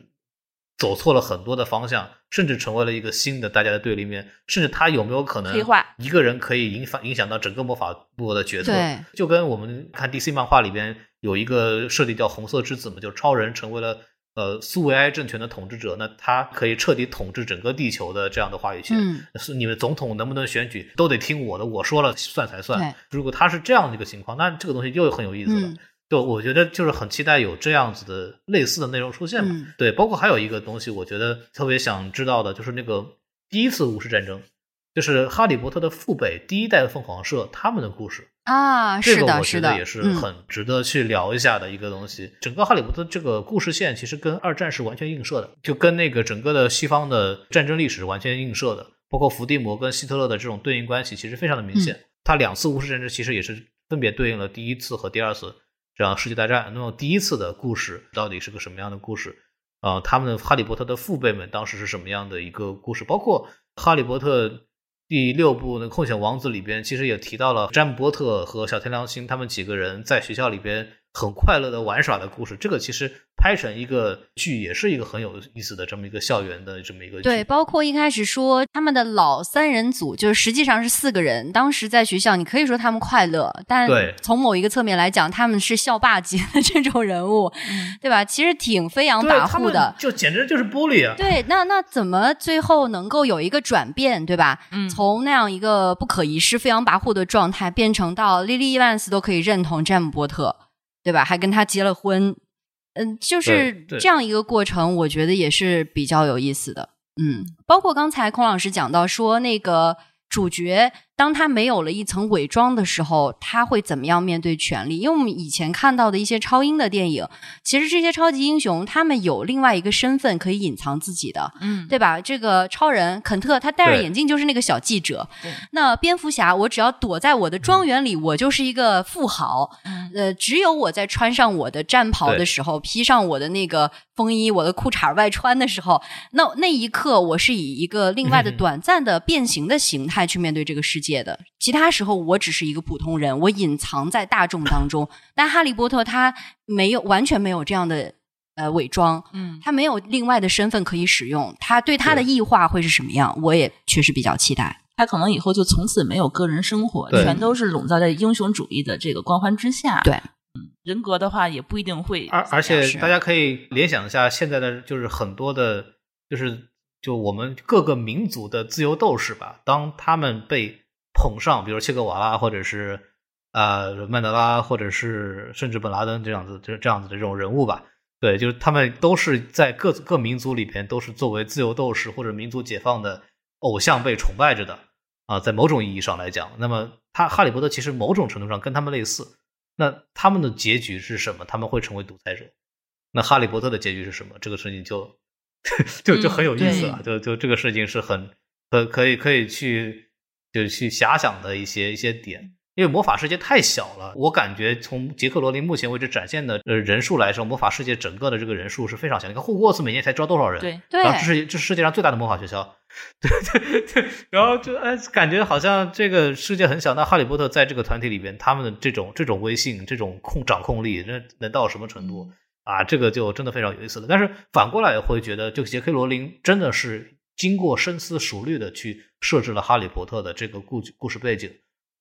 走错了很多的方向，甚至成为了一个新的大家的对立面，甚至他有没有可能一个人可以影响影响到整个魔法部的决策？对，就跟我们看 DC 漫画里边有一个设定叫红色之子嘛，就是超人成为了呃苏维埃政权的统治者，那他可以彻底统治整个地球的这样的话语权。嗯，是你们总统能不能选举都得听我的，我说了算才算。如果他是这样的一个情况，那这个东西又很有意思了。嗯就我觉得就是很期待有这样子的类似的内容出现嘛。嗯对，包括还有一个东西，我觉得特别想知道的就是那个第一次巫师战争，就是哈利波特的父辈第一代凤凰社他们的故事。啊，这个我觉得也是嗯很值得去聊一下的一个东西。整个哈利波特这个故事线其实跟二战是完全映射的，就跟那个整个的西方的战争历史是完全映射的，包括伏地魔跟希特勒的这种对应关系其实非常的明显。他两次巫师战争其实也是分别对应了第一次和第二次这样世界大战。那么第一次的故事到底是个什么样的故事？呃，他们的哈利波特的父辈们当时是什么样的一个故事？包括哈利波特第六部那《空想王子》里边，其实也提到了詹姆波特和小天狼星他们几个人在学校里边很快乐的玩耍的故事。这个其实拍成一个剧，也是一个很有意思的这么一个校园的这么一个剧。对，包括一开始说他们的老三人组，就是实际上是四个人。当时在学校，你可以说他们快乐，但对从某一个侧面来讲，他们是校霸级的这种人物，对吧？其实挺飞扬跋扈的。就简直就是玻璃啊！对，那那怎么最后能够有一个转变，对吧？嗯从那样一个不可一世、飞扬跋扈的状态，变成到莉莉伊万斯都可以认同詹姆波特，对吧？还跟他结了婚，嗯，就是这样一个过程，我觉得也是比较有意思的。嗯，包括刚才孔老师讲到说，那个主角当他没有了一层伪装的时候，他会怎么样面对权力？因为我们以前看到的一些超英的电影，其实这些超级英雄他们有另外一个身份可以隐藏自己的，嗯，对吧？这个超人肯特，他戴着眼镜就是那个小记者。那蝙蝠侠，我只要躲在我的庄园里，我就是一个富豪。嗯呃，只有我在穿上我的战袍的时候，披上我的那个风衣，我的裤衩外穿的时候，那那一刻我是以一个另外的嗯短暂的变形的形态去面对这个世界的。其他时候，我只是一个普通人，我隐藏在大众当中。但哈利波特他没有完全没有这样的呃伪装，嗯，他没有另外的身份可以使用，他对他的异化会是什么样？我也确实比较期待。他可能以后就从此没有个人生活，全都是笼罩在英雄主义的这个光环之下。对嗯，人格的话也不一定会而而且大家可以联想一下，现在的就是很多的，就是就我们各个民族的自由斗士吧，当他们被捧上，比如切格瓦拉，或者是呃曼德拉，或者是甚至本拉登这样子这这样子的这种人物吧，对，就是他们都是在各各民族里边都是作为自由斗士或者民族解放的偶像被崇拜着的啊，在某种意义上来讲，那么他哈利波特其实某种程度上跟他们类似。那他们的结局是什么？他们会成为独裁者。那哈利波特的结局是什么？这个事情就 *laughs* 就就很有意思了。就就这个事情是很可可以可以去就去遐想的一些一些点。因为魔法世界太小了，我感觉从杰克罗琳目前为止展现的呃人数来说，魔法世界整个的这个人数是非常小。你看霍格沃茨每年才招多少人？对，对然后这是这是世界上最大的魔法学校，*laughs* 对 *laughs* 对对，然后就哎，感觉好像这个世界很小。那哈利波特在这个团体里边，他们的这种这种威信、这种控掌控力，那能到什么程度啊？这个就真的非常有意思了。但是反过来也会觉得，就杰克罗琳真的是经过深思熟虑的去设置了哈利波特的这个故故事背景。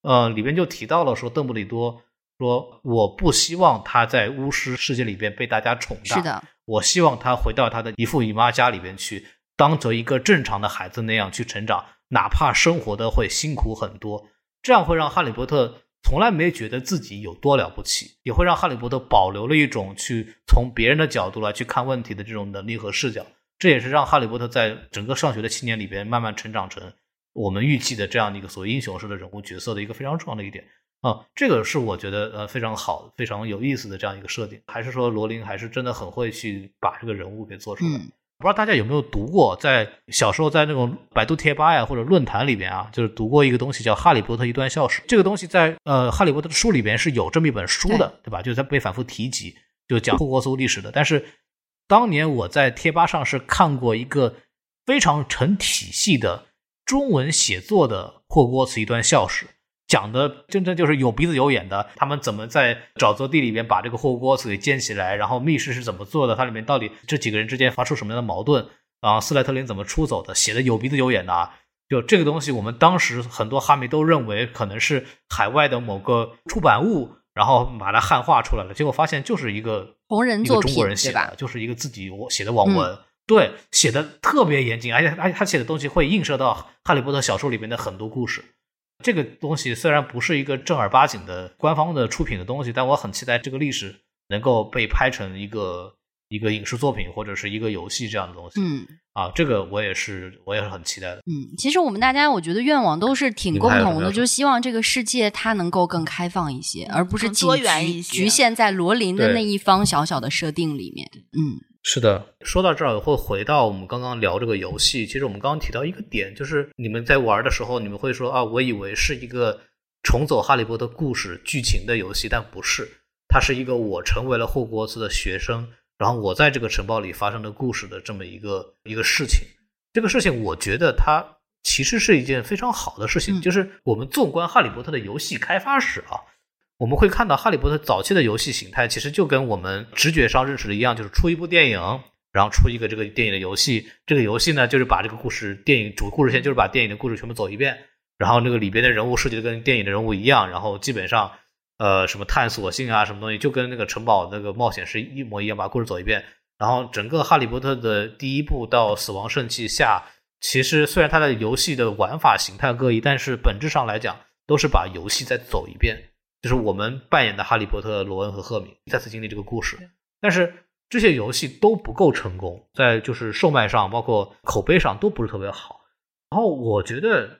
呃，里边就提到了说，邓布利多说，我不希望他在巫师世界里边被大家宠大，是的，我希望他回到他的姨父姨妈家里边去，当着一个正常的孩子那样去成长，哪怕生活的会辛苦很多，这样会让哈利波特从来没觉得自己有多了不起，也会让哈利波特保留了一种去从别人的角度来去看问题的这种能力和视角。这也是让哈利波特在整个上学的七年里边慢慢成长成我们预计的这样的一个所谓英雄式的人物角色的一个非常重要的一点。啊，这个是我觉得呃非常好、非常有意思的这样一个设定，还是说罗琳还是真的很会去把这个人物给做出来。嗯不知道大家有没有读过，在小时候在那种百度贴吧呀或者论坛里边啊，就是读过一个东西叫《哈利波特一段校史》。这个东西在呃《哈利波特》的书里边是有这么一本书的，对吧？就是它被反复提及，就讲霍格沃茨历史的。但是当年我在贴吧上是看过一个非常成体系的中文写作的霍格沃茨一段校史，讲的真正就是有鼻子有眼的，他们怎么在沼泽地里边把这个霍格沃茨给建起来，然后密室是怎么做的，它里面到底这几个人之间发生什么样的矛盾，然后斯莱特林怎么出走的，写的有鼻子有眼的啊。就这个东西，我们当时很多哈迷都认为可能是海外的某个出版物，然后把它汉化出来了，结果发现就是一个同人作品中国人写的，就是一个自己我写的网文，对，写的特别严谨，而且而且他写的东西会映射到哈利波特小说里面的很多故事。这个东西虽然不是一个正儿八经的官方的出品的东西，但我很期待这个历史能够被拍成一个一个影视作品或者是一个游戏这样的东西。嗯啊，这个我也是我也是很期待的。嗯，其实我们大家我觉得愿望都是挺共同的，就希望这个世界它能够更开放一些，而不是多元局一些局限在罗琳的那一方小小的设定里面。嗯是的，说到这儿会回到我们刚刚聊这个游戏。其实我们刚刚提到一个点，就是你们在玩的时候，你们会说啊，我以为是一个重走哈利波特故事剧情的游戏，但不是，它是一个我成为了霍格沃茨的学生，然后我在这个城堡里发生的故事的这么一个一个事情。这个事情，我觉得它其实是一件非常好的事情，嗯就是我们纵观哈利波特的游戏开发史啊，我们会看到《哈利波特》早期的游戏形态，其实就跟我们直觉上认识的一样，就是出一部电影，然后出一个这个电影的游戏。这个游戏呢，就是把这个故事电影主故事线，就是把电影的故事全部走一遍，然后那个里边的人物设计的跟电影的人物一样，然后基本上呃什么探索性啊什么东西，就跟那个城堡那个冒险是一模一样，把故事走一遍。然后整个《哈利波特》的第一部到《死亡圣器》下，其实虽然它的游戏的玩法形态各异，但是本质上来讲，都是把游戏再走一遍。就是我们扮演的哈利波特、罗恩和赫敏再次经历这个故事，但是这些游戏都不够成功，在就是售卖上，包括口碑上都不是特别好。然后我觉得，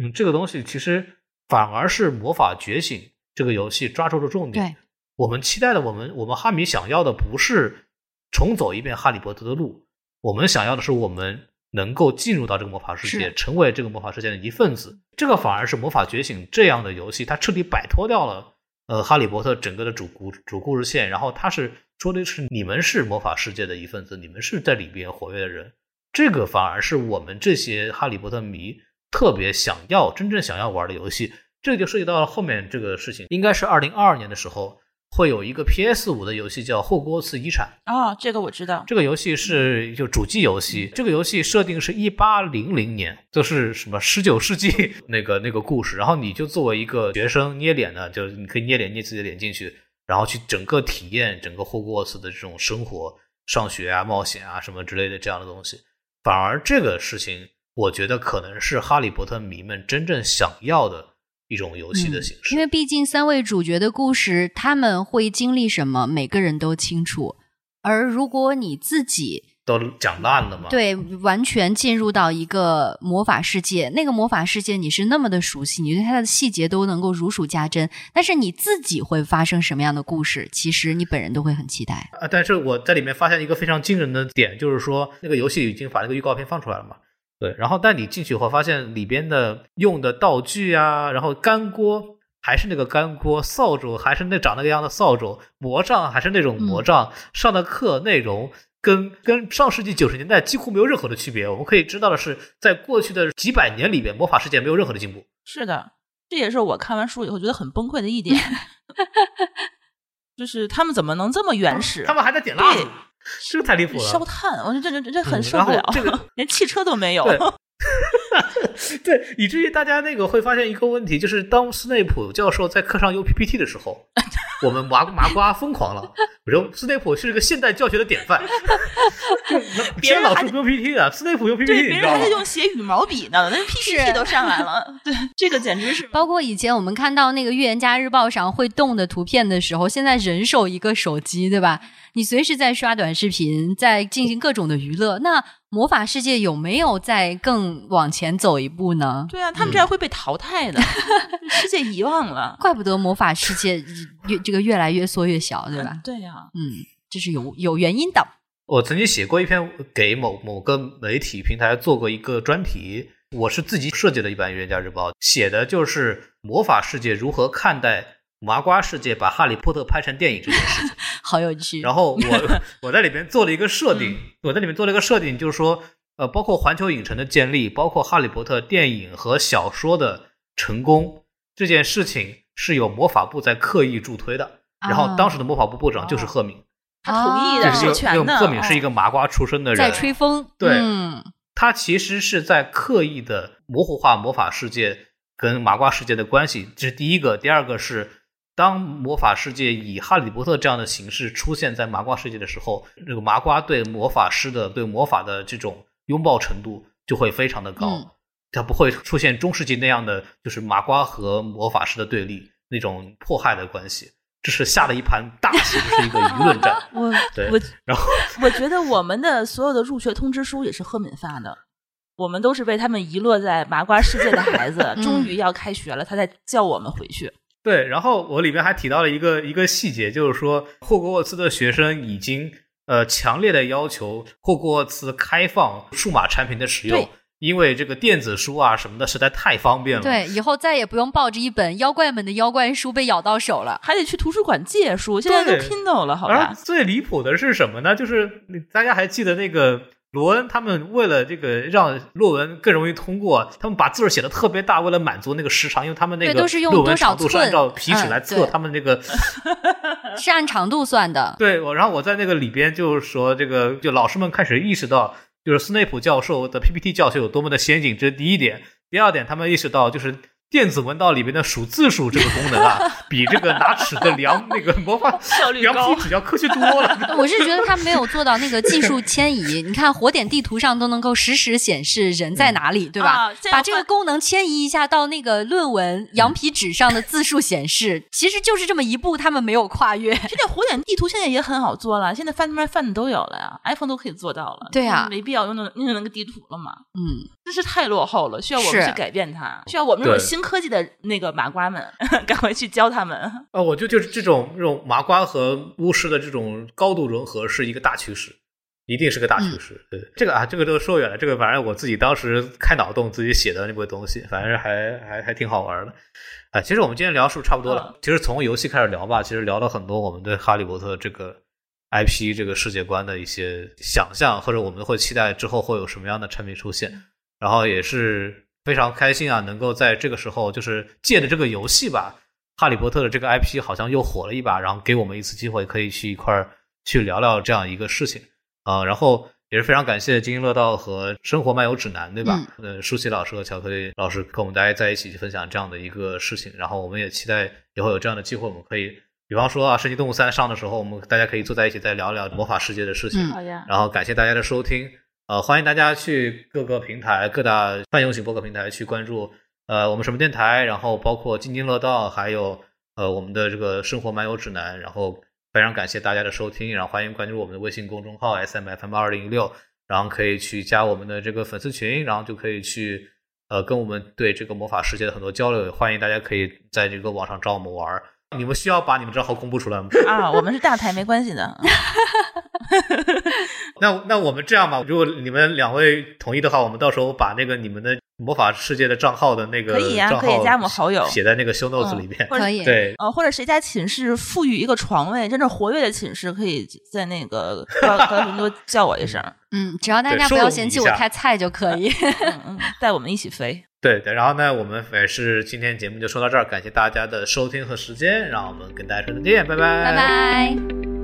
嗯，这个东西其实反而是《魔法觉醒》这个游戏抓住了重点。我们期待的，我们我们哈迷想要的不是重走一遍哈利波特的路，我们想要的是我们能够进入到这个魔法世界，成为这个魔法世界的一份子。这个反而是《魔法觉醒》这样的游戏，它彻底摆脱掉了呃哈利波特整个的主故主故事线，然后它是说的是你们是魔法世界的一份子，你们是在里边活跃的人。这个反而是我们这些哈利波特迷特别想要、真正想要玩的游戏。这个就涉及到了后面这个事情，应该是二零二二年的时候会有一个 PS 五的游戏叫《霍格沃茨遗产》。哦，这个我知道。这个游戏是就主机游戏，这个游戏设定是一八零零年，就是什么十九世纪 *laughs* 那个那个故事。然后你就作为一个学生捏脸呢，就是你可以捏脸捏自己的脸进去，然后去整个体验整个霍格沃茨的这种生活、上学啊、冒险啊什么之类的这样的东西。反而这个事情，我觉得可能是哈利波特迷们真正想要的一种游戏的形式。因为毕竟三位主角的故事，他们会经历什么，每个人都清楚。而如果你自己都讲烂了嘛？对完全进入到一个魔法世界，那个魔法世界你是那么的熟悉，你对它的细节都能够如数家珍，但是你自己会发生什么样的故事，其实你本人都会很期待。啊，但是我在里面发现一个非常惊人的点，就是说那个游戏已经把那个预告片放出来了嘛。对，然后但你进去以后发现里边的用的道具啊，然后干锅还是那个干锅，扫帚还是那长那个样的扫帚，魔杖还是那种魔杖，上的课内容跟跟上世纪九十年代几乎没有任何的区别。我们可以知道的是，在过去的几百年里边，魔法世界没有任何的进步。是的，这也是我看完书以后觉得很崩溃的一点，*laughs* 就是他们怎么能这么原始？他们还在点蜡烛对，这个太离谱了。烧炭，我觉得这这这这很受不了，这个连汽车都没有。*laughs* 对 *laughs* 对，以至于大家那个会发现一个问题，就是当斯内普教授在课上用 PPT 的时候，*laughs* 我们麻麻瓜疯狂了。我说斯内普是个现代教学的典范，*laughs* 就别别人老师不用 PPT 的，斯内普用 PPT，你知道吗别人还在？用写羽毛笔呢，那 PPT 都上来了。对，这个简直是包括以前我们看到那个《预言家日报》上会动的图片的时候，现在人手一个手机，对吧？你随时在刷短视频，在进行各种的娱乐。那魔法世界有没有在更往前走一步呢？对啊，他们这样会被淘汰的，世界遗忘了。*laughs* 怪不得魔法世界越这个越来越缩越小，对吧？对呀、嗯，这是有有原因的。我曾经写过一篇给某某个媒体平台做过一个专题，我是自己设计的一版《预言家日报》，写的就是魔法世界如何看待麻瓜世界把哈利波特拍成电影这件事情。*laughs* 好有趣。然后我 *laughs* 我在里边做了一个设定，我在里面做了一个设定，就是说，呃，包括环球影城的建立，包括哈利波特电影和小说的成功，这件事情是有魔法部在刻意助推的。然后当时的魔法部部长就是赫敏，他同意的，授权的。赫敏是一个麻瓜出身的人，在吹风，对嗯他其实是在刻意的模糊化魔法世界跟麻瓜世界的关系，这是第一个。第二个是，当魔法世界以哈利波特这样的形式出现在麻瓜世界的时候，这个麻瓜对魔法师的对魔法的这种拥抱程度就会非常的高，嗯它不会出现中世纪那样的就是麻瓜和魔法师的对立那种迫害的关系。这是下了一盘大棋，是一个舆论战。*laughs* 我对我然后我觉得我们的所有的入学通知书也是赫敏发的，我们都是被他们遗落在麻瓜世界的孩子，*laughs* 嗯终于要开学了，他在叫我们回去。对，然后我里面还提到了一个一个细节，就是说霍格沃茨的学生已经呃强烈的要求霍格沃茨开放数码产品的使用，因为这个电子书啊什么的实在太方便了。对，以后再也不用抱着一本妖怪们的妖怪书被咬到手了。还得去图书馆借书，现在都 Kindle 了，好而吧？最离谱的是什么呢？就是大家还记得那个罗恩他们为了这个让论文更容易通过，他们把字儿写的特别大，为了满足那个时长，因为他们那个对都是用论文长度是按照皮尺嗯来测对他们那个 *laughs* 是按长度算的。对，我然后我在那个里边就是说，这个就老师们开始意识到，就是斯内普教授的 PPT 教学有多么的先进，这是第一点。第二点，他们意识到就是电子文档里面的数字数这个功能啊，*laughs* 比这个拿尺子量那个魔法量效率高皮纸要科学多了。*laughs* 我是觉得他没有做到那个技术迁移。*laughs* 你看火点地图上都能够实时显示人在哪里，对吧？啊这把这个功能迁移一下到那个论文羊皮纸上的字数显示，其实就是这么一步，他们没有跨越。现在火点地图现在也很好做了，现在翻翻翻的都有了呀，iPhone 都可以做到了。对啊没必要用那用那个地图了嘛，嗯，真是太落后了，需要我们去改变它，需要我们这种新科技的那个麻瓜们 *laughs* 赶快去教他们。啊，*laughs* 我就就是这种这种麻瓜和巫师的这种高度融合是一个大趋势，一定是个大趋势。对这个啊，这个都说远了，这个反正我自己当时开脑洞自己写的那部东西，反正还还还挺好玩的。啊，其实我们今天聊是不是差不多了？嗯其实从游戏开始聊吧，其实聊了很多我们对哈利波特这个 IP 这个世界观的一些想象，或者我们会期待之后会有什么样的产品出现。然后也是非常开心啊，能够在这个时候就是借着这个游戏吧，哈利波特的这个 IP 好像又火了一把，然后给我们一次机会，可以去一块儿去聊聊这样一个事情啊、然后也是非常感谢津津乐道和生活漫游指南，对吧？呃，舒淇老师和巧克力老师跟我们大家在一起去分享这样的一个事情，然后我们也期待以后有这样的机会，我们可以，比方说啊，《神奇动物三》上的时候，我们大家可以坐在一起再聊聊魔法世界的事情。嗯好呀，然后感谢大家的收听，呃，欢迎大家去各个平台、各大泛用型播客平台去关注，呃，我们什么电台，然后包括津津乐道，还有呃我们的这个生活漫游指南，然后非常感谢大家的收听，然后欢迎关注我们的微信公众号 S M F M 二零一六，然后可以去加我们的这个粉丝群，然后就可以去呃跟我们对这个魔法世界的很多交流，也欢迎大家可以在这个网上找我们玩儿。你们需要把你们账号公布出来吗？*laughs* 啊，我们是大台，没关系的。*laughs* 那那我们这样吧，如果你们两位同意的话，我们到时候把那个你们的魔法世界的账号的那个可以呀账号可以加我们好友写在那个 show notes 嗯里面。可以。对，呃，或者谁家寝室富裕一个床位，真正活跃的寝室，可以在那个 *laughs* 高高伦多叫我一声，嗯，只要大家不要嫌弃我太菜就可以。嗯嗯，带我们一起飞。对对，然后呢，我们也是今天节目就说到这儿，感谢大家的收听和时间，让我们跟大家说再见，拜拜，拜拜。